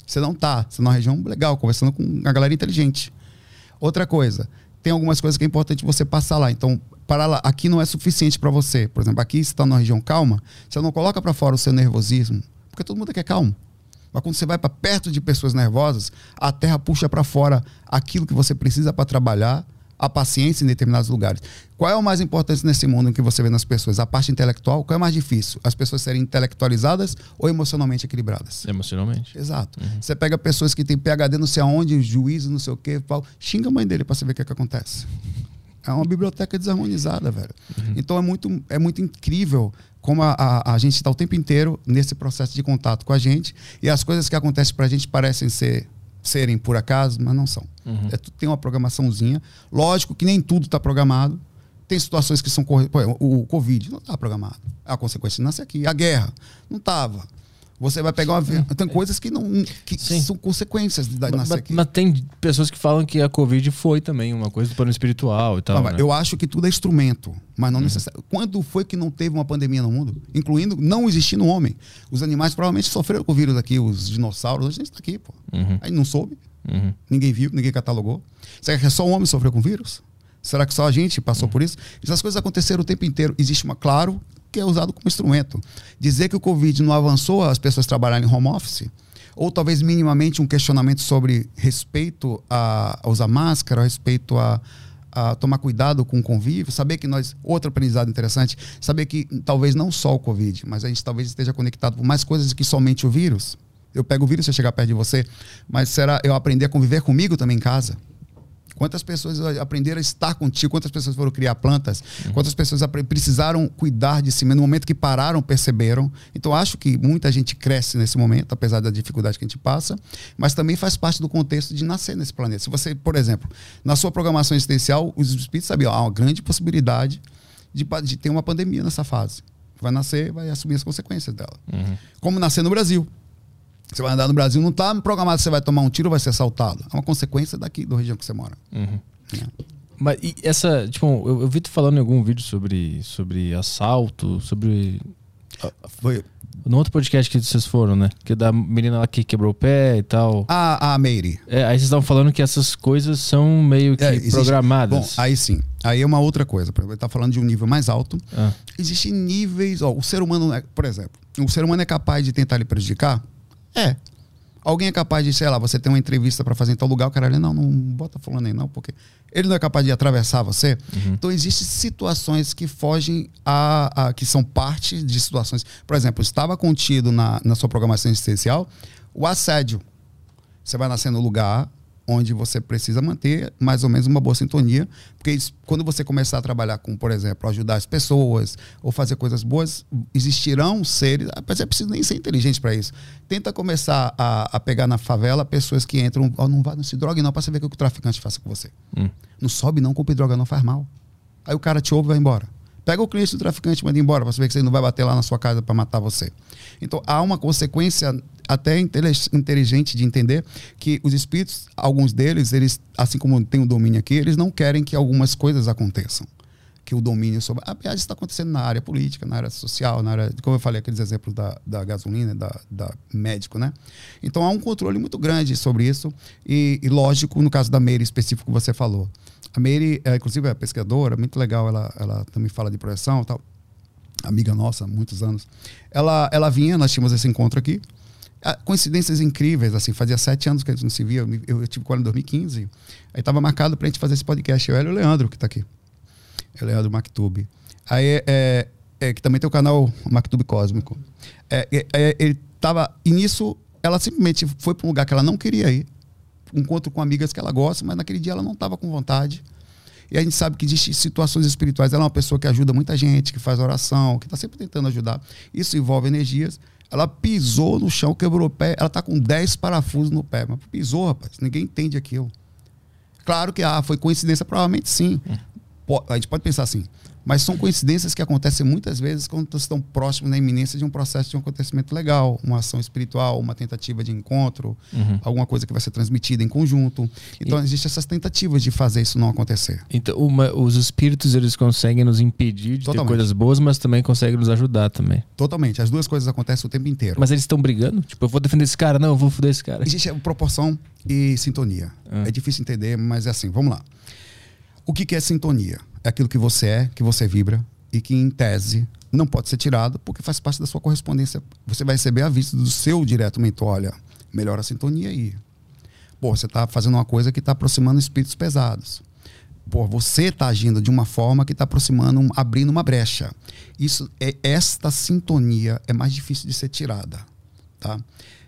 Você não tá. Você tá numa região legal, conversando com a galera inteligente. Outra coisa, tem algumas coisas que é importante você passar lá. Então, para lá, aqui não é suficiente para você. Por exemplo, aqui você está numa região calma, você não coloca para fora o seu nervosismo, porque todo mundo aqui é calmo. Mas quando você vai para perto de pessoas nervosas, a terra puxa para fora aquilo que você precisa para trabalhar, a paciência em determinados lugares. Qual é o mais importante nesse mundo em que você vê nas pessoas? A parte intelectual? Qual é mais difícil? As pessoas serem intelectualizadas ou emocionalmente equilibradas? Emocionalmente. Exato. Uhum. Você pega pessoas que têm PHD não sei aonde, juiz, não sei o quê, xinga a mãe dele para você ver o que, é que acontece. É uma biblioteca desarmonizada, velho. Uhum. Então é muito, é muito incrível como a, a, a gente está o tempo inteiro nesse processo de contato com a gente e as coisas que acontecem para a gente parecem ser serem por acaso, mas não são. Uhum. É, tem uma programaçãozinha. Lógico que nem tudo está programado. Tem situações que são. O, o Covid não está programado. A consequência nasce aqui. A guerra não estava. Você vai pegar uma. Tem coisas que não que são consequências da mas, aqui. Mas tem pessoas que falam que a Covid foi também uma coisa do plano espiritual e tal. Não, né? Eu acho que tudo é instrumento, mas não uhum. necessariamente. Quando foi que não teve uma pandemia no mundo? Incluindo não existindo homem. Os animais provavelmente sofreram com o vírus aqui, os dinossauros, a gente está aqui, pô. Uhum. Aí não soube. Uhum. Ninguém viu, ninguém catalogou. Será que é só o homem sofreu com o vírus? Será que só a gente passou uhum. por isso? Essas coisas aconteceram o tempo inteiro. Existe uma, claro, que é usado como instrumento. Dizer que o Covid não avançou as pessoas trabalharem em home office, ou talvez minimamente um questionamento sobre respeito a, a usar máscara, respeito a, a tomar cuidado com o convívio, saber que nós. Outro aprendizado interessante, saber que talvez não só o Covid, mas a gente talvez esteja conectado com mais coisas que somente o vírus. Eu pego o vírus se eu chegar perto de você, mas será eu aprender a conviver comigo também em casa? Quantas pessoas aprenderam a estar contigo? Quantas pessoas foram criar plantas? Uhum. Quantas pessoas precisaram cuidar de si mesmo? No momento que pararam, perceberam. Então, acho que muita gente cresce nesse momento, apesar da dificuldade que a gente passa, mas também faz parte do contexto de nascer nesse planeta. Se você, por exemplo, na sua programação existencial, os espíritos sabiam, há uma grande possibilidade de, de ter uma pandemia nessa fase. Vai nascer, vai assumir as consequências dela. Uhum. Como nascer no Brasil. Você vai andar no Brasil, não está programado que você vai tomar um tiro ou vai ser assaltado. É uma consequência daqui, da região que você mora. Uhum. É. Mas e essa, tipo, eu, eu, vi tu falando em algum vídeo sobre, sobre assalto, sobre. Foi. No outro podcast que vocês foram, né? Que é da menina lá que quebrou o pé e tal. A, a Meire. É, aí vocês estavam falando que essas coisas são meio que é, existe, programadas. Bom, aí sim. Aí é uma outra coisa. Ele tá falando de um nível mais alto. Ah. Existem níveis. Ó, o ser humano, é, por exemplo, o ser humano é capaz de tentar lhe prejudicar é. Alguém é capaz de, sei lá, você tem uma entrevista para fazer em tal lugar, o cara ali, não, não bota fulano aí não, porque ele não é capaz de atravessar você. Uhum. Então, existem situações que fogem a, a, que são parte de situações. Por exemplo, estava contido na, na sua programação existencial o assédio. Você vai nascer no lugar, onde você precisa manter mais ou menos uma boa sintonia, porque isso, quando você começar a trabalhar com, por exemplo, ajudar as pessoas ou fazer coisas boas, existirão seres, apesar é preciso nem ser inteligente para isso. Tenta começar a, a, pegar na favela pessoas que entram, oh, não vá, não se drogue não, para você ver o que o traficante faça com você. Hum. Não sobe não, compre droga não, faz mal. Aí o cara te ouve e vai embora. Pega o cliente do traficante e manda embora para ver que você não vai bater lá na sua casa para matar você. Então há uma consequência até inteligente de entender que os espíritos, alguns deles, eles, assim como tem o domínio aqui, eles não querem que algumas coisas aconteçam. Que o domínio sobre. Aliás, isso está acontecendo na área política, na área social, na área. Como eu falei, aqueles exemplos da, da gasolina, da, da médico, né? Então há um controle muito grande sobre isso. E, e lógico, no caso da Meire específico que você falou. A Meire, é, inclusive, é pesquisadora, muito legal, ela, ela também fala de projeção e tal. Amiga nossa, muitos anos. Ela, ela vinha, nós tínhamos esse encontro aqui. Ah, coincidências incríveis, assim, fazia sete anos que a gente não se via, eu, eu tive com ela em 2015, aí estava marcado para a gente fazer esse podcast, eu e o Leandro, que está aqui, é o Leandro Mactube, aí, é, é, que também tem o canal Mactube Cósmico, é, é, é, ele estava, e nisso, ela simplesmente foi para um lugar que ela não queria ir, encontro com amigas que ela gosta, mas naquele dia ela não estava com vontade, e a gente sabe que existem situações espirituais, ela é uma pessoa que ajuda muita gente, que faz oração, que está sempre tentando ajudar, isso envolve energias, ela pisou no chão, quebrou o pé. Ela tá com 10 parafusos no pé. Mas pisou, rapaz. Ninguém entende aquilo. Claro que ah, foi coincidência, provavelmente sim. Hum. A gente pode pensar assim. Mas são coincidências que acontecem muitas vezes quando estão próximos na iminência de um processo de um acontecimento legal, uma ação espiritual, uma tentativa de encontro, uhum. alguma coisa que vai ser transmitida em conjunto. Então, e... existem essas tentativas de fazer isso não acontecer. Então, uma, os espíritos, eles conseguem nos impedir de Totalmente. ter coisas boas, mas também conseguem nos ajudar também. Totalmente. As duas coisas acontecem o tempo inteiro. Mas eles estão brigando? Tipo, eu vou defender esse cara? Não, eu vou foder esse cara. Existe proporção e sintonia. Ah. É difícil entender, mas é assim. Vamos lá. O que, que é sintonia? É aquilo que você é, que você vibra e que, em tese, não pode ser tirado porque faz parte da sua correspondência. Você vai receber a vista do seu direto mentor. Olha, melhora a sintonia aí. Pô, você está fazendo uma coisa que está aproximando espíritos pesados. pô, você está agindo de uma forma que está aproximando, abrindo uma brecha. Isso é esta sintonia é mais difícil de ser tirada, tá?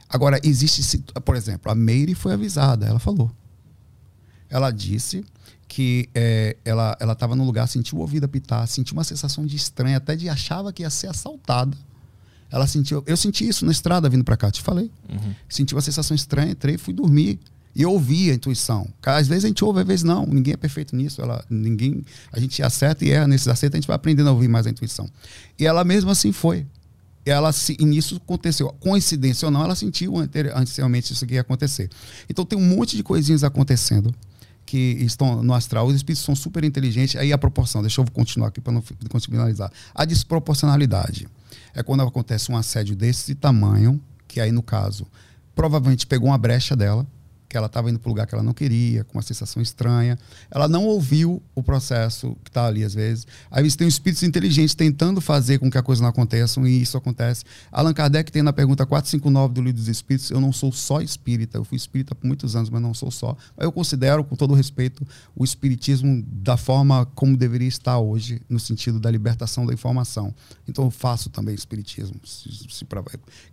Agora existe, por exemplo, a Meire foi avisada, ela falou. Ela disse que é, ela ela estava no lugar, sentiu o ouvido apitar, sentiu uma sensação de estranha, até de achava que ia ser assaltada. Ela sentiu, eu senti isso na estrada vindo para cá, te falei. Senti uma sensação estranha, entrei, fui dormir. E ouvi a intuição. Às vezes a gente ouve, às vezes não. Ninguém é perfeito nisso. Ela, ninguém, a gente acerta e erra nesses acertos, a gente vai aprendendo a ouvir mais a intuição. E ela mesmo assim foi. E ela se, e nisso aconteceu. Coincidência ou não, ela sentiu anteri- anteriormente isso que ia acontecer. Então tem um monte de coisinhas acontecendo que estão no astral. Os espíritos são super inteligentes. Aí a proporção, deixa eu continuar aqui para não finalizar. A desproporcionalidade é quando acontece um assédio desse tamanho, que aí no caso, provavelmente pegou uma brecha dela, que ela estava indo para o lugar que ela não queria, com uma sensação estranha. Ela não ouviu o processo que está ali às vezes. Aí você tem espíritos inteligentes tentando fazer com que a coisa não aconteça e isso acontece. Allan Kardec tem na pergunta 459 do Livro dos Espíritos, eu não sou só espírita, eu fui espírita por muitos anos, mas não sou só. Eu considero, com todo respeito, o espiritismo da forma como deveria estar hoje, no sentido da libertação da informação. Então eu faço também espiritismo, se, se,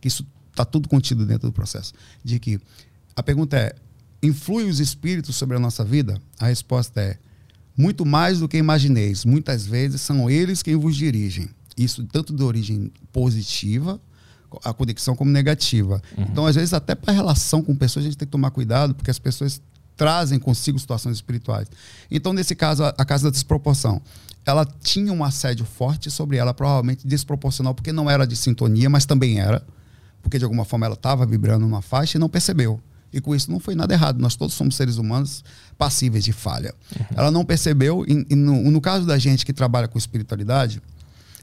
que isso está tudo contido dentro do processo. De que a pergunta é: influi os espíritos sobre a nossa vida? A resposta é: muito mais do que imagineis. Muitas vezes são eles quem vos dirigem. Isso tanto de origem positiva, a conexão, como negativa. Então, às vezes, até para a relação com pessoas, a gente tem que tomar cuidado, porque as pessoas trazem consigo situações espirituais. Então, nesse caso, a, a casa da desproporção. Ela tinha um assédio forte sobre ela, provavelmente desproporcional, porque não era de sintonia, mas também era porque de alguma forma ela estava vibrando numa faixa e não percebeu. E com isso não foi nada errado. Nós todos somos seres humanos passíveis de falha. Ela não percebeu, e, e no, no caso da gente que trabalha com espiritualidade,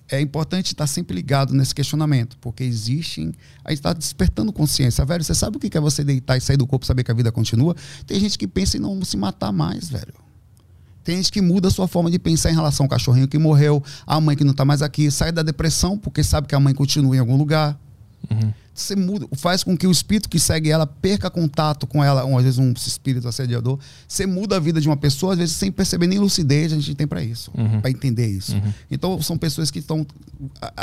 é importante estar sempre ligado nesse questionamento, porque existem. A gente está despertando consciência. Velho, você sabe o que é você deitar e sair do corpo saber que a vida continua? Tem gente que pensa em não se matar mais, velho. Tem gente que muda a sua forma de pensar em relação ao cachorrinho que morreu, a mãe que não está mais aqui, sai da depressão porque sabe que a mãe continua em algum lugar. Você muda, faz com que o espírito que segue ela perca contato com ela, um, às vezes um espírito assediador. Você muda a vida de uma pessoa, às vezes sem perceber nem lucidez, a gente tem para isso, para entender isso. Então são pessoas que estão.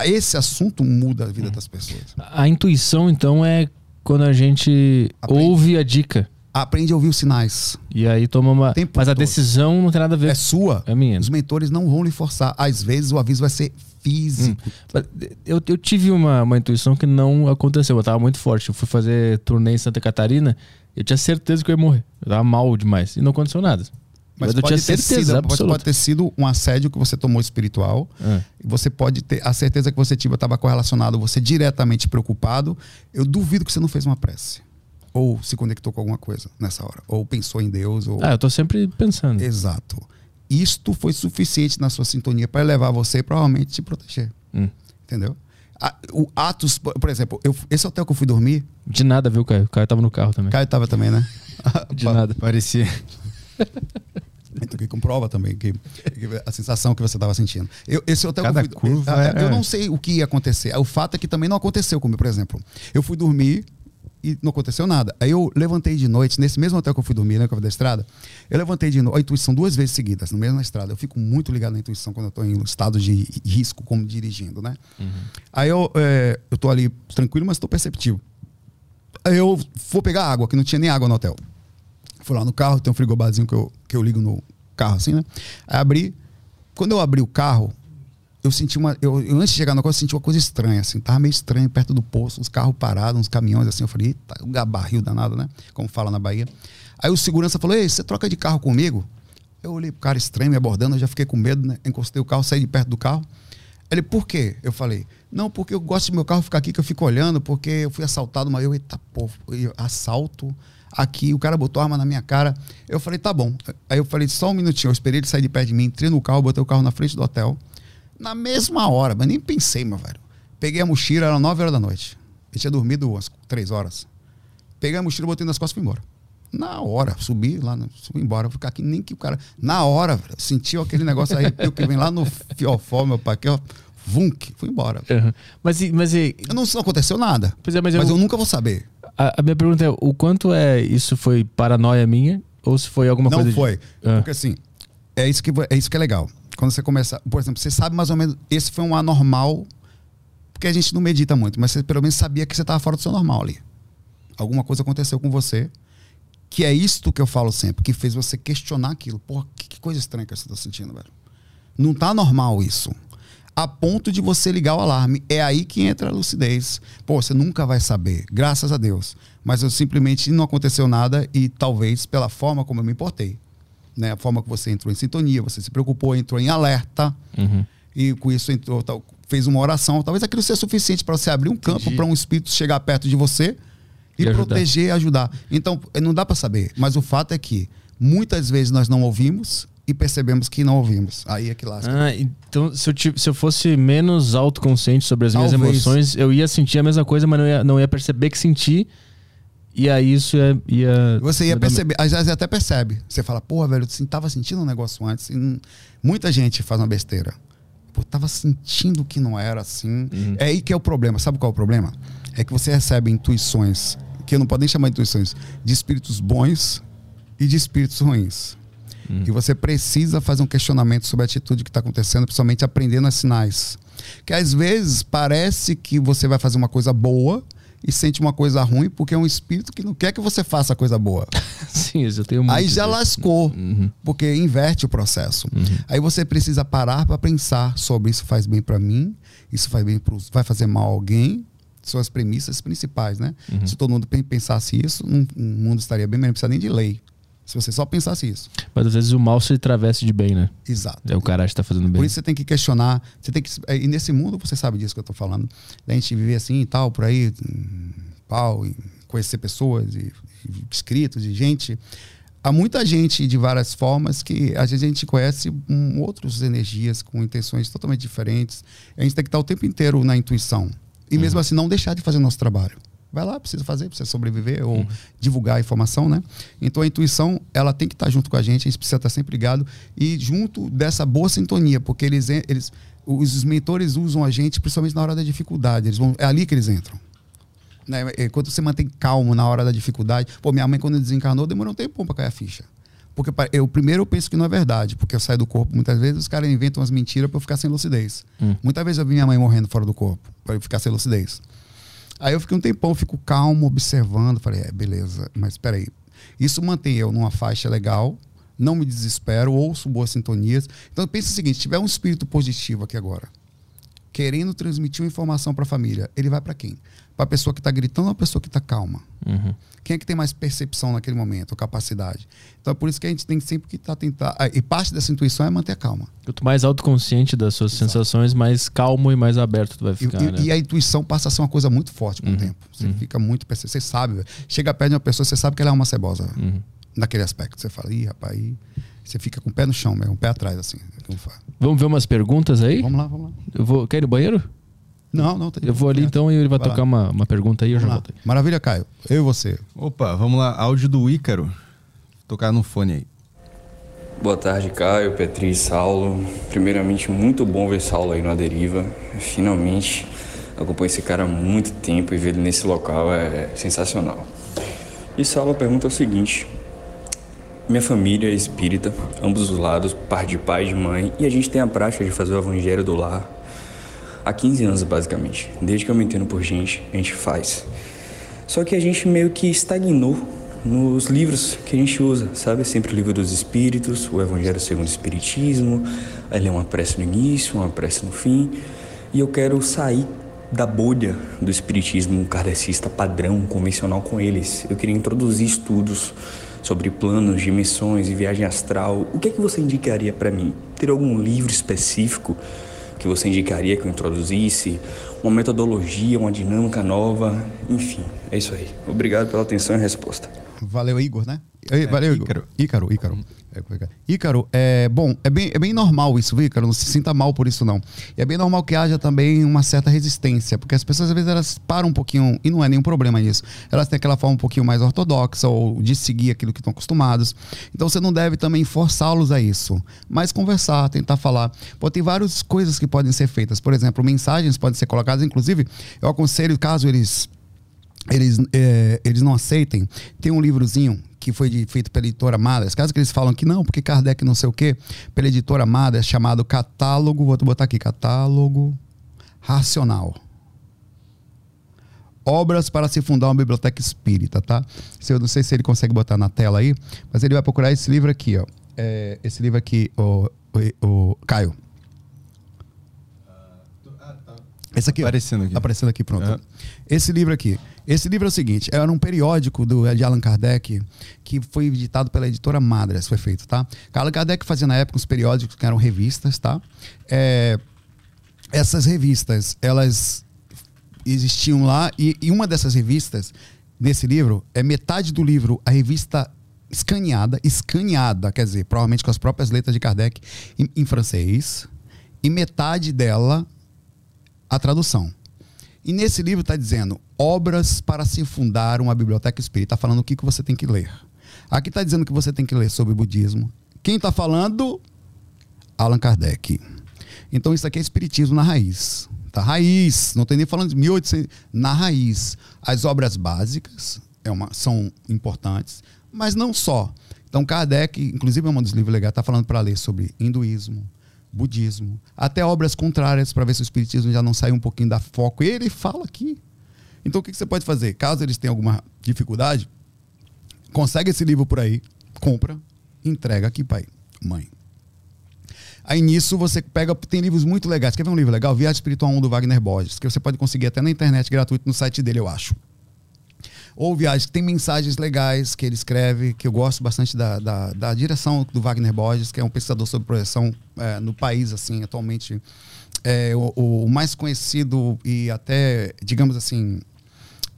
Esse assunto muda a vida das pessoas. A intuição, então, é quando a gente Aprende. ouve a dica. Aprende a ouvir os sinais. E aí toma uma. Tempo Mas a todo. decisão não tem nada a ver. É sua. É minha. Os mentores não vão lhe forçar. Às vezes o aviso vai ser físico. Mas Eu, eu tive uma, uma intuição que não aconteceu. Eu tava muito forte. Eu fui fazer turnê em Santa Catarina. Eu tinha certeza que eu ia morrer. Eu tava mal demais. E não aconteceu nada. Mas, eu tinha certeza sido, pode, pode ter sido um assédio que você tomou espiritual. É. Você pode ter a certeza que você tive estava correlacionado, você diretamente preocupado. Eu duvido que você não fez uma prece. Ou se conectou com alguma coisa nessa hora. Ou pensou em Deus. Ou... Ah, eu tô sempre pensando. Exato. Isto foi suficiente na sua sintonia para levar você e provavelmente te proteger. Hum. Entendeu? A- o Atos, por exemplo, eu, esse hotel que eu fui dormir, De nada, viu, Caio? O Caio tava no carro também. Caio tava também, né? (laughs) De nada. Parecia. Então, que comprova também que, que a sensação que você estava sentindo. Eu, esse hotel Cada que eu fui, curva eu, era- eu não sei o que ia acontecer. O fato é que também não aconteceu comigo, por exemplo. Eu fui dormir e não aconteceu nada. Aí eu levantei de noite, nesse mesmo hotel que eu fui dormir, né, que eu da estrada, eu levantei de noite, a intuição duas vezes seguidas, no mesmo na estrada. Eu fico muito ligado na intuição quando eu estou em estado de risco, como dirigindo, né? Aí eu, é, eu tô ali tranquilo, mas estou perceptivo. Aí eu vou pegar água, que não tinha nem água no hotel. Fui lá no carro, tem um frigobarzinho que eu, que eu ligo no carro assim, né? Aí abri. Quando eu abri o carro, eu senti uma. Eu, eu, antes de chegar no carro, eu senti uma coisa estranha, assim. Tava meio estranho perto do posto, uns carros parados, uns caminhões, assim. Eu falei, eita, um barril danado, né? Como fala na Bahia. Aí o segurança falou, ei, você troca de carro comigo? Eu olhei pro cara estranho me abordando, eu já fiquei com medo, né? Encostei o carro, saí de perto do carro. Ele, por quê? Eu falei, não, porque eu gosto de meu carro ficar aqui, que eu fico olhando, porque eu fui assaltado, mas eu, eita, pô, assalto aqui, o cara botou arma na minha cara. Eu falei, tá bom. Aí eu falei, só um minutinho, eu esperei ele sair de perto de mim, entrei no carro, botei o carro na frente do hotel. Na mesma hora, mas nem pensei, meu velho. Peguei a mochila, era 9 horas da noite. Eu tinha dormido umas 3 horas. Peguei a mochila, botei nas costas e fui embora. Na hora, subi lá, no- subi embora. Ficar aqui, nem que o cara. Na hora, velho, sentiu aquele negócio aí, que vem lá no fiofó, meu pai, aqui, ó. Vunk, fui embora. Uhum. Mas, e- mas e- Eu não, não aconteceu nada. Pois é, mas mas eu- eu nunca vou saber. a, a minha pergunta é: o quanto é isso foi paranoia minha? Ou se foi alguma não coisa. de- foi. Ah. Porque assim, é isso que é isso que é legal. Quando você começa, por exemplo, você sabe mais ou menos, esse foi um anormal, porque a gente não medita muito, mas você pelo menos sabia que você estava fora do seu normal ali. Alguma coisa aconteceu com você, que é isto que eu falo sempre, que fez você questionar aquilo. Porra, que, que coisa estranha que você está sentindo, velho. Não tá normal isso. A ponto de você ligar o alarme. É aí que entra a lucidez. Pô, você nunca vai saber, graças a Deus. Mas eu simplesmente não aconteceu nada e talvez pela forma como eu me importei. Né? A forma que você entrou em sintonia, você se preocupou, entrou em alerta. Uhum. E com isso entrou, tal, fez uma oração. Talvez aquilo seja suficiente para você abrir um campo para um espírito chegar perto de você e, E proteger e ajudar. Então, não dá para saber. Mas o fato é que muitas vezes nós não ouvimos e percebemos que não ouvimos. Aí é que lasca. Ah, então se eu, se eu fosse menos autoconsciente sobre as minhas Talvez. emoções, eu ia sentir a mesma coisa, mas não ia, não ia perceber que senti. E aí isso ia. ia Você ia perceber, às vezes até percebe. Você fala, porra, velho, eu tava sentindo um negócio antes. e não- Muita gente faz uma besteira. Pô, tava sentindo que não era assim. É aí que é o problema. Sabe qual é o problema? É que você recebe intuições, que eu não posso nem chamar de intuições, de espíritos bons e de espíritos ruins. E você precisa fazer um questionamento sobre a atitude que está acontecendo, principalmente aprendendo as sinais. Que às vezes parece que você vai fazer uma coisa boa e sente uma coisa ruim porque é um espírito que não quer que você faça coisa boa. (laughs) Sim, isso eu tenho muito. Aí já disso. lascou, Uhum. porque inverte o processo. Aí você precisa parar para pensar sobre isso faz bem para mim, isso faz bem pros, vai fazer mal a alguém. São as premissas principais, né? Uhum. Se todo mundo pen- pensasse isso, um- o mundo estaria bem, mas não precisa nem de lei. Se você só pensasse isso. Mas às vezes o mal se traveste de bem, né? Exato. É o cara que tá fazendo bem. Por isso você tem que questionar, você tem que e nesse mundo você sabe disso que eu tô falando. Da gente viver assim e tal por aí, hum, pau, conhecer pessoas e, e escritos e gente. Há muita gente de várias formas que às vezes a gente conhece com outras energias com intenções totalmente diferentes. A gente tem que estar o tempo inteiro na intuição. E mesmo assim não deixar de fazer o nosso trabalho. Vai lá, precisa fazer, precisa sobreviver ou divulgar a informação, né? Então a intuição, ela tem que estar junto com a gente, a gente precisa estar sempre ligado e junto dessa boa sintonia, porque eles, eles os mentores usam a gente principalmente na hora da dificuldade, eles vão, é ali que eles entram. Né? É, Quando você mantém calmo na hora da dificuldade. Pô, minha mãe, quando desencarnou, demorou um tempo para cair a ficha. Porque eu primeiro eu penso que não é verdade, porque eu saio do corpo muitas vezes, os caras inventam umas mentiras para eu ficar sem lucidez. Hum. Muitas vezes eu vi minha mãe morrendo fora do corpo, para eu ficar sem lucidez. Aí eu fiquei um tempão, fico calmo, observando, falei, é, beleza, mas espera aí. Isso mantém eu numa faixa legal, não me desespero, ouço boas sintonias. Então pensa o seguinte, se tiver um espírito positivo aqui agora, querendo transmitir uma informação para a família, ele vai para quem? Para a pessoa que está gritando ou a pessoa que está calma? Uhum. Quem é que tem mais percepção naquele momento, capacidade? Então é por isso que a gente tem sempre que estar tentar. ah, E parte dessa intuição é manter a calma. Quanto mais autoconsciente das suas sensações, mais calmo e mais aberto tu vai ficar, e- né? e a intuição passa a ser uma coisa muito forte com Uhum. o tempo. Você fica muito Você sabe, velho. chega perto de uma pessoa, você sabe que ela é uma cebosa. Uhum. Naquele aspecto. Você fala, ih, rapaz, aí você fica com o pé no chão mesmo, um pé atrás, assim. fala. Vamos ver umas perguntas aí? Vamos lá, vamos lá. Eu vou. Quer ir no banheiro? Não, não. tá- Eu vou ali então e ele vai, Vai tocar uma, uma pergunta aí e eu já lá. volto. aí. Maravilha, Caio. Eu e você. Opa, vamos lá. Áudio do Ícaro. Vou tocar no fone aí. Boa tarde, Caio, Petri, Saulo. Primeiramente, muito bom ver Saulo aí na deriva. Finalmente, acompanho esse cara há muito tempo e ver ele nesse local é sensacional. E Saulo pergunta o seguinte: Minha família é espírita, ambos os lados, par de pai e de mãe, e a gente tem a prática de fazer o evangelho do lar há 15 anos, basicamente. Desde que eu me entendo por gente, a gente faz. Só que a gente meio que estagnou nos livros que a gente usa, sabe? Sempre o livro dos espíritos, o Evangelho segundo o Espiritismo, aí lê uma prece no início, uma prece no fim. E eu quero sair da bolha do espiritismo kardecista padrão, convencional com eles. Eu queria introduzir estudos sobre planos, dimensões e viagem astral. O que é que você indicaria para mim? Ter algum livro específico que você indicaria que eu introduzisse? Uma metodologia, uma dinâmica nova? Enfim, é isso aí. Obrigado pela atenção e resposta. Valeu, Igor, né? Ei, Valeu, Igor. Ícaro. Ícaro, Ícaro. É, Ícaro, é bom, é bem, é bem normal isso, viu, Ícaro? Não se sinta mal por isso, não. E é bem normal que haja também uma certa resistência, porque as pessoas às vezes elas param um pouquinho, e não é nenhum problema nisso. Elas têm aquela forma um pouquinho mais ortodoxa ou de seguir aquilo que estão acostumados. Então você não deve também forçá-los a isso, mas conversar, tentar falar. Pô, tem várias coisas que podem ser feitas. Por exemplo, mensagens podem ser colocadas, inclusive, eu aconselho, caso eles eles, é, eles não aceitem, tem um livrozinho que foi de, feito pela editora Madras, caso que eles falam que não, porque Kardec não sei o quê, pela editora Madras, chamado Catálogo, vou botar aqui, Catálogo Racional. Obras para se fundar uma biblioteca espírita, tá? Eu não sei se ele consegue botar na tela aí, mas ele vai procurar esse livro aqui, ó. É, esse livro aqui, o, o, o Caio. Esse aqui, aparecendo aqui. Aparecendo aqui, pronto. Esse livro aqui. Esse livro é o seguinte: era um periódico do, de Allan Kardec que foi editado pela editora Madras, foi feito, tá? Allan Kardec fazia na época uns periódicos que eram revistas, tá? É, essas revistas, elas existiam lá e, e uma dessas revistas, nesse livro, é metade do livro, a revista escaneada, escaneada, quer dizer, provavelmente com as próprias letras de Kardec em, em francês, e metade dela a tradução. E nesse livro está dizendo obras para se fundar uma biblioteca espírita. Está falando o que, que você tem que ler. Aqui está dizendo que você tem que ler sobre budismo. Quem está falando? Allan Kardec. Então isso aqui é espiritismo na raiz. Tá? Raiz. Não tem nem falando de 1800. Na raiz. As obras básicas é uma, são importantes, mas não só. Então Kardec, inclusive é um dos livros legais, está falando para ler sobre hinduísmo, budismo, até obras contrárias para ver se o espiritismo já não sai um pouquinho da foco. Ele fala aqui. Então o que você pode fazer? Caso eles tenham alguma dificuldade, consegue esse livro por aí, compra, entrega aqui, pai, mãe. Aí nisso você pega, tem livros muito legais. Quer ver um livro legal? Viagem Espiritual 1 do Wagner Borges, que você pode conseguir até na internet gratuito no site dele, eu acho ou viagens que tem mensagens legais que ele escreve, que eu gosto bastante da, da, da direção do Wagner Borges, que é um pesquisador sobre projeção é, no país, assim, atualmente. É, o, o, mais conhecido e até, digamos assim,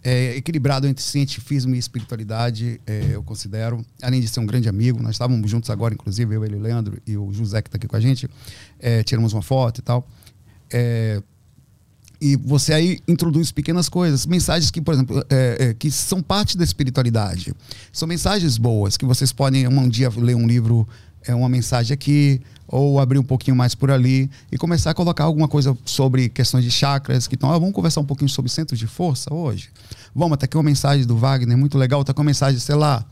é, equilibrado entre cientifismo e espiritualidade, é, eu considero, além de ser um grande amigo, nós estávamos juntos agora, inclusive, eu, ele, o Leandro e o José que está aqui com a gente, é, tiramos uma foto e tal. É, e você aí introduz pequenas coisas, mensagens que, por exemplo, é, é, que são parte da espiritualidade. São mensagens boas que vocês podem um dia ler um livro, é uma mensagem aqui, ou abrir um pouquinho mais por ali e começar a colocar alguma coisa sobre questões de chakras, que então, ah, vamos conversar um pouquinho sobre centros de força hoje. Vamos até aqui uma mensagem do Wagner muito legal, tá com uma mensagem, sei lá,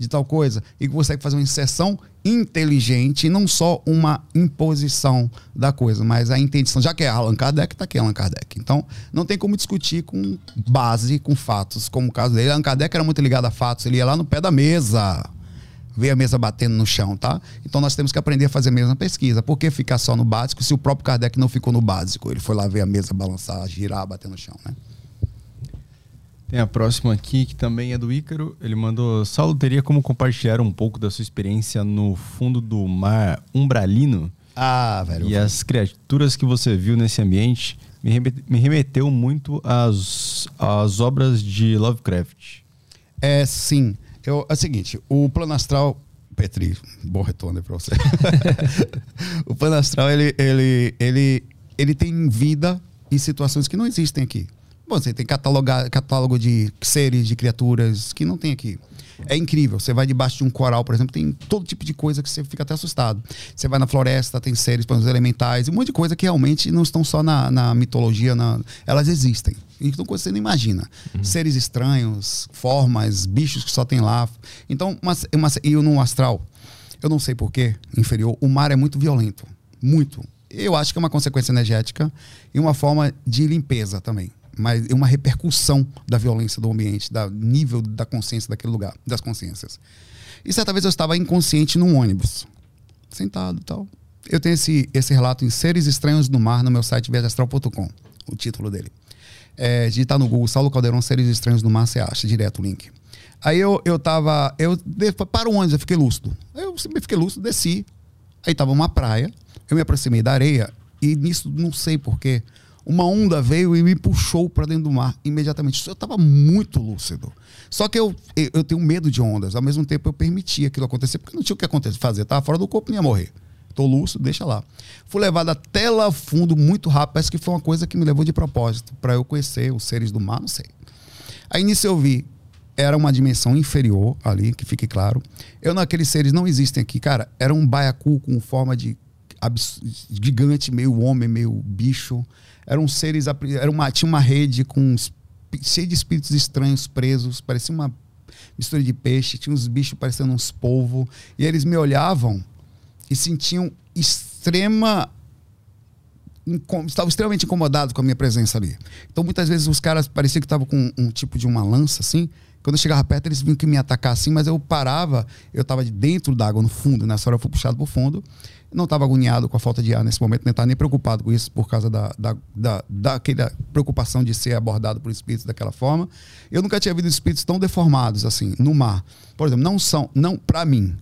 de tal coisa, e que você consegue fazer uma inserção inteligente, não só uma imposição da coisa, mas a intenção, já que é Allan Kardec, está aqui Allan Kardec. Então, não tem como discutir com base, com fatos, como o caso dele. Allan Kardec era muito ligado a fatos, ele ia lá no pé da mesa, ver a mesa batendo no chão, tá? Então nós temos que aprender a fazer a mesma pesquisa. Por que ficar só no básico se o próprio Kardec não ficou no básico? Ele foi lá ver a mesa balançar, girar, bater no chão, né? Tem a próxima aqui, que também é do Ícaro. Ele mandou: Saulo, teria como compartilhar um pouco da sua experiência no fundo do mar umbralino? Ah, velho. E as criaturas que você viu nesse ambiente me remeteu muito às, às obras de Lovecraft. É, sim. Eu, é o seguinte: o plano astral. Petri, bom retorno para você. (laughs) o plano astral, ele, ele, ele, ele tem vida em situações que não existem aqui. Bom, você tem catálogo de seres, de criaturas que não tem aqui. É incrível. Você vai debaixo de um coral, por exemplo, tem todo tipo de coisa que você fica até assustado. Você vai na floresta, tem seres, exemplo, elementais, um monte de coisa que realmente não estão só na, na mitologia, na, elas existem. Então, coisa que você não imagina. Uhum. Seres estranhos, formas, bichos que só tem lá. Então, uma, uma, e no astral, eu não sei porquê, inferior, o mar é muito violento. Muito. Eu acho que é uma consequência energética e uma forma de limpeza também mas é uma repercussão da violência do ambiente, do nível da consciência daquele lugar, das consciências. E certa vez eu estava inconsciente num ônibus, sentado tal. Eu tenho esse, esse relato em Seres Estranhos no Mar no meu site viajastral.com, o título dele. É, digitar no Google Saulo Caldeirão Seres Estranhos no Mar, você acha direto o link. Aí eu, eu tava. Eu, para o ônibus, eu fiquei lúcido. Eu sempre fiquei lúcido, desci. Aí tava uma praia, eu me aproximei da areia e nisso não sei porquê uma onda veio e me puxou para dentro do mar imediatamente. Eu estava muito lúcido. Só que eu, eu tenho medo de ondas. Ao mesmo tempo, eu permitia aquilo acontecer, porque não tinha o que acontecer, fazer. Estava fora do corpo, não ia morrer. Estou lúcido, deixa lá. Fui levado até lá fundo muito rápido. Parece que foi uma coisa que me levou de propósito, para eu conhecer os seres do mar, não sei. Aí nisso eu vi, era uma dimensão inferior ali, que fique claro. Eu naqueles seres não existem aqui, cara. Era um baiacu com forma de gigante, meio homem, meio bicho eram seres. Era uma, tinha uma rede com cheia de espíritos estranhos presos. Parecia uma. mistura de peixe, tinha uns bichos parecendo uns polvos. E eles me olhavam e sentiam extrema estavam extremamente incomodados com a minha presença ali. Então, muitas vezes, os caras pareciam que estavam com um tipo de uma lança, assim. Quando eu chegava perto, eles vinham que me atacar assim, mas eu parava, eu estava de dentro d'água, no fundo. Nessa hora eu fui puxado para o fundo. Não estava agoniado com a falta de ar nesse momento, nem estava nem preocupado com isso, por causa da, da, da, daquela preocupação de ser abordado por espíritos daquela forma. Eu nunca tinha visto espíritos tão deformados assim, no mar. Por exemplo, não são, não para mim,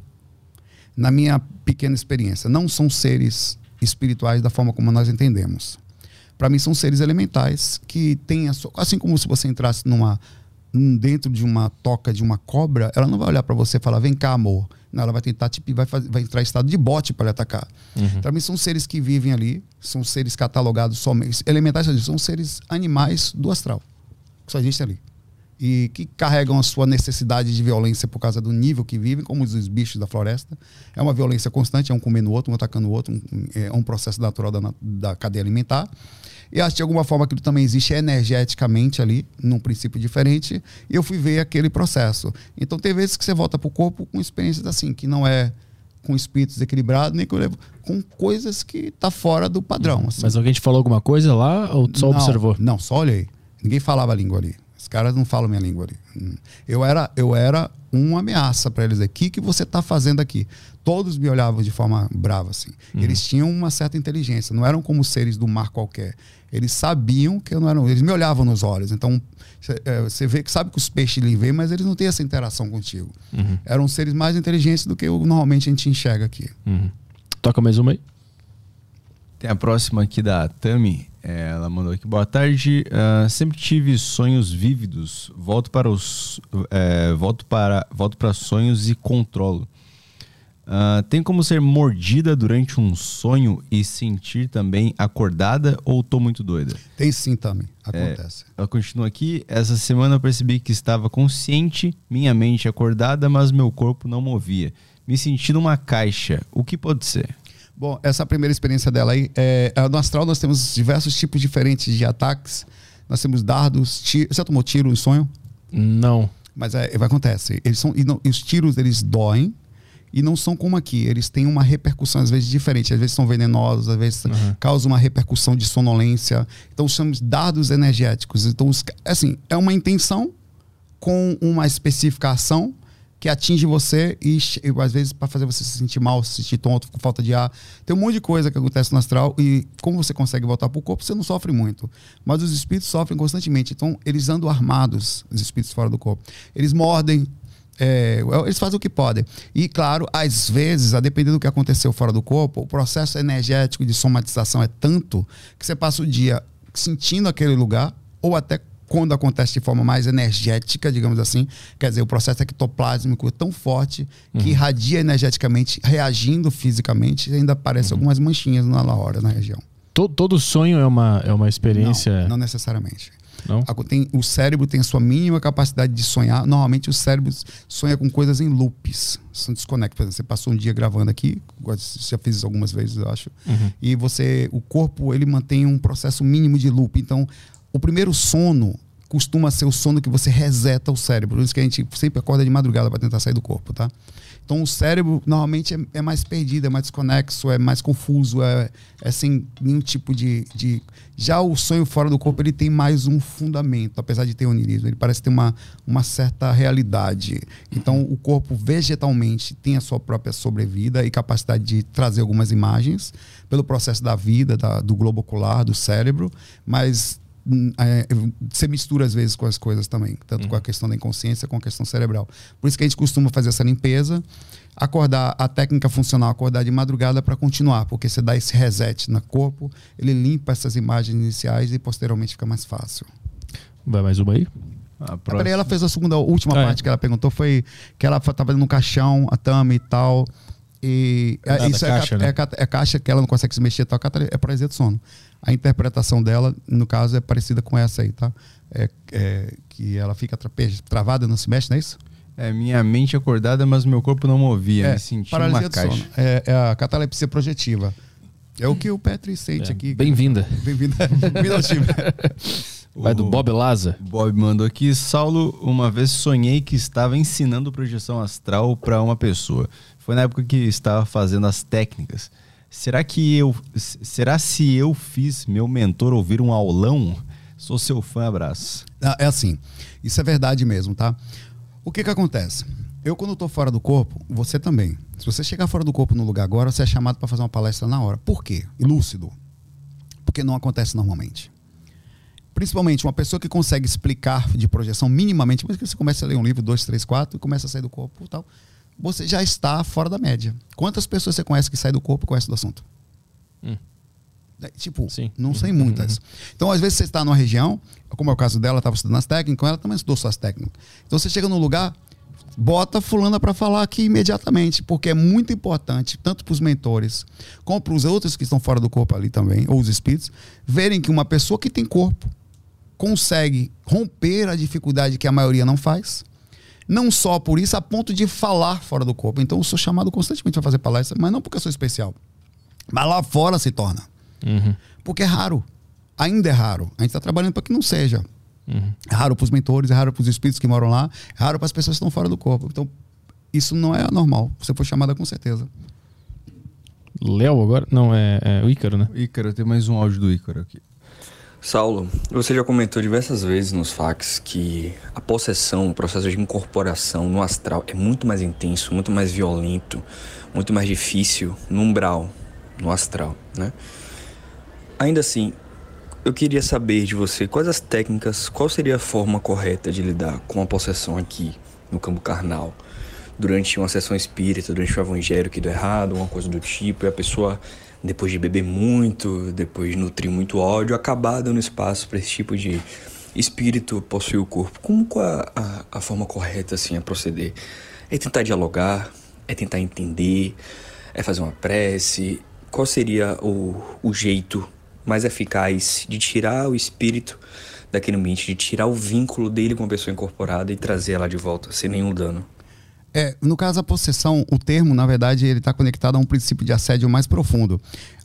na minha pequena experiência, não são seres espirituais da forma como nós entendemos. Para mim, são seres elementais que têm a sua. Assim como se você entrasse numa dentro de uma toca de uma cobra, ela não vai olhar para você e falar: vem cá, amor. Não, ela vai tentar, tipo, vai, fazer, vai entrar em estado de bote para lhe atacar. Uhum. Para mim, são seres que vivem ali, são seres catalogados somente. Elementais são seres animais do astral. Que só existem ali e que carregam a sua necessidade de violência por causa do nível que vivem, como os bichos da floresta. É uma violência constante, é um comendo o outro, um atacando o outro, um, é um processo natural da, da cadeia alimentar. E acho que de alguma forma aquilo também existe energeticamente ali, num princípio diferente, e eu fui ver aquele processo. Então tem vezes que você volta para o corpo com experiências assim, que não é com espíritos desequilibrados, nem com, com coisas que tá fora do padrão. Assim. Mas alguém te falou alguma coisa lá ou só não, observou? Não, só olhei. Ninguém falava a língua ali. Os caras não falam minha língua ali. Hum. Eu era, eu era uma ameaça para eles. O que, que você está fazendo aqui? Todos me olhavam de forma brava, assim. Uhum. Eles tinham uma certa inteligência. Não eram como seres do mar qualquer. Eles sabiam que eu não era. Eles me olhavam nos olhos. Então, você é, vê que sabe que os peixes lhe veem, mas eles não têm essa interação contigo. Uhum. Eram seres mais inteligentes do que normalmente a gente enxerga aqui. Uhum. Toca mais uma aí. Tem a próxima aqui da Tami. Ela mandou aqui, boa tarde. Uh, sempre tive sonhos vívidos. Volto para os, é, volto para, volto para sonhos e controlo. Uh, tem como ser mordida durante um sonho e sentir também acordada ou tô muito doida? Tem sim também, acontece. É, ela continua aqui. Essa semana eu percebi que estava consciente, minha mente acordada, mas meu corpo não movia. Me senti numa caixa. O que pode ser? Bom, essa primeira experiência dela aí, é, no astral nós temos diversos tipos diferentes de ataques. Nós temos dardos, tiro. Você tomou tiro em sonho? Não. Mas é, vai acontecer. Eles são, e não, os tiros eles doem e não são como aqui. Eles têm uma repercussão às vezes diferente. Às vezes são venenosos, às vezes uhum. causam uma repercussão de sonolência. Então chamamos dardos energéticos. Então, assim, é uma intenção com uma especificação que atinge você e, e às vezes para fazer você se sentir mal, se sentir tonto, com falta de ar. Tem um monte de coisa que acontece no astral e como você consegue voltar para o corpo, você não sofre muito. Mas os espíritos sofrem constantemente. Então, eles andam armados, os espíritos fora do corpo. Eles mordem, é, eles fazem o que podem. E, claro, às vezes, a depender do que aconteceu fora do corpo, o processo energético de somatização é tanto que você passa o dia sentindo aquele lugar ou até quando acontece de forma mais energética, digamos assim, quer dizer, o processo ectoplásmico é tão forte que uhum. irradia energeticamente, reagindo fisicamente, ainda aparecem uhum. algumas manchinhas na hora, na região. Todo, todo sonho é uma, é uma experiência? Não, não necessariamente. Não? Tem, o cérebro tem a sua mínima capacidade de sonhar. Normalmente o cérebro sonha com coisas em loops. São desconecta. Por exemplo, você passou um dia gravando aqui, já fiz isso algumas vezes, eu acho. Uhum. E você, o corpo, ele mantém um processo mínimo de loop. Então, o primeiro sono costuma ser o sono que você reseta o cérebro. Por isso que a gente sempre acorda de madrugada para tentar sair do corpo, tá? Então o cérebro normalmente é, é, mais perdido, é mais desconexo, é mais confuso, é, é sem nenhum tipo de, de, Já o sonho fora do corpo ele tem mais um fundamento, apesar de ter onirismo. Ele parece ter uma, uma certa realidade. Então o corpo vegetalmente tem a sua própria sobrevida e capacidade de trazer algumas imagens pelo processo da vida, da, do globo ocular, do cérebro, mas é, você mistura às vezes com as coisas também, tanto uhum. com a questão da inconsciência com a questão cerebral. Por isso que a gente costuma fazer essa limpeza, acordar a técnica funcional, acordar de madrugada para continuar, porque você dá esse reset no corpo, ele limpa essas imagens iniciais e posteriormente fica mais fácil. Vai mais uma aí? A próxima. ela fez a segunda, a última ah, é. parte é. que ela perguntou foi que ela estava no caixão, a Tami e tal. E é, isso é caixa, é, né? é, é, caixa que ela não consegue se mexer, tal, é paralisia do sono. A interpretação dela, no caso, é parecida com essa aí, tá? É, é que ela fica travada, não se mexe, não é isso? É, minha mente acordada, mas meu corpo não movia, é, me sentia paralisia uma caixa. Sono. É, é, a catalepsia projetiva. É o que o Petri sente é, aqui. Bem-vinda. (laughs) Bem-vinda. Bem-vinda ao time. (laughs) Vai do Bob Laza. Bob mandou aqui, Saulo, uma vez sonhei que estava ensinando projeção astral para uma pessoa. Foi na época que estava fazendo as técnicas. Será que eu será se eu fiz meu mentor ouvir um aulão? Sou seu fã, abraço. Ah, É assim, isso é verdade mesmo, tá? O que que acontece? Eu, quando estou fora do corpo, você também. Se você chegar fora do corpo no lugar agora, você é chamado para fazer uma palestra na hora. Por quê? Lúcido. Porque não acontece normalmente. Principalmente uma pessoa que consegue explicar de projeção minimamente, mas que você começa a ler um livro, dois, três, quatro, e começa a sair do corpo e tal, você já está fora da média. Quantas pessoas você conhece que saem do corpo e conhecem do assunto? Hum. É, Tipo, Sim. não sei muitas. (laughs) Então, às vezes, você está numa região, como é o caso dela, estava estudando as técnicas, ela também estudou suas técnicas. Então, você chega num lugar, bota fulana para falar aqui imediatamente, porque é muito importante, tanto para os mentores, como para os outros que estão fora do corpo ali também, ou os espíritos, verem que uma pessoa que tem corpo consegue romper a dificuldade que a maioria não faz. Não só por isso, a ponto de falar fora do corpo. Então, eu sou chamado constantemente para fazer palestra, mas não porque eu sou especial. Mas lá fora se torna. Uhum. Porque é raro. Ainda é raro. A gente está trabalhando para que não seja. Uhum. É raro para os mentores, é raro para os espíritos que moram lá, é raro para as pessoas que estão fora do corpo. Então, isso não é anormal. Você foi chamada com certeza. Léo agora? Não, é, é o Ícaro, né? Ícaro, tem mais um áudio do Ícaro aqui. Saulo, você já comentou diversas vezes nos fax que a possessão, o processo de incorporação no astral é muito mais intenso, muito mais violento, muito mais difícil no umbral, no astral, né? Ainda assim, eu queria saber de você quais as técnicas, qual seria a forma correta de lidar com a possessão aqui no campo carnal. Durante uma sessão espírita, durante o evangelho que deu errado, uma coisa do tipo, e a pessoa, depois de beber muito, depois de nutrir muito ódio, acabar dando espaço para esse tipo de espírito possuir o corpo. Como qual é a, a forma correta assim a proceder? É tentar dialogar? É tentar entender? É fazer uma prece? Qual seria o, o jeito mais eficaz de tirar o espírito daquele ambiente, de tirar o vínculo dele com a pessoa incorporada e trazer ela de volta sem nenhum dano? É, no caso, a possessão, o termo, na verdade, ele está conectado a um princípio de assédio mais profundo.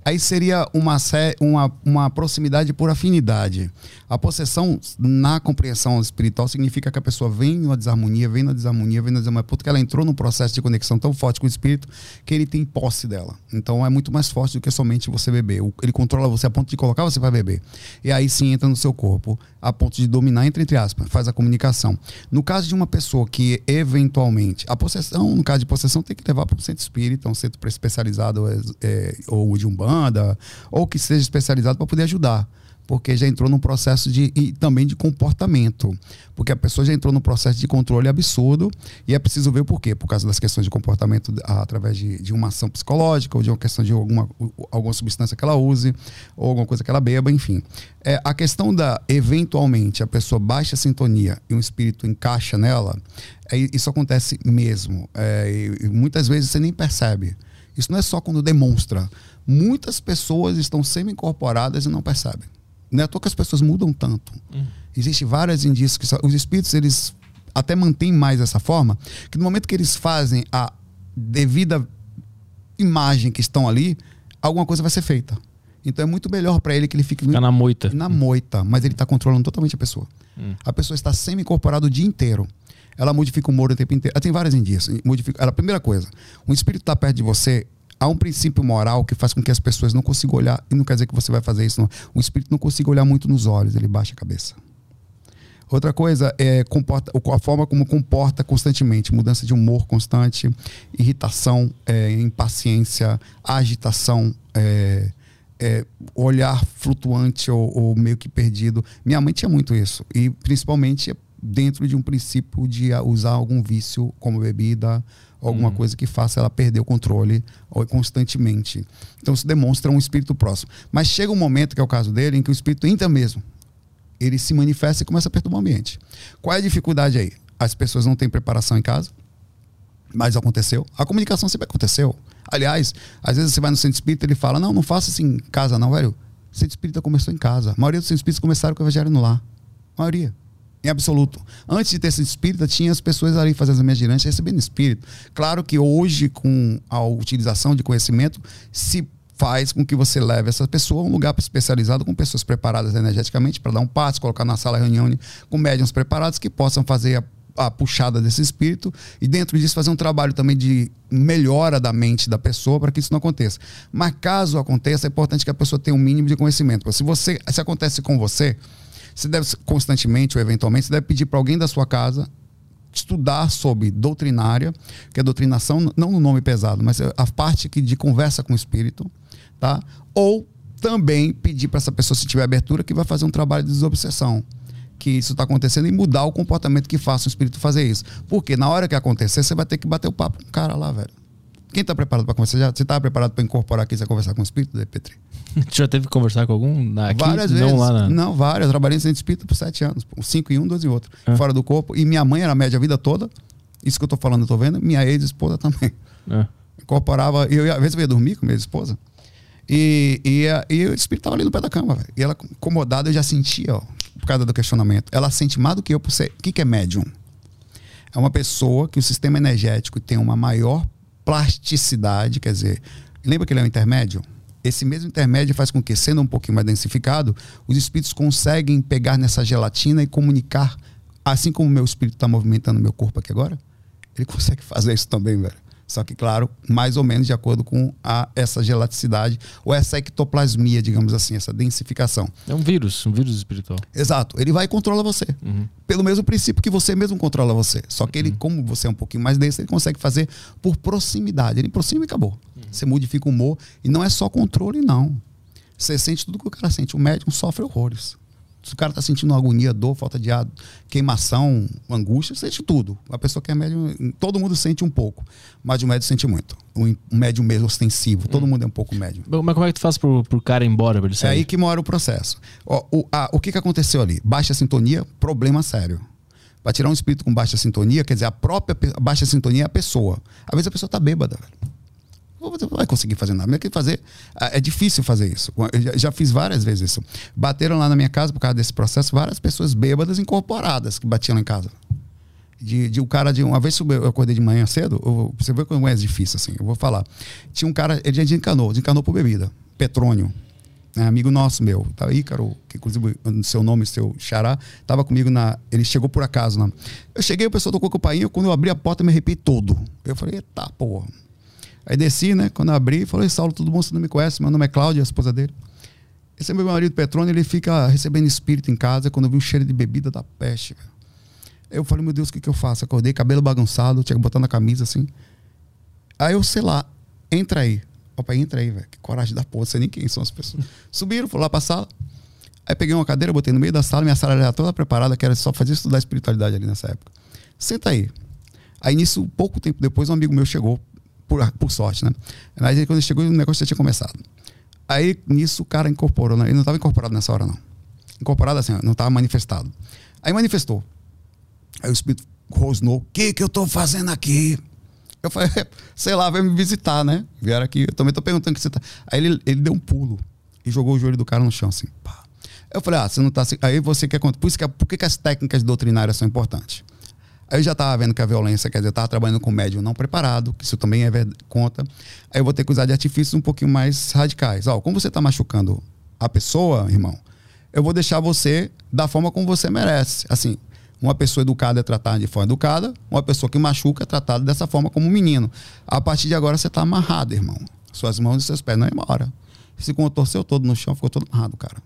Aí seria uma, uma, uma proximidade por afinidade. A possessão, na compreensão espiritual, significa que a pessoa vem numa desarmonia, vem na desarmonia, vem na desarmonia, porque ela entrou num processo de conexão tão forte com o espírito que ele tem posse dela. Então é muito mais forte do que somente você beber. Ele controla você a ponto de colocar você para beber. E aí sim entra no seu corpo, a ponto de dominar, entre, entre aspas, faz a comunicação. No caso de uma pessoa que eventualmente. A possessão, no caso de possessão, tem que levar para um centro espírita, um centro especializado, é, é, ou de Umbanda, ou que seja especializado para poder ajudar. Porque já entrou num processo de. e também de comportamento. Porque a pessoa já entrou num processo de controle absurdo e é preciso ver por quê. Por causa das questões de comportamento através de, de uma ação psicológica ou de uma questão de alguma, alguma substância que ela use ou alguma coisa que ela beba, enfim. É, a questão da, eventualmente, a pessoa baixa a sintonia e um espírito encaixa nela, é, isso acontece mesmo. É, e, e muitas vezes você nem percebe. Isso não é só quando demonstra. Muitas pessoas estão semi-incorporadas e não percebem. Não é à toa que as pessoas mudam tanto. Existem vários indícios que os espíritos eles até mantêm mais essa forma, que no momento que eles fazem a devida imagem que estão ali, alguma coisa vai ser feita. Então é muito melhor para ele que ele fique Fica na moita. na moita, mas ele está controlando totalmente a pessoa. A pessoa está semi-incorporada o dia inteiro. Ela modifica o humor o tempo inteiro. Ela tem vários indícios. Modifica... Ela, primeira coisa, um espírito está perto de você, há um princípio moral que faz com que as pessoas não consigam olhar, e não quer dizer que você vai fazer isso, não. O espírito não consiga olhar muito nos olhos, ele baixa a cabeça. Outra coisa é comporta, a forma como comporta constantemente, mudança de humor constante, irritação, é, impaciência, agitação, é, é, olhar flutuante ou, ou meio que perdido. Minha mãe tinha muito isso e principalmente dentro de um princípio de usar algum vício como bebida, alguma coisa que faça ela perder o controle ou constantemente. Então isso demonstra um espírito próximo. Mas chega um momento que é o caso dele em que o espírito entra mesmo ele se manifesta e começa a perturbar o ambiente. Qual é a dificuldade aí? As pessoas não têm preparação em casa, mas aconteceu. A comunicação sempre aconteceu. Aliás, às vezes você vai no centro espírita e ele fala: Não, não faça assim em casa, não, velho. O centro espírita começou em casa. A maioria dos centros espíritas começaram com o evangelho no lar. A maioria. Em absoluto. Antes de ter centro espírita, tinha as pessoas ali fazendo as minhas girantes recebendo espírito. Claro que hoje, com a utilização de conhecimento, se faz com que você leve essa pessoa a um lugar especializado com pessoas preparadas energeticamente para dar um passo, colocar na sala reunião com médiums preparados que possam fazer a a puxada desse espírito e dentro disso fazer um trabalho também de melhora da mente da pessoa para que isso não aconteça. Mas caso aconteça, é importante que a pessoa tenha um mínimo de conhecimento. Se você, se acontece com você, você deve constantemente ou eventualmente, você deve pedir para alguém da sua casa estudar sobre doutrinária, que é doutrinação, não no nome pesado, mas a parte que de conversa com o espírito, tá? Ou também pedir para essa pessoa, se tiver abertura, que vai fazer um trabalho de desobsessão que isso está acontecendo e mudar o comportamento que faça o espírito fazer isso. Porque na hora que acontecer, você vai ter que bater o papo com o cara lá, velho. Quem está preparado para conversar? Você está preparado para incorporar aqui e conversar com o espírito, Petri? (laughs) já teve que conversar com algum aqui? Várias não vezes. Lá na... Não, várias. Eu trabalhei em centro espírita por sete anos. Cinco em um, dois em outro. Ah. Fora do corpo. E minha mãe era média a vida toda. Isso que eu estou falando, eu estou vendo. Minha ex-esposa também. Ah. Incorporava. Eu, às vezes eu ia dormir com minha esposa. E, e, e, o espírito estava ali no pé da cama, velho. E ela, incomodada, eu já sentia, ó, por causa do questionamento. Ela sente mais do que eu por ser. O que, que é médium? É uma pessoa que o sistema energético tem uma maior plasticidade, quer dizer, lembra que ele é um intermédio? Esse mesmo intermédio faz com que, sendo um pouquinho mais densificado, os espíritos conseguem pegar nessa gelatina e comunicar, assim como o meu espírito está movimentando meu corpo aqui agora, ele (laughs) consegue fazer isso também, velho. Só que, claro, mais ou menos de acordo com a, essa gelaticidade ou essa ectoplasmia, digamos assim, essa densificação. É um vírus, um vírus espiritual. Exato. Ele vai e controla você. Uhum. Pelo mesmo princípio que você mesmo controla você. Só que ele, uhum. como você é um pouquinho mais denso, ele consegue fazer por proximidade. Ele aproxima e acabou. Você modifica o humor. E não é só controle, não. Você sente tudo que o cara sente. O médium sofre horrores. Se o cara está sentindo agonia, dor, falta de ar, queimação, angústia, sente tudo. A pessoa que é médium, todo mundo sente um pouco, mas o médium sente muito. O médium mesmo ostensivo, todo hum. mundo é um pouco médium. Mas como é que tu faz pro, pro cara ir embora? Pra ele sair? É aí que mora o processo. Ó, o, a, o que, que aconteceu ali? Baixa sintonia, problema sério. Para tirar um espírito com baixa sintonia, quer dizer, a própria baixa sintonia é a pessoa. Às vezes a pessoa está bêbada, velho você vai conseguir fazer nada. Mas fazer, é difícil fazer isso. Eu já, fiz várias vezes isso. Bateram lá na minha casa por causa desse processo várias pessoas bêbadas incorporadas que batiam lá em casa. De, de um cara de uma vez eu acordei de manhã cedo, eu, você vê como é difícil assim. Eu vou falar. Tinha um cara, ele já desencanou, desencanou por bebida, petrônio. Né, amigo nosso meu, tá Ícaro, que inclusive seu nome, seu xará, tava comigo na. Ele chegou por acaso. Né? Eu cheguei, o pessoal tocou o pai, quando eu abri a porta, eu me arrepiei todo. Eu falei, eita porra. Aí desci, né? Quando abri, falei, Saulo, tudo bom? Você não me conhece? Meu nome é Cláudia, a esposa dele. Esse é meu marido Petrone, ele fica recebendo espírito em casa quando eu vi o cheiro de bebida da peste. Eu falei, meu Deus, o que, que eu faço? Acordei, cabelo bagunçado, tinha que botar na camisa assim. Aí eu, sei lá, entra aí. Opa, entra aí, velho. Que coragem da porra, sei nem quem são as pessoas. (laughs) Subiram, fui lá pra sala. Aí peguei uma cadeira, botei no meio da sala, minha sala era toda preparada, que era só fazer estudar espiritualidade ali nessa época. Senta aí. Aí nisso, pouco tempo depois, um amigo meu chegou por, por sorte, né? Aí, quando chegou, o negócio já tinha começado. Aí, nisso, o cara incorporou. Né? Ele não estava incorporado nessa hora, não. Incorporado assim, não estava manifestado. Aí manifestou. Aí o espírito rosnou. O que, que eu estou fazendo aqui? Eu falei, sei lá, vai me visitar, né? Vieram aqui, eu também estou perguntando o que você tá. Aí ele, ele deu um pulo e jogou o joelho do cara no chão, assim. Pá. Eu falei, ah, você não tá assim. Aí você quer contar. Por isso que, por que, que as técnicas doutrinárias são importantes? Aí eu já estava vendo que a violência, quer dizer, eu trabalhando com médium não preparado, que isso também é conta. Aí eu vou ter que usar de artifícios um pouquinho mais radicais. Ó, como você está machucando a pessoa, irmão, eu vou deixar você da forma como você merece. Assim, uma pessoa educada é tratada de forma educada, uma pessoa que machuca é tratada dessa forma como um menino. A partir de agora você está amarrado, irmão. Suas mãos e seus pés não embora. Se contorceu todo no chão, ficou todo amarrado, cara.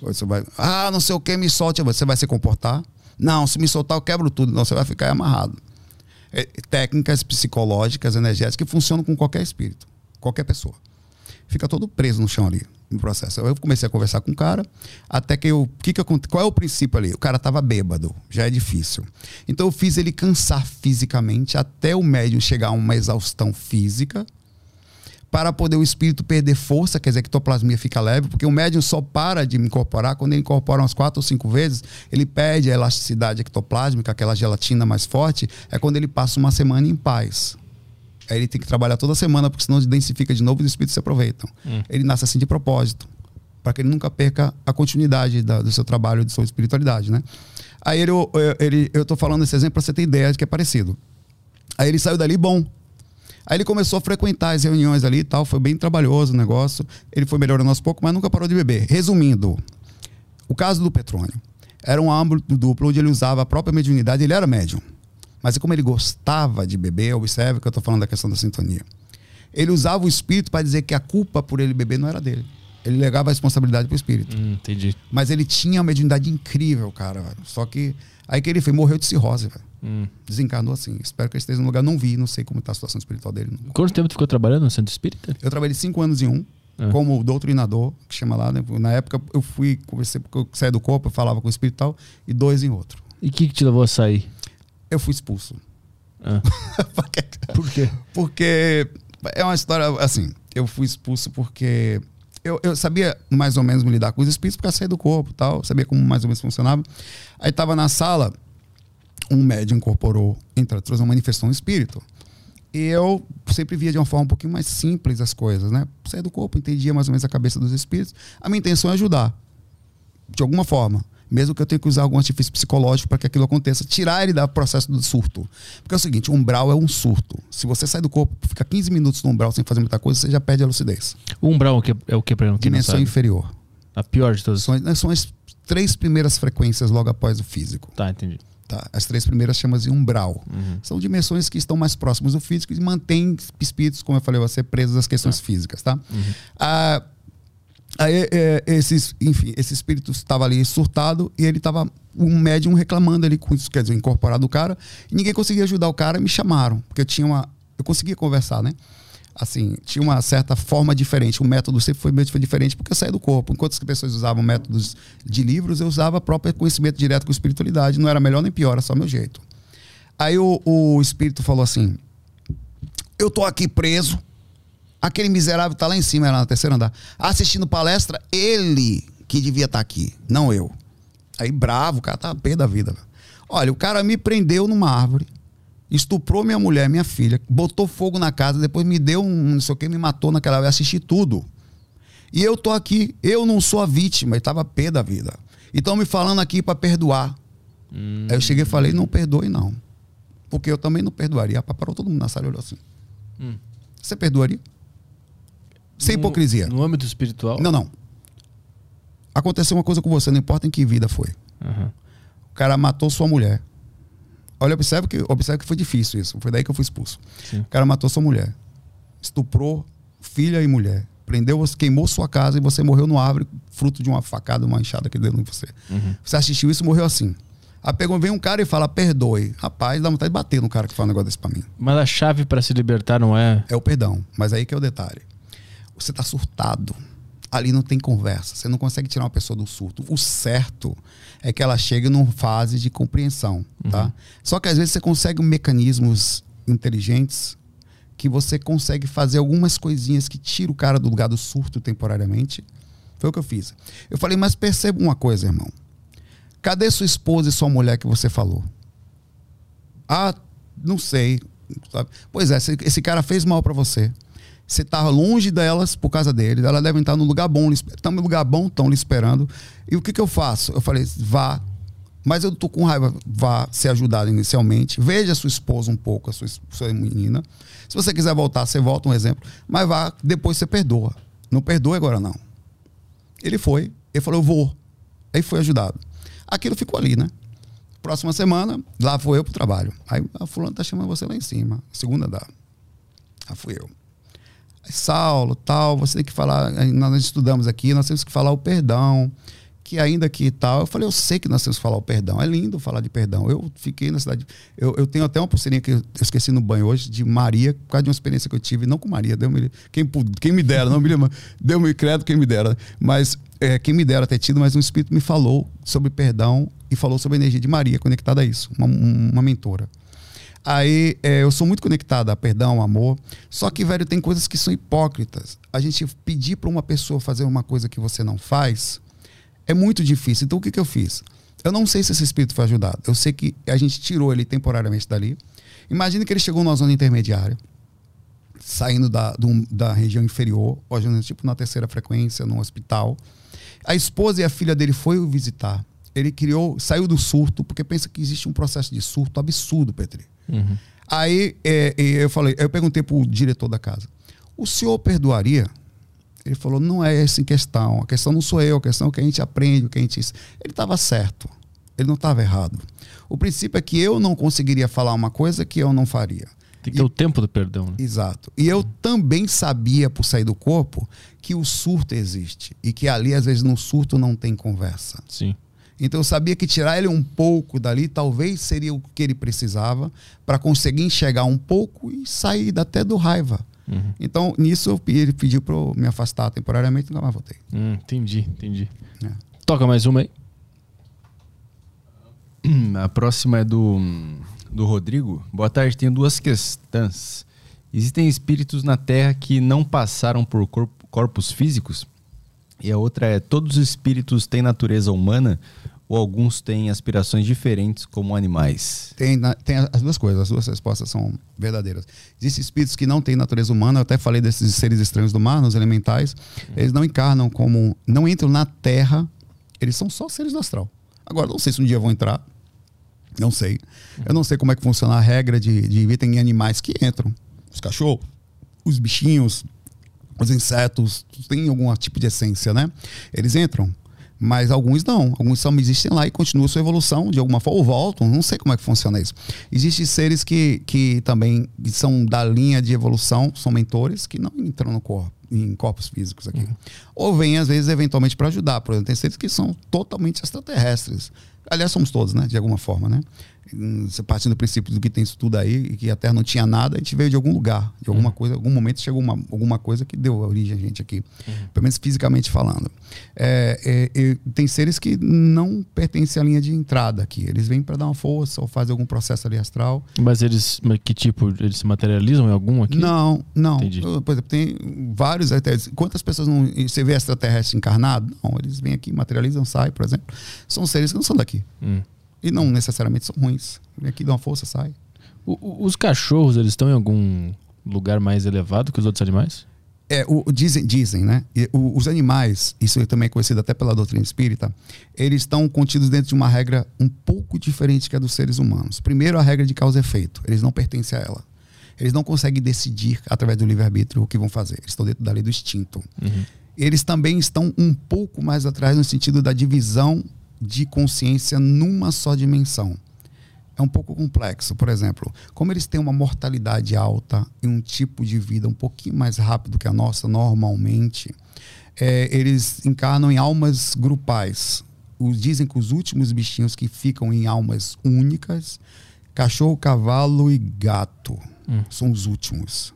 Você vai, ah, não sei o que, me solte. Você vai se comportar não, se me soltar, eu quebro tudo. Não, você vai ficar amarrado. É, técnicas psicológicas, energéticas, que funcionam com qualquer espírito, qualquer pessoa. Fica todo preso no chão ali, no processo. Eu comecei a conversar com o cara, até que eu. Que que eu qual é o princípio ali? O cara estava bêbado, já é difícil. Então eu fiz ele cansar fisicamente, até o médium chegar a uma exaustão física para poder o espírito perder força, quer dizer, que a ectoplasmia fica leve, porque o médium só para de incorporar, quando ele incorpora umas quatro ou cinco vezes, ele perde a elasticidade ectoplásmica, aquela gelatina mais forte, é quando ele passa uma semana em paz. Aí ele tem que trabalhar toda semana, porque senão densifica de novo e os espíritos se aproveitam. Hum. Ele nasce assim de propósito, para que ele nunca perca a continuidade da, do seu trabalho, de sua espiritualidade, né? Aí ele, ele, eu tô falando esse exemplo para você ter ideia de que é parecido. Aí ele saiu dali bom, Aí ele começou a frequentar as reuniões ali e tal, foi bem trabalhoso o negócio. Ele foi melhorando aos poucos, mas nunca parou de beber. Resumindo, o caso do Petrônio era um âmbito duplo onde ele usava a própria mediunidade, ele era médium. Mas como ele gostava de beber, observe que eu estou falando da questão da sintonia. Ele usava o espírito para dizer que a culpa por ele beber não era dele. Ele legava a responsabilidade pro espírito. Hum, entendi. Mas ele tinha uma mediunidade incrível, cara. velho. Só que aí que ele foi, morreu de cirrose, velho. Hum. Desencarnou assim. Espero que ele esteja no lugar. Não vi, não sei como está a situação espiritual dele. não. Quanto tempo tu ficou trabalhando no centro espírita? Eu trabalhei cinco anos em um, Ah. como doutrinador, que chama lá. Né? Na época eu fui, conversei, porque eu saí do corpo, eu falava com o espírito e tal, e dois em outro. E o que, que te levou a sair? Eu fui expulso. Ah. (laughs) Por quê? Porque é uma história assim. Eu fui expulso porque eu, eu sabia mais ou menos me lidar com os espíritos porque eu saí do corpo e tal, sabia como mais ou menos funcionava. Aí tava na sala, um médium incorporou, entrou, trouxe uma manifestação um espírito. E eu sempre via de uma forma um pouquinho mais simples as coisas, né? Saí do corpo, entendia mais ou menos a cabeça dos espíritos. A minha intenção é ajudar, de alguma forma. Mesmo que eu tenha que usar algum artifício psicológico para que aquilo aconteça, tirar ele do processo do surto. Porque é o seguinte, um umbral é um surto. Se você sai do corpo, fica 15 minutos no umbral sem fazer muita coisa, você já perde a lucidez. O umbral é o que pra quem não Dimensão inferior. A pior de todas. São, né, são as três primeiras frequências logo após o físico. Tá, entendi. Tá? As três primeiras chamam de umbral. Uhum. São dimensões que estão mais próximas do físico e mantêm espíritos, como eu falei, você presos às questões físicas, tá? Ah, aí, é, esses, enfim, esse espírito estava ali surtado e ele estava um médium reclamando ali com isso, quer dizer, incorporado o cara, e ninguém conseguia ajudar o cara, e me chamaram, porque eu tinha uma, eu conseguia conversar, né? Assim, tinha uma certa forma diferente, o método sempre foi, foi diferente porque eu saía do corpo. Enquanto as pessoas usavam métodos de livros, eu usava próprio conhecimento direto com espiritualidade, não era melhor nem pior, era só meu jeito. Aí o, o espírito falou assim: Eu tô aqui preso. Aquele miserável tá lá em cima, era na terceira andar, assistindo palestra, ele que devia estar aqui, não eu. Aí bravo, o cara tá pé da vida. Olha, o cara me prendeu numa árvore, estuprou minha mulher, minha filha, botou fogo na casa, depois me deu um não sei o que, me matou naquela vez, assisti tudo. E eu tô aqui, eu não sou a vítima, ele tava pé da vida. E estão me falando aqui para perdoar. Aí eu cheguei e falei, não perdoe não. Porque eu também não perdoaria. Parou todo mundo na sala e olhou assim. Você perdoaria? Sem No- hipocrisia. No âmbito espiritual? Não, não. Aconteceu uma coisa com você, não importa em que vida foi. Aham. O cara matou sua mulher. Olha, observe que, observe que foi difícil isso. Foi daí que eu fui expulso. Sim. O cara matou sua mulher. Estuprou filha e mulher. Prendeu, queimou sua casa e você morreu no árvore, fruto de uma facada, uma enxada que deu em você. Você assistiu isso e morreu assim. Aí pegou, vem um cara e fala, perdoe. Rapaz, dá vontade de bater no cara que fala um negócio desse pra mim. Mas a chave pra se libertar não é. É o perdão. Mas aí que é o detalhe. Você tá surtado. Ali não tem conversa. Você não consegue tirar uma pessoa do surto. O certo é que ela chegue numa fase de compreensão, tá? Só que às vezes você consegue mecanismos inteligentes que você consegue fazer algumas coisinhas que tira o cara do lugar do surto temporariamente. Foi o que eu fiz. Eu falei, mas perceba uma coisa, irmão. Cadê sua esposa e sua mulher que você falou? Ah, não sei. sabe? Pois é, esse, esse cara fez mal pra você. Você tá longe delas por causa dele. Elas devem estar no lugar bom. Estão no lugar bom, estão lhe esperando. E o que, que eu faço? Eu falei, vá. Mas eu tô com raiva. Vá ser ajudado inicialmente. Veja sua esposa um pouco, a sua, sua menina. Se você quiser voltar, você volta um exemplo. Mas vá, depois você perdoa. Não perdoe agora, não. Ele foi. Ele falou, eu vou. Aí foi ajudado. Aquilo ficou ali, né? Próxima semana, lá fui eu pro trabalho. Aí a fulana tá chamando você lá em cima. Segunda dá. Lá fui eu. Saulo, tal, você tem que falar. aí Nós estudamos aqui, nós temos que falar o perdão. Que ainda que tal. Eu falei, eu sei que nós temos que falar o perdão. É lindo falar de perdão. Eu fiquei na cidade. Eu, eu tenho até uma pulseirinha que eu esqueci no banho hoje, de Maria, por causa de uma experiência que eu tive, não com Maria, deu -me, quem, quem me dera, não me lembro, deu-me crédito quem me dera. Mas é, quem me dera ter tido, mas um espírito me falou sobre perdão e falou sobre a energia de Maria conectada a isso, uma, um- uma mentora. Aí é, eu sou muito conectado a perdão, amor. Só que, velho, tem coisas que são hipócritas. A gente pedir para uma pessoa fazer uma coisa que você não faz é muito difícil. Então o que, que eu fiz? Eu não sei se esse espírito foi ajudado. Eu sei que a gente tirou ele temporariamente dali. Imagina que ele chegou numa zona intermediária, saindo da, do- da região inferior, hoje, tipo na terceira frequência, no hospital. A esposa e a filha dele foi o visitar. Ele criou, saiu do surto, porque pensa que existe um processo de surto absurdo, Petri. Aí é, eu falei, eu perguntei pro diretor da casa: o senhor perdoaria? Ele falou: não é essa em questão. A questão não sou eu, a questão é o que a gente aprende, o que a gente. Ele estava certo. Ele não estava errado. O princípio é que eu não conseguiria falar uma coisa que eu não faria. Tem que ter o tempo do perdão. Né? Exato. E eu também sabia, por sair do corpo, que o surto existe. E que ali, às vezes, no surto não tem conversa. Sim. Então eu sabia que tirar ele um pouco dali talvez seria o que ele precisava para conseguir enxergar um pouco e sair até do raiva. Uhum. Então nisso ele pediu para eu me afastar temporariamente e nunca mais voltei. Hum, entendi, entendi. É. Toca mais uma aí. (clears throat) A próxima é do, do Rodrigo. Boa tarde, tenho duas questões. Existem espíritos na Terra que não passaram por corpo, corpos físicos? E a outra é: todos os espíritos têm natureza humana ou alguns têm aspirações diferentes como animais? Tem, tem as duas coisas, as duas respostas são verdadeiras. Existem espíritos que não têm natureza humana, eu até falei desses seres estranhos do mar, nos elementais. Eles não encarnam como. não entram na Terra, eles são só seres do astral. Agora, não sei se um dia vão entrar, não sei. Eu não sei como é que funciona a regra de, de vida em animais que entram. Os cachorros, os bichinhos, os insetos, têm algum tipo de essência, né? Eles entram. Mas alguns não. Alguns só existem lá e continuam sua evolução de alguma forma, ou voltam. Não sei como é que funciona isso. Existem seres que, que também são da linha de evolução, são mentores, que não entram no corpo, em corpos físicos aqui. Ou vêm, às vezes, eventualmente para ajudar. Por exemplo, tem seres que são totalmente extraterrestres. Aliás, somos todos, né? De alguma forma, né? Você partindo do princípio do que tem isso tudo aí, e que a Terra não tinha nada, a gente veio de algum lugar, de alguma coisa, algum momento chegou uma, alguma coisa que deu origem a gente aqui, pelo menos fisicamente falando. É, é, é, tem seres que não pertencem à linha de entrada aqui, eles vêm para dar uma força ou fazer algum processo ali astral. Mas eles. Mas que tipo? Eles se materializam em algum aqui? Não, não. Entendi. Por exemplo, tem vários. até- Quantas pessoas não. Você vê extraterrestre encarnado? Não, eles vêm aqui, materializam, saem, por exemplo. São seres que não são daqui. Hum. E não necessariamente são ruins. Vem aqui, dá uma força, sai. O- o- os cachorros, eles estão em algum lugar mais elevado que os outros animais? É, o, dizem, dizem, né? Os animais, isso também é conhecido até pela doutrina espírita, eles estão contidos dentro de uma regra um pouco diferente que a dos seres humanos. Primeiro, a regra de causa e efeito. Eles não pertencem a ela. Eles não conseguem decidir, através do livre-arbítrio, o que vão fazer. Eles estão dentro da lei do instinto. Eles também estão um pouco mais atrás no sentido da divisão de consciência numa só dimensão é um pouco complexo. Por exemplo, como eles têm uma mortalidade alta e um tipo de vida um pouquinho mais rápido que a nossa, normalmente, é, eles encarnam em almas grupais. Os, dizem que os últimos bichinhos que ficam em almas únicas, cachorro, cavalo e gato, são os últimos.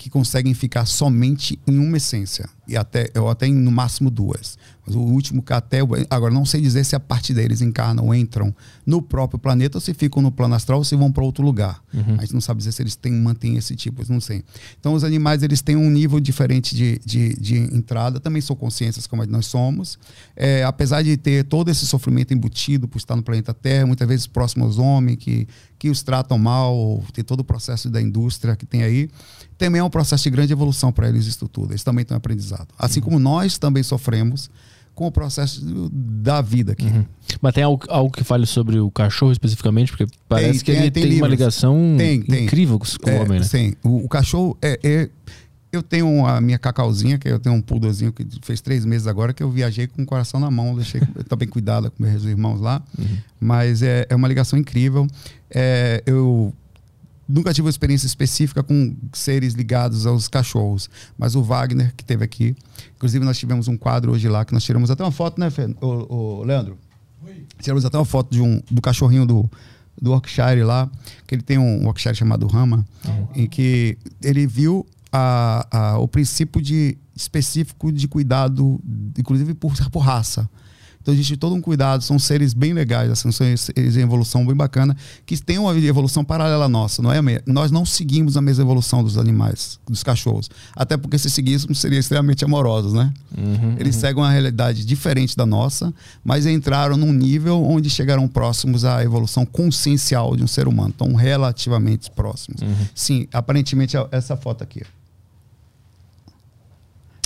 Que conseguem ficar somente em uma essência. E até, ou até no máximo duas. Mas o último até. Agora, não sei dizer se a parte deles encarnam ou entram no próprio planeta, ou se ficam no plano astral, ou se vão para outro lugar. A gente não sabe dizer se eles têm, mantêm esse tipo, não sei. Então, os animais eles têm um nível diferente de, de, de entrada, também são consciências como nós somos. É, apesar de ter todo esse sofrimento embutido por estar no planeta Terra, muitas vezes próximo aos homens, que, que os tratam mal, ou tem todo o processo da indústria que tem aí, também é um processo de grande evolução para eles isso tudo. Eles também têm um aprendizado. Assim como nós também sofremos com o processo da vida aqui. Mas tem algo, algo que fale sobre o cachorro especificamente? Porque parece que tem- ele tem tem, uma ligação Tem, tem. incrível com, com É, o homem, né? Sim. O, o cachorro é, é- Eu tenho a minha cacauzinha, que eu tenho um pudozinho que fez três meses agora, que eu viajei com o coração na mão, deixei (laughs) também cuidado com meus irmãos lá. Mas é, é uma ligação incrível. É, eu nunca tive uma experiência específica com seres ligados aos cachorros, mas o Wagner, que teve aqui, inclusive nós tivemos um quadro hoje lá, que nós tiramos até uma foto, né, Fê? Ô, ô, Leandro? Tiramos até uma foto de um, do cachorrinho do, do Yorkshire lá, que ele tem um Yorkshire chamado Rama, em que ele viu a, a- o princípio de, específico de cuidado, inclusive por, por raça. Então existe todo um cuidado, são seres bem legais, assim, são seres em evolução bem bacana, que têm uma evolução paralela à nossa. Não é a nós não seguimos a mesma evolução dos animais, dos cachorros. Até porque se seguíssemos, seriam extremamente amorosos, né? Eles seguem uma realidade diferente da nossa, mas entraram num nível onde chegaram próximos à evolução consciencial de um ser humano. Então, relativamente próximos. Sim, aparentemente é essa foto aqui.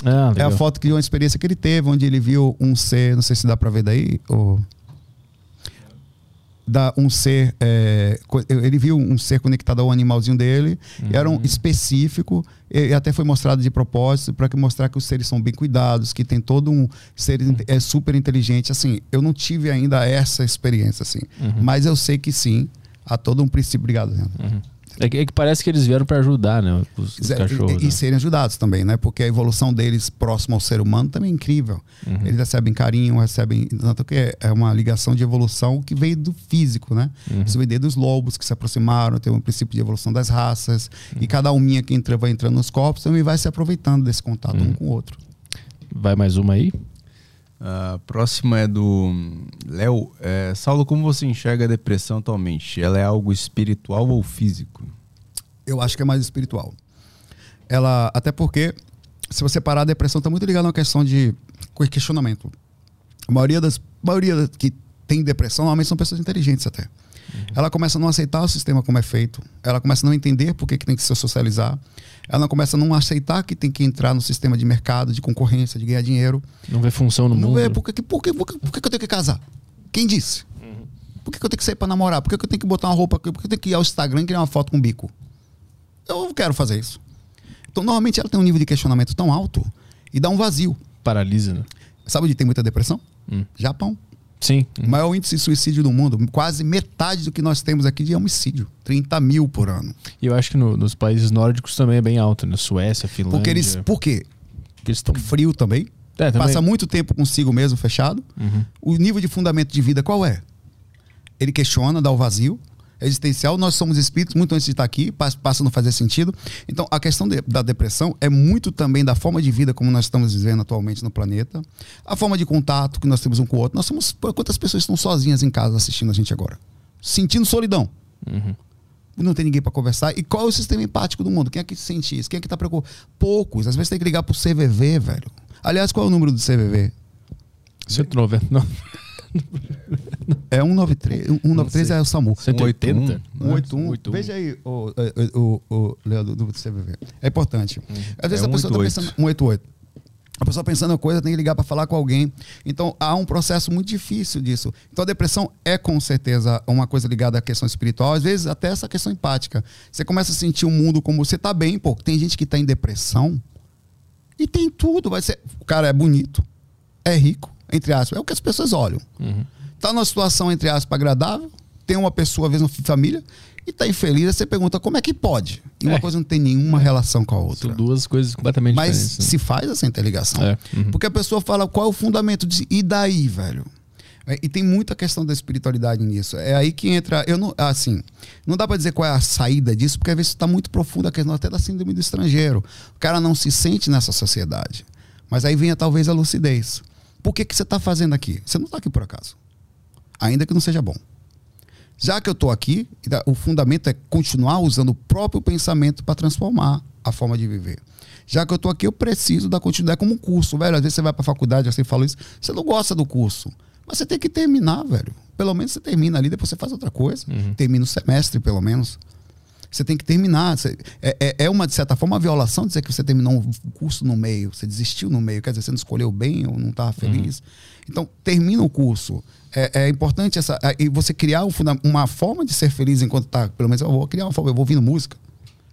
Ah, É a foto que de uma experiência que ele teve, onde ele viu um ser, não sei se dá pra ver daí, ou... da um ser. é, ele viu um ser conectado ao animalzinho dele, e era um específico, e, até foi mostrado de propósito para mostrar que os seres são bem cuidados, que tem todo um ser é super inteligente. Assim, eu não tive ainda essa experiência, assim, mas eu sei que sim, há todo um princípio. Obrigado, Leandro. É que, é que parece que eles vieram pra ajudar, né? Os, os cachorros. e, e né? serem ajudados também, né? Porque a evolução deles próximo ao ser humano também é incrível. Uhum. Eles recebem carinho, recebem. Tanto que é- uma ligação de evolução que veio do físico, né? Uhum. Isso veio desde os lobos que se aproximaram, tem um princípio de evolução das raças. Uhum. E cada uminha que entra, vai entrando nos corpos também vai se aproveitando desse contato Uhum. um com o outro. Vai mais uma aí? A próxima é do Léo. É, Saulo, como você enxerga a depressão atualmente? Ela é algo espiritual ou físico? Eu acho que é mais espiritual. Ela, até porque, se você parar, a depressão está muito ligada a uma questão de questionamento. A maioria das maioria das que tem depressão normalmente são pessoas inteligentes até. Ela começa a não aceitar o sistema como é feito. Ela começa a não entender por que, que tem que se socializar. Ela começa a não aceitar que tem que entrar no sistema de mercado, de concorrência, de ganhar dinheiro. Não vê função no Não mundo. vê por que, por, que, por, que, por que eu tenho que casar? Quem disse? Por que, eu tenho que sair pra namorar? Por que, que eu tenho que botar uma roupa? Por que eu tenho que ir ao Instagram e criar uma foto com bico? Eu não quero fazer isso. Então, normalmente ela tem um nível de questionamento tão alto e dá um vazio. Paralisa, né? Sabe onde tem muita depressão? Hum. Japão. Sim. O maior índice de suicídio do mundo. Quase metade do que nós temos aqui de homicídio. 30 mil por ano. E eu acho que no- nos países nórdicos também é bem alto, né? Suécia, Finlândia. Porque eles. Por quê? porque eles estão. Frio também. É, também. Passa muito tempo consigo mesmo, fechado. Uhum. O nível de fundamento de vida qual é? Ele questiona, dá o vazio existencial. Nós somos espíritos muito antes de estar aqui, passa passa a não fazer sentido. Então, a questão de- da depressão é muito também da forma de vida como nós estamos vivendo atualmente no planeta, a forma de contato que nós temos um com o outro. Nós somos quantas pessoas estão sozinhas em casa assistindo a gente agora, sentindo solidão. Uhum. Não tem ninguém para conversar. E qual é o sistema empático do mundo? Quem é que sente isso? Quem é que tá preocupado? Poucos. Às vezes tem que ligar pro CVV, velho. Aliás, qual é o número do CVV? 190. (laughs) É 193. 193 é o SAMU. 180? 181. Veja aí, o, o, o, o Leandro, do CVV. É importante. Às vezes É a pessoa está 188. pensando. 188. A pessoa pensando em coisa tem que ligar para falar com alguém. Então há um processo muito difícil disso. Então a depressão é com certeza uma coisa ligada à questão espiritual, às vezes até essa questão empática. Você começa a sentir o mundo como você tá bem, pô. Tem gente que tá em depressão e tem tudo. Vai ser, o cara é bonito, é rico, entre aspas. É o que as pessoas olham. Tá numa situação, entre aspas, agradável, tem uma pessoa, às vezes, uma família, e tá infeliz. Aí você pergunta como é que pode? E uma É. coisa não tem nenhuma relação com a outra. São duas coisas completamente Mas diferentes. né? se faz essa interligação. É, uhum. Porque a pessoa fala qual é o fundamento de e daí, velho? É, E tem muita questão da espiritualidade nisso. É aí que entra. Eu não, assim, não dá pra dizer qual é a saída disso, porque às vezes está muito profunda a questão até da síndrome do estrangeiro. O cara não se sente nessa sociedade. Mas aí vem talvez a lucidez. Por que, que você está fazendo aqui? Você não está aqui por acaso. Ainda que não seja bom. Já que eu estou aqui, o fundamento é continuar usando o próprio pensamento para transformar a forma de viver. Já que eu estou aqui, eu preciso da continuidade como um curso, velho. Às vezes você vai para a faculdade, você fala isso, você não gosta do curso, mas você tem que terminar, velho. Pelo menos você termina ali, depois você faz outra coisa. Termina o semestre, pelo menos. Você tem que terminar. Você- é, é- é uma, de certa forma, uma violação dizer que você terminou um curso no meio, você desistiu no meio, quer dizer, você não escolheu bem ou não estava feliz. Então, termina o curso. É, é importante essa. é, E você criar um uma forma de ser feliz enquanto está. Pelo menos eu vou criar uma forma, eu vou ouvindo música.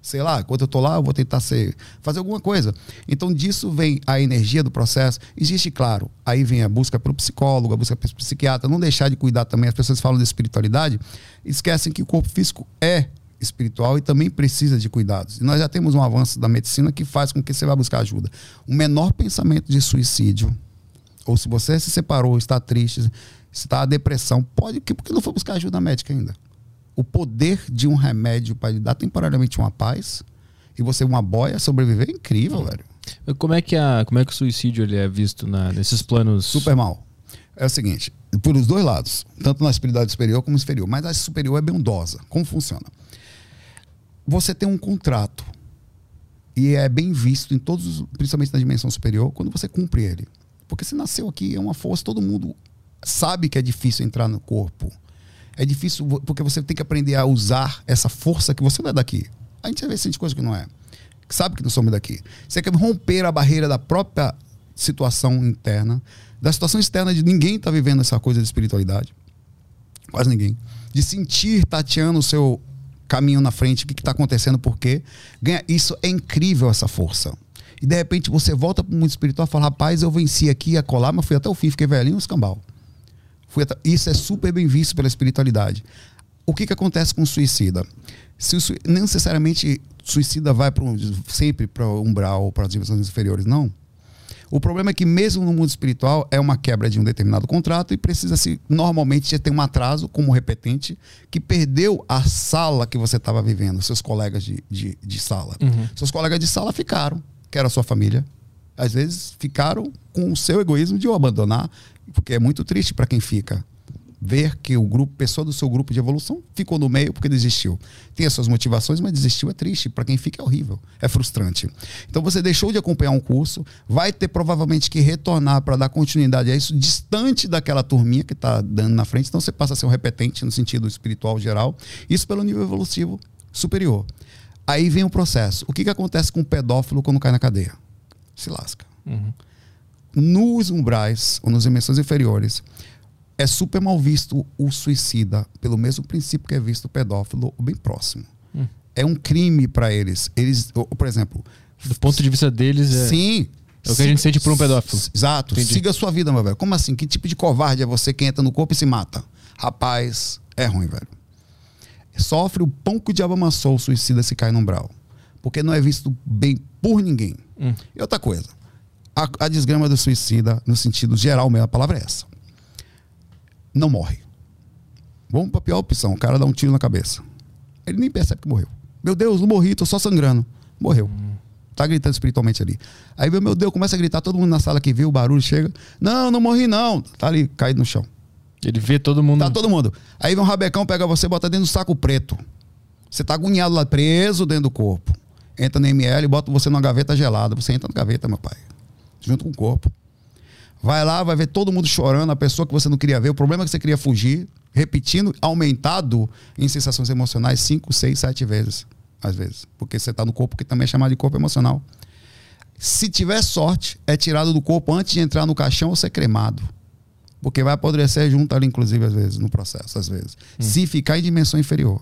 Sei lá, enquanto eu tô lá, eu vou tentar ser, fazer alguma coisa. Então, disso vem a energia do processo. Existe, claro, aí vem a busca pelo psicólogo, a busca pelo psiquiatra, não deixar de cuidar também. As pessoas falam de espiritualidade, esquecem que o corpo físico é espiritual e também precisa de cuidados. E nós já temos um avanço da medicina que faz com que você vá buscar ajuda. O menor pensamento de suicídio, ou se você se separou, está triste, está a depressão, pode, que- por que não foi buscar ajuda médica ainda? O poder de um remédio para lhe dar temporariamente uma paz e você uma boia sobreviver é incrível, velho. Como é que, a, como é que o suicídio ele é visto na- nesses planos? Super mal. É o seguinte, por os dois lados, tanto na espiritualidade superior como inferior, mas a superior é bondosa. Como funciona? Você tem um contrato e é bem visto em todos, os- principalmente na dimensão superior, quando você cumpre ele. Porque você nasceu aqui, é uma força, todo mundo sabe que é difícil entrar no corpo. É difícil porque você tem que aprender a usar essa força que você não é daqui. A gente vezes sente coisa que não é. Sabe que não somos daqui. Você quer romper a barreira da própria situação interna, da situação externa de ninguém tá vivendo essa coisa de espiritualidade. Quase ninguém. de sentir tateando o seu caminho na frente, o que está acontecendo, por quê. Ganha, isso é incrível, essa força. E de repente você volta para o mundo espiritual e fala: rapaz, eu venci aqui a colar, mas fui até o fim, fiquei velhinho, escambau. Fui até... Isso é super bem visto pela espiritualidade. O que, que acontece com o suicida? Se o su... Necessariamente suicida vai um... sempre para o umbral ou para as dimensões inferiores, não. O problema é que mesmo no mundo espiritual é uma quebra de um determinado contrato e precisa se normalmente ter um atraso como repetente que perdeu a sala que você estava vivendo, seus colegas de, de, de sala. Uhum. Seus colegas de sala ficaram, que era a sua família. Às vezes ficaram com o seu egoísmo de o abandonar, porque é muito triste para quem fica ver que o grupo, pessoa do seu grupo de evolução ficou no meio porque desistiu. Tem as suas motivações, mas desistiu é triste. Para quem fica é horrível, é frustrante. Então você deixou de acompanhar um curso, vai ter provavelmente que retornar para dar continuidade a isso, distante daquela turminha que está dando na frente. Então você passa a ser um repetente no sentido espiritual geral. Isso pelo nível evolutivo superior. Aí vem o processo. O que, que acontece com o pedófilo quando cai na cadeia? Se lasca. Uhum. Nos umbrais ou nas dimensões inferiores, é super mal visto o suicida, pelo mesmo princípio que é visto o pedófilo, bem próximo. Hum. É um crime para eles. Eles, por exemplo. Do ponto de vista deles, é. Sim. É o que a gente sente por um pedófilo. Exato. Entendi. Siga a sua vida, meu velho. Como assim? Que tipo de covarde é você que entra no corpo e se mata? Rapaz, é ruim, velho. Sofre o pão que o diabo amassou o suicida se cai no umbral. Porque não é visto bem por ninguém. Hum. E outra coisa. A, a desgrama do suicida, no sentido geral mesmo, a palavra é essa não morre. Vamos para a pior opção: o cara dá um tiro na cabeça. Ele nem percebe que morreu. Meu Deus, não morri, tô só sangrando. Morreu. Tá gritando espiritualmente ali. Aí, meu Deus, começa a gritar, todo mundo na sala que viu o barulho chega. Não, não morri não. Tá ali, caído no chão. Ele vê todo mundo. Tá todo mundo. Aí vem um rabecão, pega você, bota dentro do saco preto. Você tá agoniado lá, preso dentro do corpo. Entra no ML, bota você numa gaveta gelada. Você entra na gaveta, meu pai. Junto com o corpo. Vai lá, vai ver todo mundo chorando, a pessoa que você não queria ver, o problema é que você queria fugir, repetindo, aumentado em sensações emocionais 5, 6, 7 vezes, às vezes. Porque você está no corpo que também é chamado de corpo emocional. Se tiver sorte, é tirado do corpo antes de entrar no caixão ou ser cremado. Porque vai apodrecer junto ali, inclusive, às vezes, no processo, às vezes. Hum. Se ficar em dimensão inferior.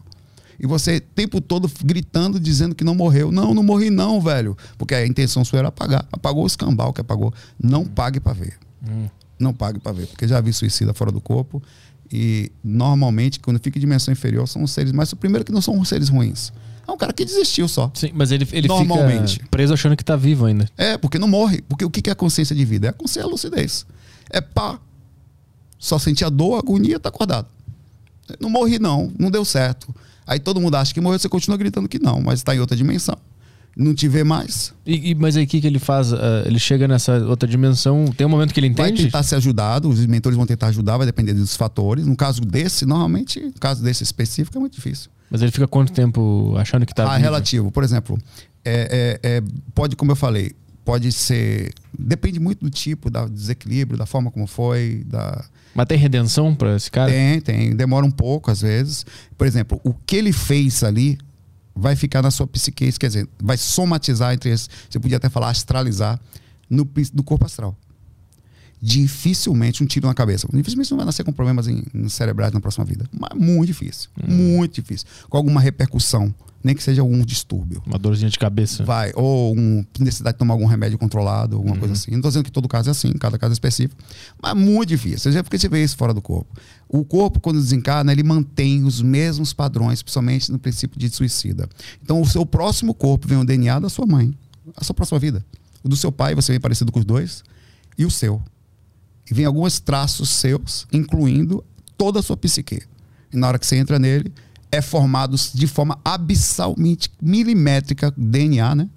E você o tempo todo gritando, dizendo que não morreu. Não, não morri não, velho. Porque a intenção sua era apagar. Apagou o escambau que apagou. Não pague para ver. Hum. Não pague para ver, porque já vi suicida fora do corpo. E normalmente, quando fica em dimensão inferior, são os seres mais. O primeiro que não são os seres ruins. É um cara que desistiu só. Sim, mas ele, ele Normalmente. fica preso achando que tá vivo ainda. É, porque não morre. Porque o que é a consciência de vida? É a consciência, a lucidez. É pá. Só sentir a dor, a agonia, tá acordado. Não morri, não. Não deu certo. Aí todo mundo acha que morreu, você continua gritando que não, mas está em outra dimensão não te vê mais. E, e mas aí o que, que ele faz? Uh, ele chega nessa outra dimensão, tem um momento que ele entende? Vai tentar ser ajudado, os mentores vão tentar ajudar, vai depender dos fatores. No caso desse, normalmente, no caso desse específico, é muito difícil. Mas ele fica quanto tempo achando que está Ah, vivo? relativo. Por exemplo, é, é, é, pode, como eu falei, pode ser. Depende muito do tipo, do desequilíbrio, da forma como foi, da. Mas tem redenção para esse cara? Tem, tem. Demora um pouco, às vezes. Por exemplo, o que ele fez ali vai ficar na sua psique, quer dizer, vai somatizar entre esses, você podia até falar astralizar no, no corpo astral. Dificilmente um tiro na cabeça. Dificilmente não vai nascer com problemas em, em cerebrais na próxima vida. Mas muito difícil. Hum. Muito difícil. Com alguma repercussão nem que seja algum distúrbio. Uma dorzinha de cabeça. Vai, ou um, necessidade de tomar algum remédio controlado, alguma uhum. coisa assim. Não estou dizendo que todo caso é assim, cada caso é específico, mas muito difícil. Já porque você vê isso fora do corpo. O corpo, quando desencarna, ele mantém os mesmos padrões, principalmente no princípio de suicida. Então, o seu próximo corpo vem o DNA da sua mãe, a sua próxima vida. O do seu pai, você vem parecido com os dois, e o seu. E vem alguns traços seus, incluindo toda a sua psique. E na hora que você entra nele, é formado de forma abissalmente milimétrica, DNA, né?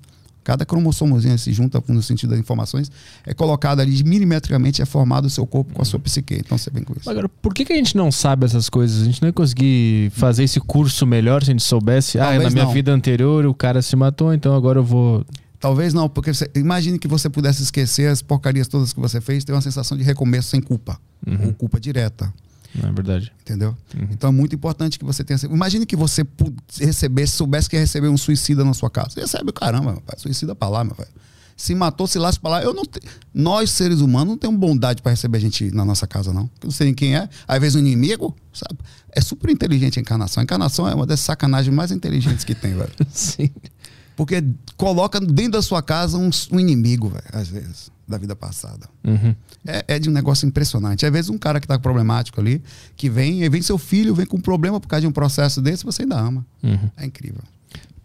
Cada cromossomozinho se junta no sentido das informações, é colocado ali milimetricamente, é formado o seu corpo com a sua psique. Então você vem com isso. Agora, por que, que a gente não sabe essas coisas? A gente não ia conseguir fazer esse curso melhor se a gente soubesse. Talvez ah, na minha não. vida anterior o cara se matou, então agora eu vou. Talvez não, porque você, imagine que você pudesse esquecer as porcarias todas que você fez, ter uma sensação de recomeço sem culpa, uhum. ou culpa direta. Não é verdade. Entendeu? Uhum. Então é muito importante que você tenha. Imagine que você recebesse, soubesse que ia receber um suicida na sua casa. Você recebe, caramba, meu pai, suicida pra lá, meu pai. Se matou, se lasca pra lá. Eu não te... Nós, seres humanos, não temos bondade para receber gente na nossa casa, não. Eu não sei quem é. Às vezes, o um inimigo, sabe? É super inteligente a encarnação. A encarnação é uma das sacanagens mais inteligentes que tem, velho. (laughs) Sim. Porque coloca dentro da sua casa um, um inimigo, velho, às vezes, da vida passada. Uhum. É, é, de um negócio impressionante. Às vezes um cara que tá problemático ali, que vem, vem seu filho, vem com um problema por causa de um processo desse, você ainda ama. Uhum. É incrível.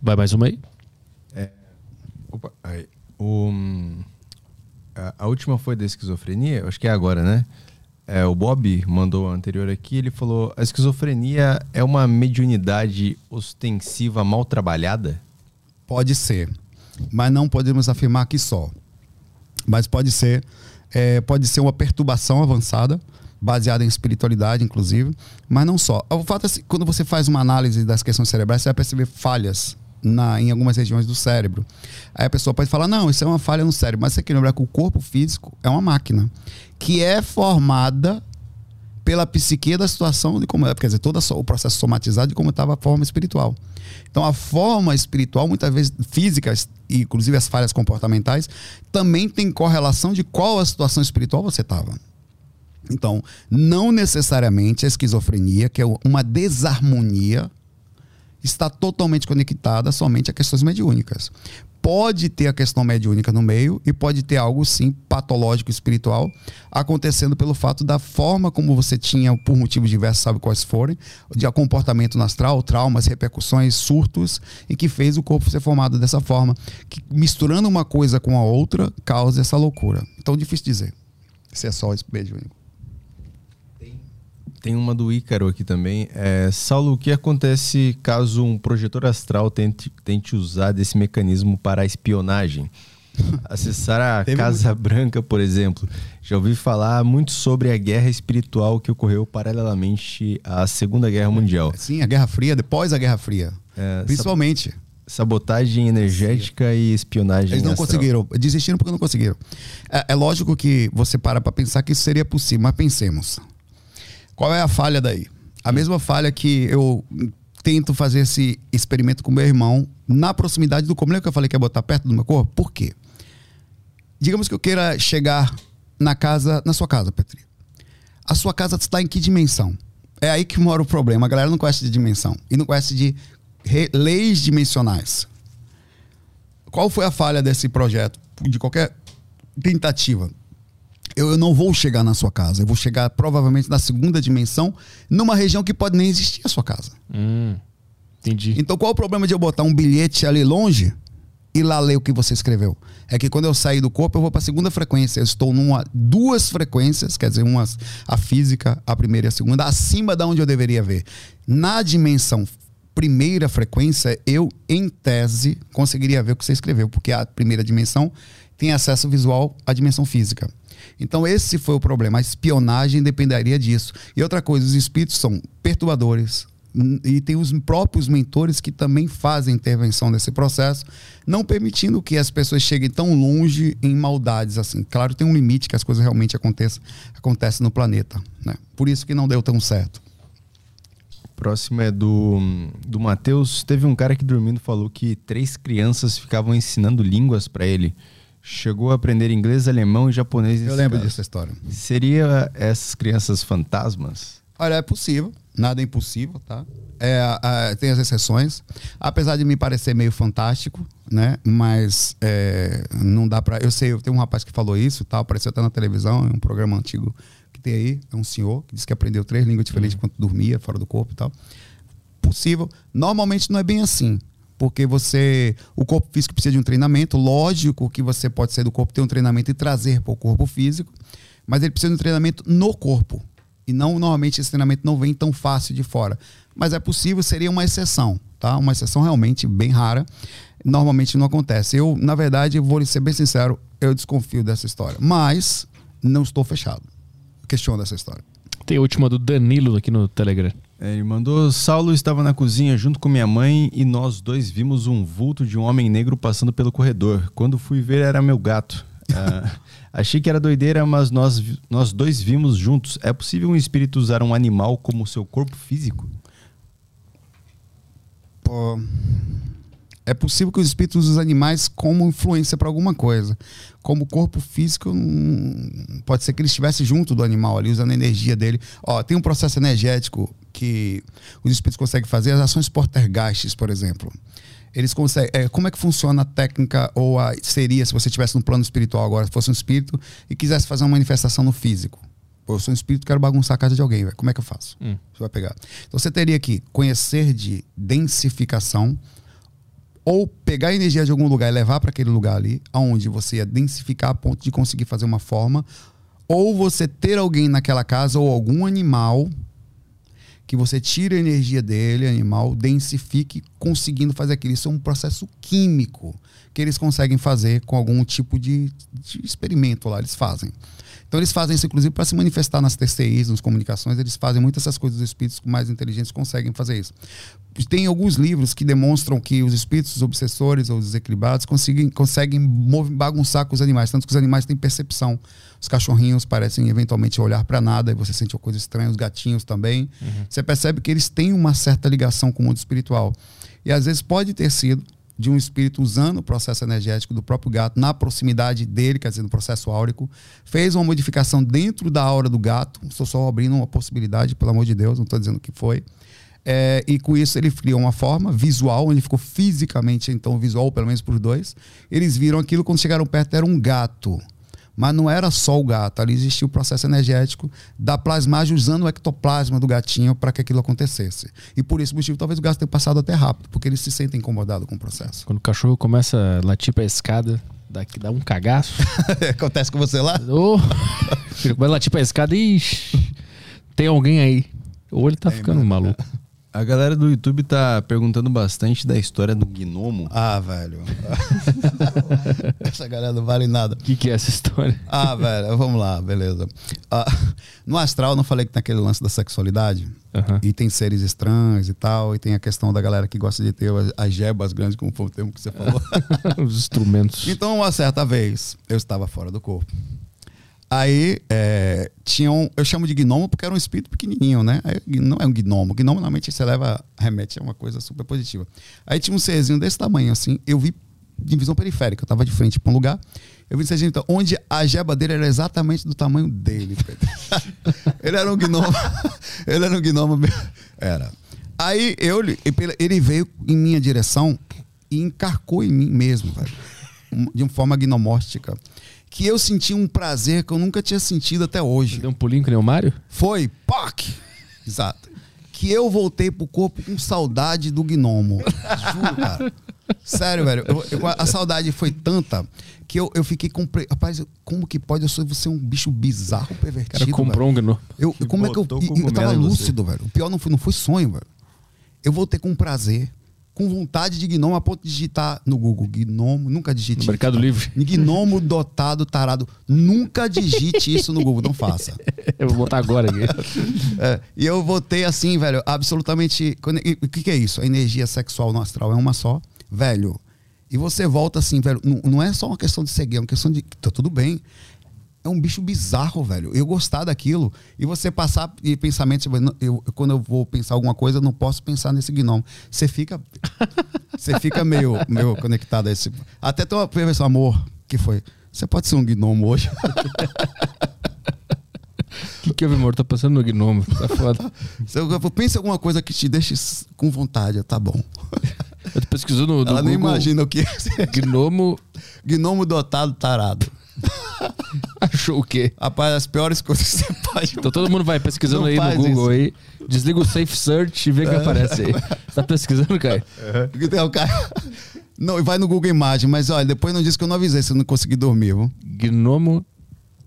Vai mais uma aí? É. Opa, aí. O, a, a, última foi da esquizofrenia, acho que é agora, né? É, o Bob mandou a anterior aqui, ele falou: a esquizofrenia é uma mediunidade ostensiva mal trabalhada? Pode ser, mas não podemos afirmar que só. Mas pode ser, é, pode ser uma perturbação avançada, baseada em espiritualidade, inclusive, mas não só. O fato é que quando você faz uma análise das questões cerebrais, você vai perceber falhas na, em algumas regiões do cérebro. Aí a pessoa pode falar, não, isso é uma falha no cérebro, mas você tem que lembrar que o corpo físico é uma máquina que é formada pela psique da situação de como é, quer dizer, todo o processo somatizado de como estava a forma espiritual. Então a forma espiritual, muitas vezes físicas, inclusive as falhas comportamentais, também tem correlação de qual a situação espiritual você estava. Então, não necessariamente a esquizofrenia, que é uma desarmonia está totalmente conectada somente a questões mediúnicas. Pode ter a questão mediúnica no meio e pode ter algo sim patológico espiritual acontecendo pelo fato da forma como você tinha, por motivos diversos, sabe quais forem, de comportamento astral, traumas, repercussões, surtos, e que fez o corpo ser formado dessa forma. Que misturando uma coisa com a outra causa essa loucura. Então, difícil dizer se é só mediúnico. Tem uma do Ícaro aqui também. É, Saulo, o que acontece caso um projetor astral tente, tente usar desse mecanismo para a espionagem? (laughs) Acessar a Casa muito... Branca, por exemplo. Já ouvi falar muito sobre a guerra espiritual que ocorreu paralelamente à Segunda Guerra Mundial. Sim, a Guerra Fria, depois da Guerra Fria. É, Principalmente. Sabotagem energética e espionagem. Eles não astral. conseguiram, desistiram porque não conseguiram. É, é lógico que você para para pensar que isso seria possível, mas pensemos. Qual é a falha daí? A mesma falha que eu tento fazer esse experimento com meu irmão na proximidade do corpo. Que eu falei que ia botar perto do meu corpo? Por quê? Digamos que eu queira chegar na casa, na sua casa, Petri. A sua casa está em que dimensão? É aí que mora o problema. A galera não conhece de dimensão e não conhece de leis dimensionais. Qual foi a falha desse projeto? De qualquer tentativa? Eu, eu não vou chegar na sua casa. Eu vou chegar provavelmente na segunda dimensão, numa região que pode nem existir a sua casa. Hum, entendi. Então qual o problema de eu botar um bilhete ali longe e lá ler o que você escreveu? É que quando eu sair do corpo, eu vou para a segunda frequência. Eu estou numa duas frequências, quer dizer, uma a física, a primeira e a segunda, acima da onde eu deveria ver. Na dimensão primeira frequência, eu, em tese, conseguiria ver o que você escreveu, porque a primeira dimensão tem acesso visual à dimensão física. Então, esse foi o problema. A espionagem dependeria disso. E outra coisa, os espíritos são perturbadores. E tem os próprios mentores que também fazem intervenção nesse processo, não permitindo que as pessoas cheguem tão longe em maldades assim. Claro, tem um limite que as coisas realmente aconteçam, acontecem no planeta. Né? Por isso que não deu tão certo. Próximo é do, do Matheus. Teve um cara que dormindo falou que três crianças ficavam ensinando línguas para ele. Chegou a aprender inglês, alemão e japonês. Eu lembro caso. dessa história. Seria essas crianças fantasmas? Olha, é possível. Nada é impossível, tá? É, tem as exceções. Apesar de me parecer meio fantástico, né? Mas é, não dá pra. Eu sei, eu tenho um rapaz que falou isso, tal, apareceu até na televisão, em um programa antigo que tem aí. É um senhor que disse que aprendeu três línguas diferentes uhum. enquanto dormia, fora do corpo e tal. Possível. Normalmente não é bem assim porque você o corpo físico precisa de um treinamento lógico que você pode sair do corpo ter um treinamento e trazer para o corpo físico mas ele precisa de um treinamento no corpo e não normalmente esse treinamento não vem tão fácil de fora mas é possível seria uma exceção tá? Uma exceção realmente bem rara normalmente não acontece. Eu na verdade vou ser bem sincero eu desconfio dessa história mas não estou fechado. Questiono dessa história. Tem a última do Danilo aqui no Telegram ele mandou: Saulo estava na cozinha junto com minha mãe e nós dois vimos um vulto de um homem negro passando pelo corredor. Quando fui ver, era meu gato. (laughs) Ah, achei que era doideira, mas nós, nós dois vimos juntos. É possível um espírito usar um animal como seu corpo físico? Pô, É possível que os espíritos usem os animais como influência para alguma coisa. Como corpo físico, hum, pode ser que ele estivesse junto do animal ali, usando a energia dele. Ó, tem um processo energético que os espíritos conseguem fazer, as ações portergastes, por exemplo. Eles conseguem. É, como é que funciona a técnica ou a seria se você estivesse no plano espiritual agora, se fosse um espírito e quisesse fazer uma manifestação no físico? Pô, eu sou um espírito, quero bagunçar a casa de alguém, véio. como é que eu faço? Hum. Você vai pegar. Então você teria que conhecer de densificação ou pegar a energia de algum lugar e levar para aquele lugar ali, aonde você ia densificar a ponto de conseguir fazer uma forma, ou você ter alguém naquela casa ou algum animal que você tire a energia dele, animal, densifique, conseguindo fazer aquilo. Isso é um processo químico que eles conseguem fazer com algum tipo de, de experimento lá, eles fazem. Então eles fazem isso, inclusive, para se manifestar nas TCIs, nas comunicações, eles fazem muitas essas coisas, os espíritos mais inteligentes conseguem fazer isso. Tem alguns livros que demonstram que os espíritos os obsessores ou desequilibrados conseguem, conseguem bagunçar com os animais, tanto que os animais têm percepção. Os cachorrinhos parecem eventualmente olhar para nada e você sente uma coisa estranha, os gatinhos também. Uhum. Você percebe que eles têm uma certa ligação com o mundo espiritual. E às vezes pode ter sido de um espírito usando o processo energético do próprio gato na proximidade dele, quer dizer, no processo áurico, fez uma modificação dentro da aura do gato. Estou só abrindo uma possibilidade, pelo amor de Deus, não estou dizendo que foi. É, e com isso ele criou uma forma visual, onde ficou fisicamente, então, visual, pelo menos para os dois. Eles viram aquilo, quando chegaram perto, era um gato. Mas não era só o gato, ali existia o processo energético da plasmagem usando o ectoplasma do gatinho para que aquilo acontecesse. E por esse motivo, talvez o gato tenha passado até rápido, porque eles se sentem incomodados com o processo. Quando o cachorro começa a latir para a escada, dá, dá um cagaço. (laughs) Acontece com você lá? Oh, ele começa a latir para a escada e tem alguém aí. Ou ele tá ficando mano, maluco. A galera do YouTube tá perguntando bastante da história do gnomo. Ah, velho. (laughs) essa galera não vale nada. O que, que, é essa história? Ah, velho, vamos lá, beleza. Ah, no astral, não falei que tem aquele lance da sexualidade. Uhum. E tem seres estranhos e tal. E tem a questão da galera que gosta de ter as jebas grandes, como foi o termo que você falou. (laughs) Os instrumentos. Então, uma certa vez, eu estava fora do corpo. Aí é, tinha um, eu chamo de gnomo porque era um espírito pequenininho, né? Aí, não é um gnomo. Gnomo normalmente você leva, remete a uma coisa super positiva. Aí tinha um serzinho desse tamanho, assim. Eu vi de visão periférica. Eu tava de frente para um lugar. Eu vi serzinho então, onde a jeba dele era exatamente do tamanho dele. (laughs) ele era um gnomo. (laughs) ele era um gnomo. Era. Aí eu, ele veio em minha direção e encarcou em mim mesmo, velho. De uma forma gnomóstica que eu senti um prazer que eu nunca tinha sentido até hoje. Deu um pulinho com o Mário? Foi, POC! Exato. Que eu voltei pro corpo com saudade do gnomo. Juro, cara. Sério, velho. Eu, eu, a saudade foi tanta que eu, eu fiquei com. Rapaz, como que pode eu ser um bicho bizarro, pervertido? Cara comprou velho? um gnomo. Eu, como é que eu. Eu tava lúcido, velho. O pior não foi, não foi sonho, velho. Eu voltei com prazer com vontade de gnomo a ponto de digitar no Google. Gnomo, nunca digite. No Mercado Livre. Gnomo dotado, tarado. Nunca digite isso no Google, não faça. (laughs) eu vou botar agora aqui. (laughs) É, e eu votei assim, velho, absolutamente. O que, que é isso? A energia sexual no astral é uma só, velho. E você volta assim, velho. Não, não é só uma questão de seguir, é uma questão de. Tá tudo bem é um bicho bizarro, velho. Eu gostar daquilo e você passar e pensamentos, eu, eu, quando eu vou pensar alguma coisa, eu não posso pensar nesse gnomo. Você fica (laughs) você fica meio, meio conectado a esse. Até tem uma pessoa, amor, que foi. Você pode ser um gnomo hoje? O (laughs) que, que houve, amor? Tá passando no gnomo. Tá foda. (laughs) Pensa alguma coisa que te deixe com vontade. Tá bom. Eu tô pesquisando no, no Ela Google. nem imagina o que é. Gnomo. Gnomo dotado tarado. (laughs) Achou o quê? Rapaz, as piores coisas que você (laughs) pode. Então todo mundo vai pesquisando não aí no Google isso. aí. Desliga o Safe Search e vê o que é. aparece aí. Você tá pesquisando, Caio? Uhum. Tem o cara. (laughs) Não, vai no Google Imagem, mas olha, depois não disse que eu não avisei se eu não consegui dormir, viu? Gnomo.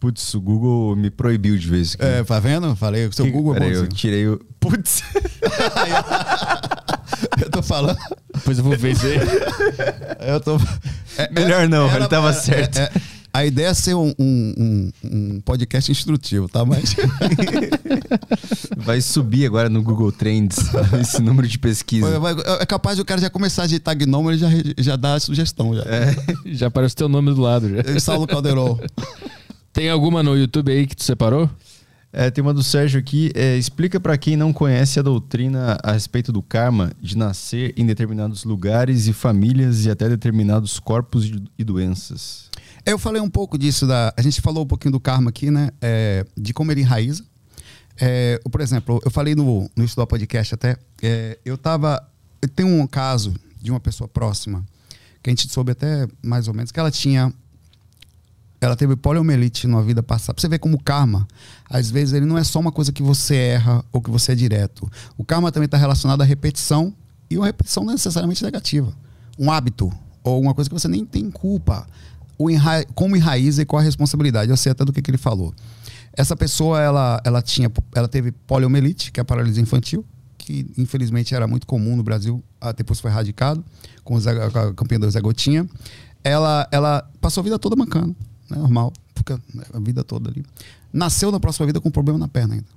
Putz, o Google me proibiu de isso aqui. É, tá vendo? Falei, o seu que, Google é Peraí, eu tirei o. Putz! eu tô falando. Depois eu vou ver isso aí. Eu tô. É, Melhor não, ele tava é, certo. É, a ideia é ser um, um, um podcast instrutivo, tá? Mas. (laughs) Vai subir agora no Google Trends (laughs) esse número de pesquisa. É capaz de o cara já começar a digitar Gnome, ele já, já dá a sugestão. Já, é. (laughs) já aparece o teu nome do lado. Já. Saulo Caldeirão. Tem alguma no YouTube aí que tu separou? É, tem uma do Sérgio aqui. É, explica para quem não conhece a doutrina a respeito do karma de nascer em determinados lugares e famílias e até determinados corpos e doenças. Eu falei um pouco disso. Da, a gente falou um pouquinho do karma aqui, né? É, de como ele enraiza. É, por exemplo, eu falei no, no do podcast até. É, eu tava. Eu tenho um caso de uma pessoa próxima que a gente soube até mais ou menos que ela tinha ela teve poliomielite na vida passada. Pra você ver como o karma, às vezes, ele não é só uma coisa que você erra ou que você é direto. O karma também está relacionado à repetição, e uma repetição não é necessariamente negativa. Um hábito, ou uma coisa que você nem tem culpa. O enra... Como enraiza e qual a responsabilidade. Eu sei até do que, que ele falou. Essa pessoa, ela, ela, tinha, ela teve poliomielite, que é a paralisia infantil, que infelizmente era muito comum no Brasil, ah, depois foi erradicado, com, o Zé, com a campanha do Zé Gotinha. Ela, ela passou a vida toda mancando né, normal, fica a vida toda ali. Nasceu na próxima vida com um problema na perna ainda.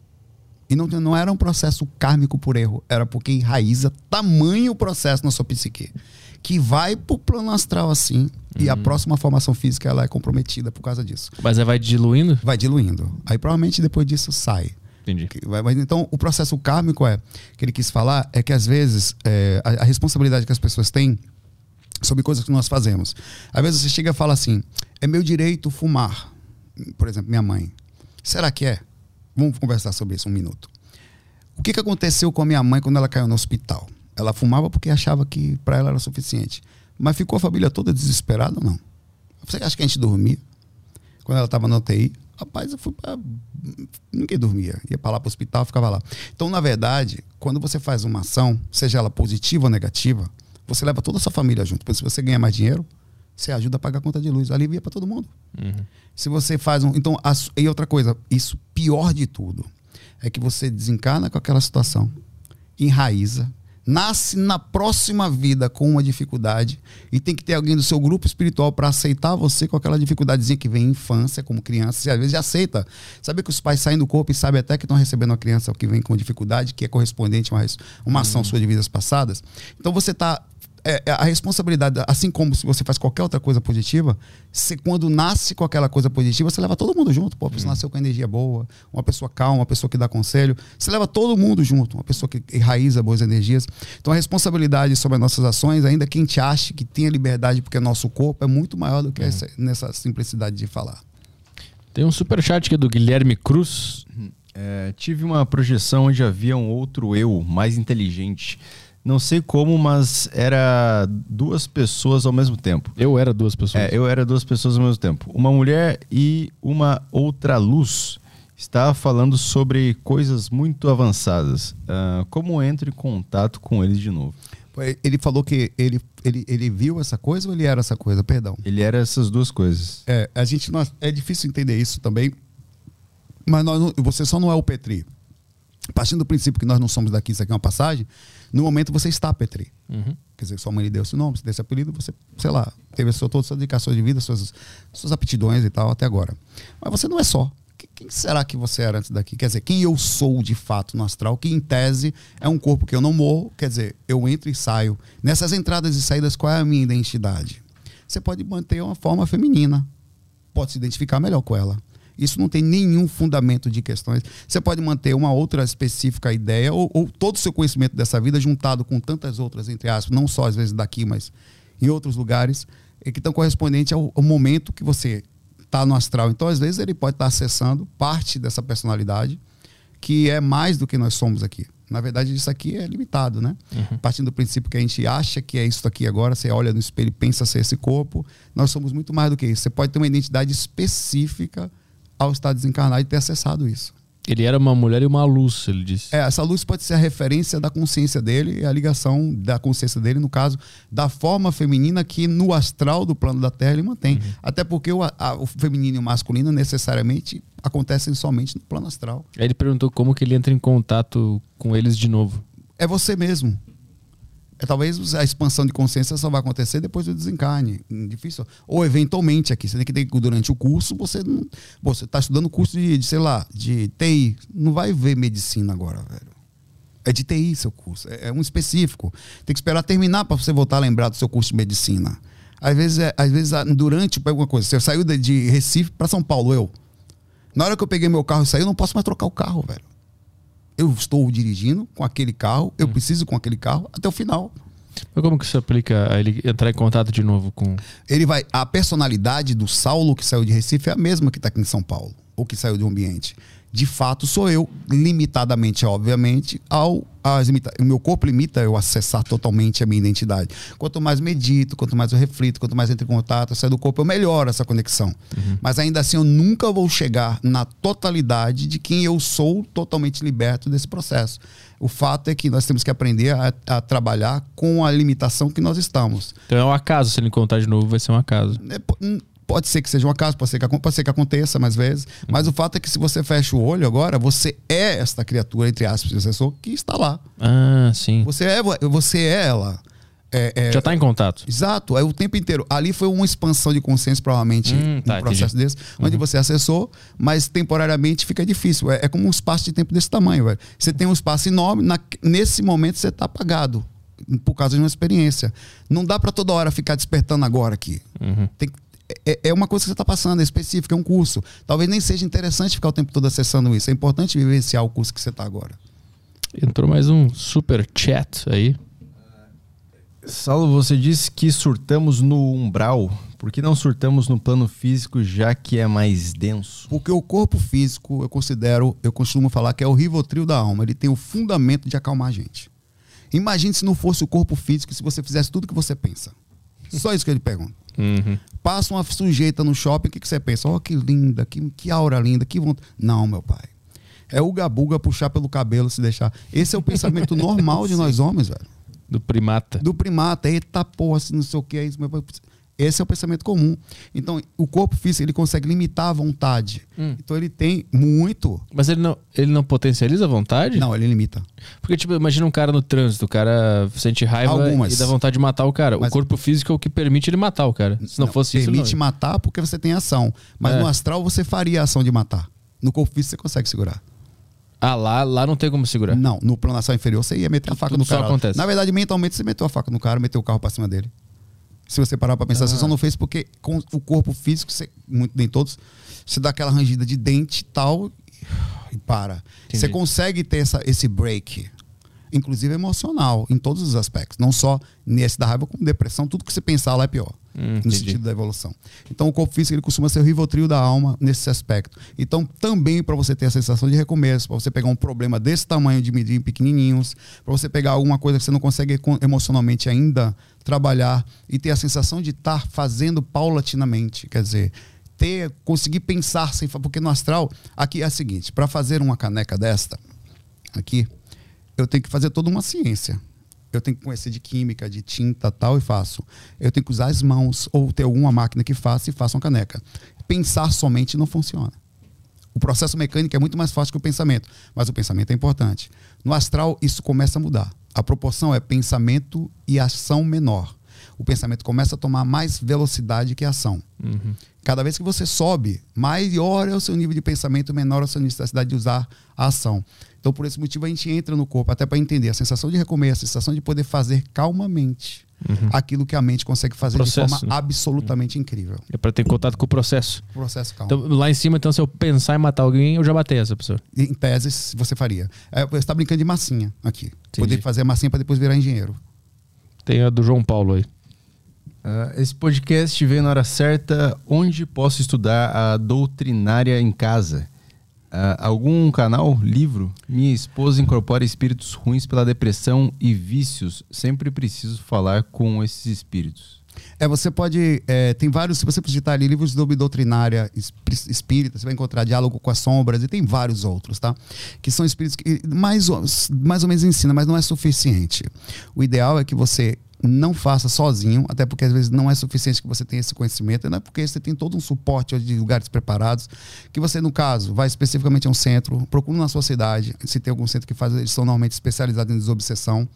E não, não era um processo kármico por erro, era porque enraiza tamanho processo na sua psique. Que vai pro plano astral assim, uhum. e a uhum. próxima formação física ela é comprometida por causa disso. Mas vai diluindo? Vai diluindo. Aí provavelmente depois disso sai. Entendi. Mas, então, o processo kármico é, que ele quis falar, é que às vezes é, a, a responsabilidade que as pessoas têm sobre coisas que nós fazemos. Às vezes você chega e fala assim: é meu direito fumar. Por exemplo, minha mãe. Será que é? Vamos conversar sobre isso um minuto. O que, que aconteceu com a minha mãe quando ela caiu no hospital? Ela fumava porque achava que para ela era suficiente. Mas ficou a família toda desesperada ou não? Você acha que a gente dormia? Quando ela estava na UTI, rapaz, eu fui pra... Ninguém dormia. Ia para lá para o hospital, ficava lá. Então, na verdade, quando você faz uma ação, seja ela positiva ou negativa, você leva toda a sua família junto. Porque se você ganha mais dinheiro, você ajuda a pagar a conta de luz. Alivia para todo mundo. Uhum. Se você faz um. Então, a, e outra coisa, isso pior de tudo, é que você desencana com aquela situação, enraiza, nasce na próxima vida com uma dificuldade e tem que ter alguém do seu grupo espiritual para aceitar você com aquela dificuldadezinha que vem em infância, como criança. Você às vezes já aceita. Sabe que os pais saem do corpo e sabem até que estão recebendo uma criança que vem com dificuldade, que é correspondente a uma, uma ação uhum. sua de vidas passadas. Então você está é, é, a responsabilidade, assim como se você faz qualquer outra coisa positiva, se quando nasce com aquela coisa positiva, você leva todo mundo junto. Pô, a pessoa hum. nasceu com energia boa, uma pessoa calma, uma pessoa que dá conselho. Você leva todo mundo junto, uma pessoa que enraiza boas energias. Então a responsabilidade sobre as nossas ações, ainda que a gente ache que tenha liberdade porque é nosso corpo, é muito maior do que hum. essa, nessa simplicidade de falar. Tem um super chat aqui do Guilherme Cruz. É, tive uma projeção onde havia um outro eu mais inteligente não sei como, mas era duas pessoas ao mesmo tempo. Eu era duas pessoas. É, eu era duas pessoas ao mesmo tempo. Uma mulher e uma outra luz. Estava falando sobre coisas muito avançadas. Uh, como entro em contato com eles de novo? Ele falou que ele, ele, ele viu essa coisa ou ele era essa coisa? Perdão. Ele era essas duas coisas. É, a gente não, é difícil entender isso também. Mas nós, você só não é o Petri. Partindo do princípio que nós não somos daqui, isso aqui é uma passagem, no momento você está Petri. Uhum. Quer dizer, sua mãe lhe deu esse nome, deu esse apelido, você, sei lá, teve sua, toda a sua dedicação de vida, suas, suas aptidões e tal até agora. Mas você não é só. Quem será que você era antes daqui? Quer dizer, quem eu sou de fato no astral, que em tese é um corpo que eu não morro, quer dizer, eu entro e saio. Nessas entradas e saídas, qual é a minha identidade? Você pode manter uma forma feminina, pode se identificar melhor com ela. Isso não tem nenhum fundamento de questões. Você pode manter uma outra específica ideia ou, ou todo o seu conhecimento dessa vida juntado com tantas outras, entre aspas, não só às vezes daqui, mas em outros lugares, que estão correspondentes ao, ao momento que você está no astral. Então, às vezes, ele pode estar tá acessando parte dessa personalidade que é mais do que nós somos aqui. Na verdade, isso aqui é limitado, né? Uhum. Partindo do princípio que a gente acha que é isso aqui agora, você olha no espelho e pensa ser esse corpo, nós somos muito mais do que isso. Você pode ter uma identidade específica ao estar desencarnado e ter acessado isso. Ele era uma mulher e uma luz, ele disse. É, essa luz pode ser a referência da consciência dele e a ligação da consciência dele, no caso, da forma feminina que no astral do plano da Terra ele mantém. Uhum. Até porque o, a, o feminino e o masculino necessariamente acontecem somente no plano astral. Aí ele perguntou como que ele entra em contato com eles de novo. É você mesmo. É, talvez a expansão de consciência só vai acontecer depois do desencarne. Difícil. Ou eventualmente aqui. Você tem que ter durante o curso, você não, você está estudando curso de, de, sei lá, de TI. Não vai ver medicina agora, velho. É de TI seu curso. É, é um específico. Tem que esperar terminar para você voltar a lembrar do seu curso de medicina. Às vezes, é, às vezes durante alguma coisa, você saiu de, de Recife para São Paulo, eu. Na hora que eu peguei meu carro e saí, eu não posso mais trocar o carro, velho. Eu estou dirigindo com aquele carro, eu preciso com aquele carro até o final. Mas como que isso aplica a ele entrar em contato de novo com. Ele vai. A personalidade do Saulo que saiu de Recife é a mesma que está aqui em São Paulo, ou que saiu de um ambiente. De fato, sou eu, limitadamente, obviamente, ao. As limita o meu corpo limita eu acessar totalmente a minha identidade. Quanto mais medito, quanto mais eu reflito, quanto mais entro em contato, eu saio do corpo, eu melhoro essa conexão. Mas ainda assim, eu nunca vou chegar na totalidade de quem eu sou totalmente liberto desse processo. O fato é que nós temos que aprender a, a trabalhar com a limitação que nós estamos. Então é um acaso, se ele encontrar de novo, vai ser um acaso. É, Pode ser que seja um acaso, pode ser que, pode ser que aconteça mais vezes, mas o fato é que se você fecha o olho agora, você é esta criatura, entre aspas, de assessor, que está lá. Ah, sim. Você é, você é ela. É, é- Já tá em contato. Exato, é o tempo inteiro. Ali foi uma expansão de consciência, provavelmente, Hum, tá, um processo entendi. desse, onde você acessou, mas temporariamente fica difícil. É, é como um espaço de tempo desse tamanho, velho. Você tem um espaço enorme, na- nesse momento você está apagado, por causa de uma experiência. Não dá para toda hora ficar despertando agora aqui. Tem que- é, é uma coisa que você está passando, é específica, é um curso. Talvez nem seja interessante ficar o tempo todo acessando isso. É importante vivenciar o curso que você está agora. Entrou mais um super chat aí. Saulo, você disse que surtamos no umbral. Por que não surtamos no plano físico, já que é mais denso? Porque o corpo físico, eu considero, eu costumo falar que é o rivotril da alma. Ele tem o fundamento de acalmar a gente. Imagine se não fosse o corpo físico, se você fizesse tudo que você pensa. Só isso que eu lhe pergunto. Uhum. Passa uma sujeita no shopping, o que, que você pensa? Oh, que linda, que, que aura linda, que vontade. Não, meu pai. É o gabuga puxar pelo cabelo, se deixar. Esse é o (laughs) pensamento normal de nós homens, velho. Do primata. Do primata. Eita porra, se não sei o que é isso. meu pai. Esse é o pensamento comum. Então, o corpo físico, ele consegue limitar a vontade. Hum. Então, ele tem muito. Mas ele não, ele não potencializa a vontade? Não, ele limita. Porque, tipo, imagina um cara no trânsito, o cara sente raiva Algumas. e dá vontade de matar o cara. Mas- o corpo físico é o que permite ele matar o cara. Se não, fosse isso, Permite não. matar porque você tem ação. Mas É. no astral, você faria a ação de matar. No corpo físico, você consegue segurar. Ah, lá, lá não tem como segurar. Não, no plano astral inferior, você ia meter a faca Tudo no só cara. acontece. Na verdade, mentalmente, você meteu a faca no cara, meteu o carro pra cima dele. Se você parar pra pensar, você Ah. só não fez porque com o corpo físico, você, muito, nem todos, você dá aquela rangida de dente e tal e para. Entendi. Você consegue ter essa, esse break, inclusive emocional, em todos os aspectos. Não só nesse da raiva, como depressão, tudo que você pensar lá é pior. Hum, no entendi. sentido da evolução. Então, o corpo físico ele costuma ser o rivotril da alma nesse aspecto. Então, também para você ter a sensação de recomeço, para você pegar um problema desse tamanho de medir em pequenininhos, para você pegar alguma coisa que você não consegue emocionalmente ainda trabalhar e ter a sensação de estar fazendo paulatinamente, quer dizer, ter conseguir pensar sem porque no astral aqui é o seguinte, para fazer uma caneca desta aqui, eu tenho que fazer toda uma ciência. Eu tenho que conhecer de química, de tinta tal e faço. Eu tenho que usar as mãos ou ter alguma máquina que faça e faça uma caneca. Pensar somente não funciona. O processo mecânico é muito mais fácil que o pensamento, mas o pensamento é importante. No astral, isso começa a mudar. A proporção é pensamento e ação menor. O pensamento começa a tomar mais velocidade que a ação. Cada vez que você sobe, maior é o seu nível de pensamento, menor é a sua necessidade de usar a ação. Então, por esse motivo, a gente entra no corpo até para entender a sensação de recomeço, a sensação de poder fazer calmamente aquilo que a mente consegue fazer Processo, de forma né? absolutamente incrível. É pra ter contato com o processo. Processo calmo. Então, lá em cima, então, se eu pensar em matar alguém, eu já matei essa pessoa. em tese, você faria. É, você está brincando de massinha aqui. Entendi. Poder fazer a massinha para depois virar engenheiro. Tem a do João Paulo aí. Ah, esse podcast veio na hora certa. Onde posso estudar a doutrinária em casa? Ah, algum canal, livro? Minha esposa incorpora espíritos ruins pela depressão e vícios. Sempre preciso falar com esses espíritos. É, você pode. é, tem vários. Se você digitar ali livros de doutrinária espí- espírita, você vai encontrar Diálogo com as Sombras e tem vários outros, tá? Que são espíritos que mais, mais ou menos ensina, mas não é suficiente. O ideal é que você não faça sozinho, até porque às vezes não é suficiente que você tenha esse conhecimento, não é porque você tem todo um suporte de lugares preparados, que você, no caso, vai especificamente a um centro, procure na sua cidade, se tem algum centro que faz, eles são normalmente especializados em desobsessão,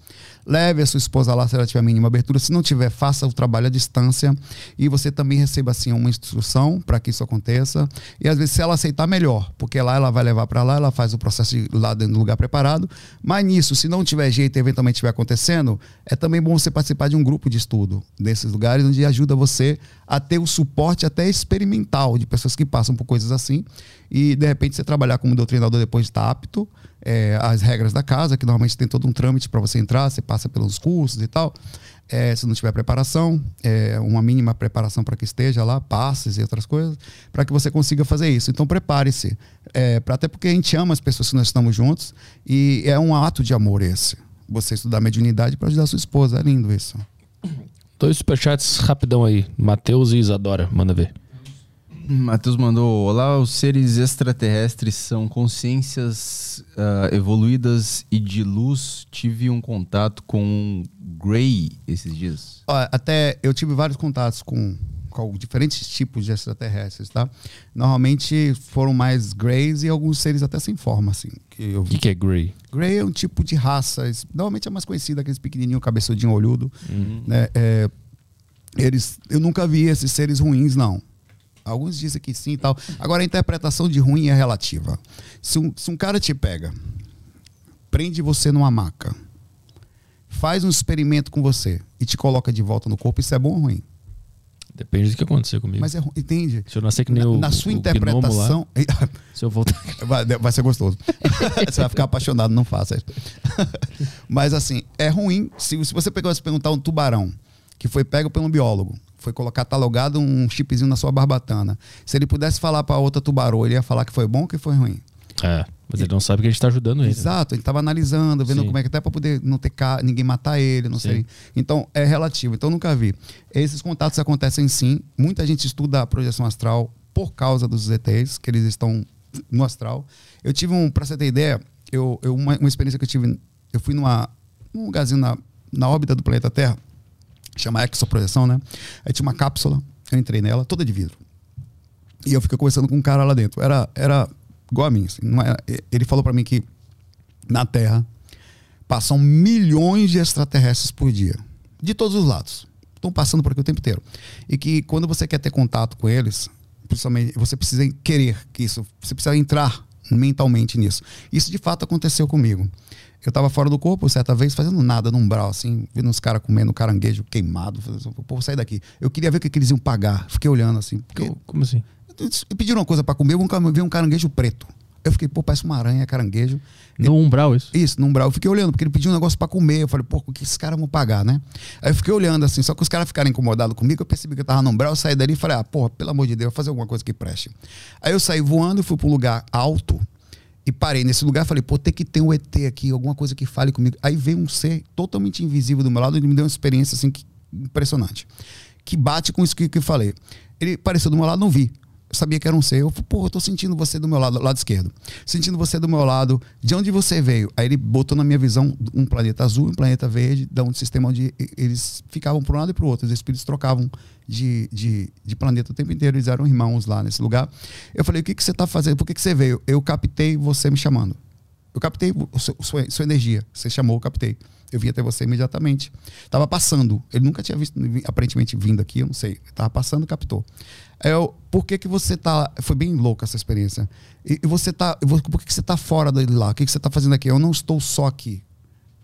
leve a sua esposa lá se ela tiver a mínima abertura, se não tiver, faça o trabalho à distância. E você também receba assim uma instrução para que isso aconteça. E às vezes se ela aceitar melhor, porque lá ela vai levar para lá, ela faz o processo de, lá dentro do lugar preparado, mas nisso, se não tiver jeito e eventualmente estiver acontecendo, é também bom você participar de um grupo de estudo desses lugares, onde ajuda você a ter o suporte até experimental de pessoas que passam por coisas assim. E, de repente, você trabalhar como doutrinador depois de estar apto, é, as regras da casa, que normalmente tem todo um trâmite para você entrar, você passa pelos cursos e tal. É, se não tiver preparação, é, uma mínima preparação para que esteja lá, passes e outras coisas, para que você consiga fazer isso. Então prepare-se, é, até porque a gente ama as pessoas que nós estamos juntos e é um ato de amor esse. Você estudar mediunidade para ajudar sua esposa, é lindo isso. Dois superchats rapidão aí, Matheus e Isadora, manda ver. Matheus mandou: Olá, os seres extraterrestres são consciências uh, evoluídas e de luz. Tive um contato com um Grey esses dias. Até eu tive vários contatos com, com diferentes tipos de extraterrestres, tá? Normalmente foram mais Greys e alguns seres até sem forma, assim. Que eu O que, que é Grey? Grey é um tipo de raça, normalmente é mais conhecido, aqueles pequenininho, cabeçudinho, olhudo. Né? É, eles, eu nunca vi esses seres ruins, não. Alguns dizem que sim e tal. Agora, a interpretação de ruim é relativa. Se um, se um cara te pega, prende você numa maca, faz um experimento com você e te coloca de volta no corpo, isso é bom ou ruim? Depende do que acontecer comigo. Mas é ruim, entende? Se eu nascer que nem na, o na sua o gnomo lá, interpretação. (laughs) se eu voltar... Vai, vai ser gostoso. (laughs) você vai ficar apaixonado, não faça isso. (laughs) Mas assim, é ruim. Se, se você pegar, se perguntar um tubarão que foi pego por um biólogo, foi colocar catalogado um chipzinho na sua barbatana. Se ele pudesse falar para outra tubarão, ele ia falar que foi bom ou que foi ruim. É, mas ele não sabe que a gente tá ajudando ele. Exato, ele estava analisando, vendo Sim. como é que até para poder não ter ca... ninguém matar ele, não Sim. sei. Então é relativo. Então nunca vi. Esses contatos acontecem sim. Muita gente estuda a projeção astral por causa dos ETs, que eles estão no astral. Eu tive um, para você ter ideia, eu, eu uma, uma experiência que eu tive, eu fui numa num lugarzinho na, na órbita do planeta Terra, chama exoprojeção, né? Aí tinha uma cápsula, eu entrei nela, toda de vidro. E eu fiquei conversando com um cara lá dentro. Era, era igual a mim. assim, era- ele falou pra mim que na Terra passam milhões de extraterrestres por dia. De todos os lados. Estão passando por aqui o tempo inteiro. E que quando você quer ter contato com eles, principalmente, você precisa querer que isso. Você precisa entrar mentalmente nisso. Isso de fato aconteceu comigo. Eu estava fora do corpo certa vez, fazendo nada num umbral, assim, vendo uns caras comendo caranguejo queimado. Assim, Pô, vou sair daqui. Eu queria ver o que, que eles iam pagar. Fiquei olhando assim. Porque Como assim? e pediram uma coisa pra comer, eu vi um caranguejo preto. Eu fiquei, pô, parece uma aranha, caranguejo. No umbral isso? Isso, no umbral. Eu fiquei olhando, porque ele pediu um negócio pra comer. Eu falei, pô, o que esses caras vão pagar, né? Aí eu fiquei olhando assim, só que os caras ficaram incomodados comigo. Eu percebi que eu tava no umbral, eu saí dali e falei, ah, porra, pelo amor de Deus, vou fazer alguma coisa que preste. Aí eu saí voando, fui pra um lugar alto e parei nesse lugar. Falei, pô, tem que ter um ET aqui, alguma coisa que fale comigo. Aí veio um ser totalmente invisível do meu lado ele me deu uma experiência assim que- impressionante. Que bate com isso que, que eu falei. Ele apareceu do meu lado, não vi. Sabia que era um ser. Eu falei, pô, eu tô sentindo você do meu lado, lado esquerdo. Sentindo você do meu lado. De onde você veio? Aí ele botou na minha visão um planeta azul e um planeta verde, da um sistema onde eles ficavam para um lado e para o outro. Os espíritos trocavam de, de, de planeta o tempo inteiro. Eles eram irmãos lá nesse lugar. Eu falei, o que, que você tá fazendo? Por que, que você veio? Eu captei você me chamando. Eu captei seu- sua, sua energia. Você chamou, eu captei. Eu vim até você imediatamente. Tava passando. Ele nunca tinha visto, aparentemente, vindo aqui, eu não sei. Tava passando, captou. Aí Eu, por que, que você tá. Foi bem louca essa experiência. E, e você tá. Por que, que você tá fora dele lá? O que, que você tá fazendo aqui? Eu não estou só aqui.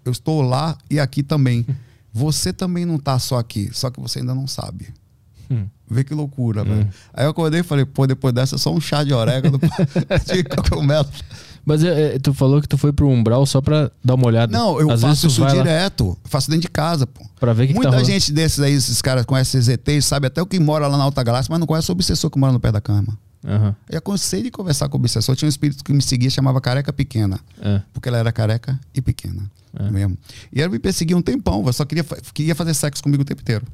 Eu estou lá e aqui também. (laughs) Você também não tá só aqui, só que você ainda não sabe. Hum. Vê que loucura, velho. Aí eu acordei e falei, pô, depois dessa, só um chá de orégano (laughs) (laughs) de cogumelo. Mas é, é, tu falou que tu foi pro umbral só pra dar uma olhada. Não, eu Às faço isso lá direto. Eu faço dentro de casa, pô. Pra ver que, que tá Muita gente desses aí, esses caras com esses ETs, sabe até o que mora lá na Alta Galáxia, mas não conhece o obsessor que mora no pé da cama. Aham, Eu cansei de conversar com o obsessor. Tinha um espírito que me seguia, chamava Careca Pequena. é. Porque ela era careca e pequena. É. Mesmo. E ela me perseguia um tempão, velho. Só queria, queria fazer sexo comigo o tempo inteiro.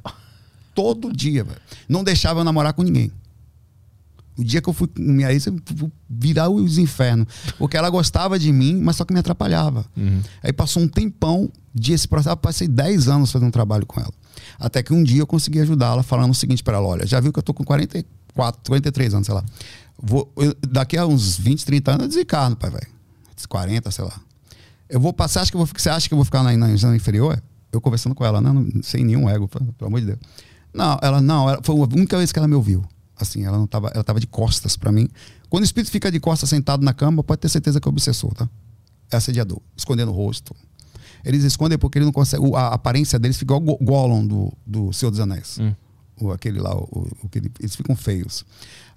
Todo dia, velho. Não deixava eu namorar com ninguém. O dia que eu fui com minha ex, eu fui virar os infernos. Porque ela gostava de mim, mas só que me atrapalhava. Uhum. Aí passou um tempão de esse processo. Eu passei 10 anos fazendo um trabalho com ela. Até que um dia eu consegui ajudá-la falando o seguinte para ela: olha, já viu que eu tô com 44, 43 anos, sei lá. Vou, eu- daqui a uns 20, 30 anos eu desencarno, pai, velho. 40, sei lá. Eu vou passar, acho que eu vou, você acha que eu vou ficar na, na zona inferior? Eu conversando com ela, não, não- sem nenhum ego, pelo amor de Deus. Não, ela não, ela, foi a única vez que ela me ouviu. Assim, ela não tava, ela tava de costas para mim. Quando o espírito fica de costas sentado na cama, pode ter certeza que é obsessor, tá? É assediador, escondendo o rosto. Eles escondem porque ele não consegue. A aparência deles fica igual o Gollum do, do Senhor dos Anéis. Hum. O, aquele lá, o, o que ele- eles ficam feios.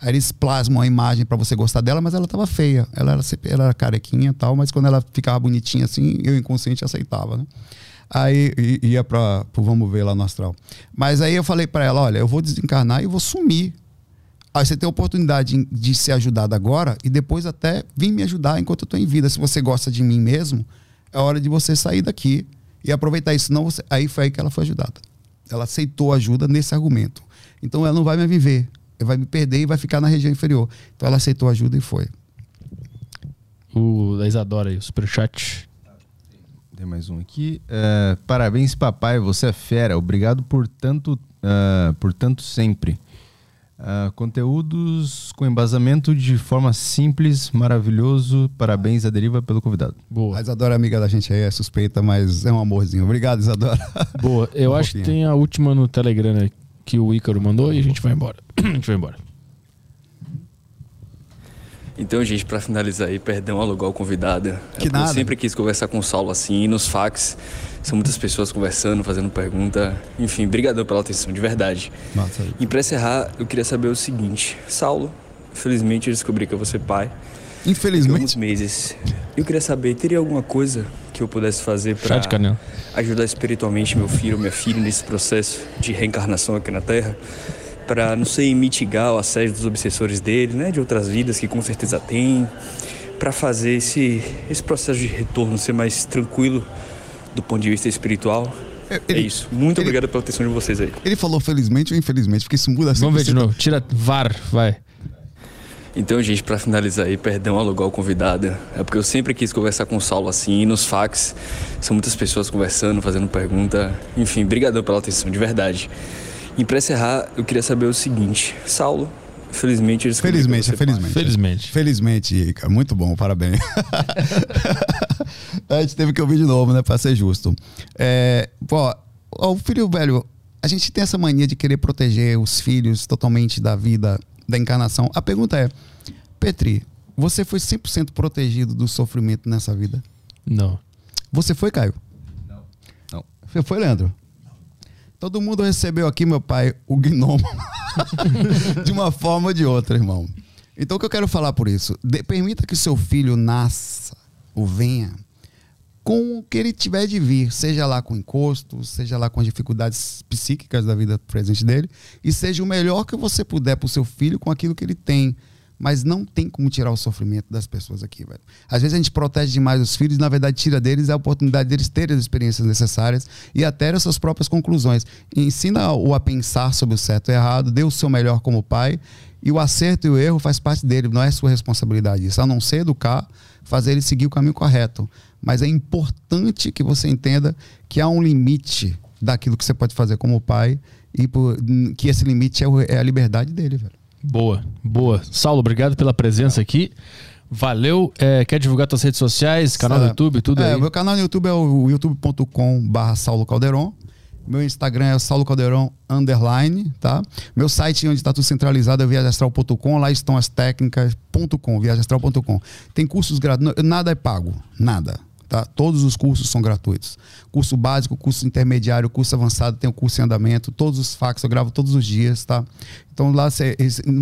Aí eles plasmam a imagem pra você gostar dela, mas ela tava feia. Ela era, ela era carequinha e tal, mas quando ela ficava bonitinha assim, eu inconsciente aceitava, né? Aí ia pra, pro Vamos Ver lá no Astral. Mas aí eu falei pra ela: olha, eu vou desencarnar e vou sumir. Aí você tem a oportunidade de- ser ajudado agora e depois até vir me ajudar enquanto eu tô em vida. Se você gosta de mim mesmo, é hora de você sair daqui e aproveitar isso. Não você... Aí foi aí que ela foi ajudada. Ela aceitou ajuda nesse argumento. Então ela não vai me viver, ela vai me perder e vai ficar na região inferior. Então ela aceitou ajuda e foi. O da Isadora aí, o superchat. Tem mais um aqui. É, parabéns, papai. Você é fera. Obrigado por tanto, ah, por tanto sempre. Ah, conteúdos com embasamento de forma simples, maravilhoso. Parabéns, a deriva, pelo convidado. Boa. A Isadora é amiga da gente aí, é suspeita, mas é um amorzinho. Obrigado, Isadora. (laughs) Boa. Eu Uma acho que fofinha. tem a última no Telegram né, que o Ícaro mandou e a gente vai embora. (clears throat) a gente vai embora. Então, gente, pra finalizar aí, perdão alugar o convidado. É Que Eu nada. sempre quis conversar com o Saulo assim, e nos fax. São muitas pessoas conversando, fazendo pergunta. Enfim, brigadão pela atenção, de verdade. Aí. E pra encerrar, eu queria saber o seguinte. Saulo, infelizmente eu descobri que eu vou ser pai. A alguns Infelizmente. meses. Eu queria saber, teria alguma coisa que eu pudesse fazer canela. ajudar espiritualmente meu filho ou minha filha nesse processo de reencarnação aqui na Terra? Pra, não sei, mitigar o assédio dos obsessores dele, né? De outras vidas que com certeza tem. Pra fazer esse, esse processo de retorno ser mais tranquilo do ponto de vista espiritual. é Ele- isso. Muito ele- obrigado pela atenção de vocês aí. Ele falou felizmente ou infelizmente, porque isso muda assim. Vamos ver de novo. Tira VAR, vai. Então, gente, pra finalizar aí, perdão alugar o convidado. É porque eu sempre quis conversar com o Saulo assim, e nos fax. São muitas pessoas conversando, fazendo pergunta. Enfim, brigadão pela atenção, de verdade. E pra encerrar, eu queria saber o seguinte. Saulo, Felizmente, você é felizmente. Felizmente. Felizmente, Ica. Muito bom, parabéns. (laughs) a gente teve que ouvir de novo, né? Pra ser justo. É, pô, ó, o filho velho, a gente tem essa mania de querer proteger os filhos totalmente da vida, da encarnação. A pergunta é, Petri, você foi 100% protegido do sofrimento nessa vida? Não. Você foi, Caio? Não. Você foi, Leandro? Todo mundo recebeu aqui, meu pai, o gnomo. (laughs) de uma forma ou de outra, irmão. Então, o que eu quero falar por isso? De- permita que seu filho nasça ou venha com o que ele tiver de vir, seja lá com encosto, seja lá com as dificuldades psíquicas da vida presente dele, e seja o melhor que você puder para o seu filho com aquilo que ele tem. Mas não tem como tirar o sofrimento das pessoas aqui, velho. Às vezes a gente protege demais os filhos, e na verdade tira deles a oportunidade deles terem as experiências necessárias e até as suas próprias conclusões. Ensina-o a pensar sobre o certo e o errado, dê o seu melhor como pai, e o acerto e o erro faz parte dele, não é sua responsabilidade isso, a não ser educar, fazer ele seguir o caminho correto. Mas é importante que você entenda que há um limite daquilo que você pode fazer como pai e por- que esse limite é, é a liberdade dele, velho. Boa, boa. Saulo, obrigado pela presença aqui. Valeu. É, quer divulgar suas redes sociais, canal do YouTube, tudo é, aí? Meu canal no YouTube é o youtube.com/barra Saulo Calderon. Meu Instagram é Saulo Calderon underline, tá? Meu site onde está tudo centralizado é viajastral.com, lá estão as técnicas.com, viajastral.com. Tem cursos gratuitos, nada é pago, nada. Tá? Todos os cursos são gratuitos. Curso básico, curso intermediário, curso avançado, tem o curso em andamento, todos os fax eu gravo todos os dias, tá? Então lá,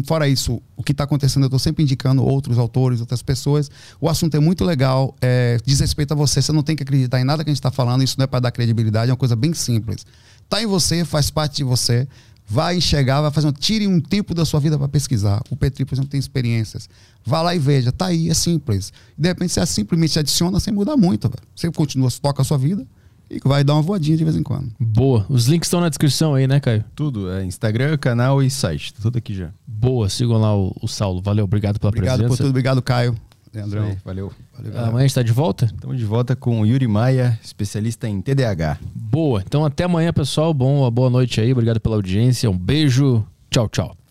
fora isso, o que está acontecendo, eu estou sempre indicando outros autores, outras pessoas. O assunto é muito legal, é, diz respeito a você, você não tem que acreditar em nada que a gente está falando, isso não é para dar credibilidade, é uma coisa bem simples. Tá em você, faz parte de você. Vai enxergar, vai fazer um, tire um tempo da sua vida para pesquisar. O Petri, por exemplo, tem experiências. Vá lá e veja, tá aí, é simples. De repente você simplesmente adiciona sem mudar muito. velho. Você continua, toca a sua vida e vai dar uma voadinha de vez em quando. Boa. Os links estão na descrição aí, né, Caio? Tudo, é Instagram, canal e site. Tá Tudo aqui já. Boa. Sigam lá o, o Saulo. Valeu, obrigado pela Obrigado por presença. tudo, obrigado, Caio. Leandrão. Aí, valeu. Valeu, galera. Amanhã a gente tá de volta? Estamos de volta com o Yuri Maia, especialista em TDAH. Boa. Então até amanhã, pessoal. Bom, boa noite aí. Obrigado pela audiência. Um beijo. Tchau, tchau.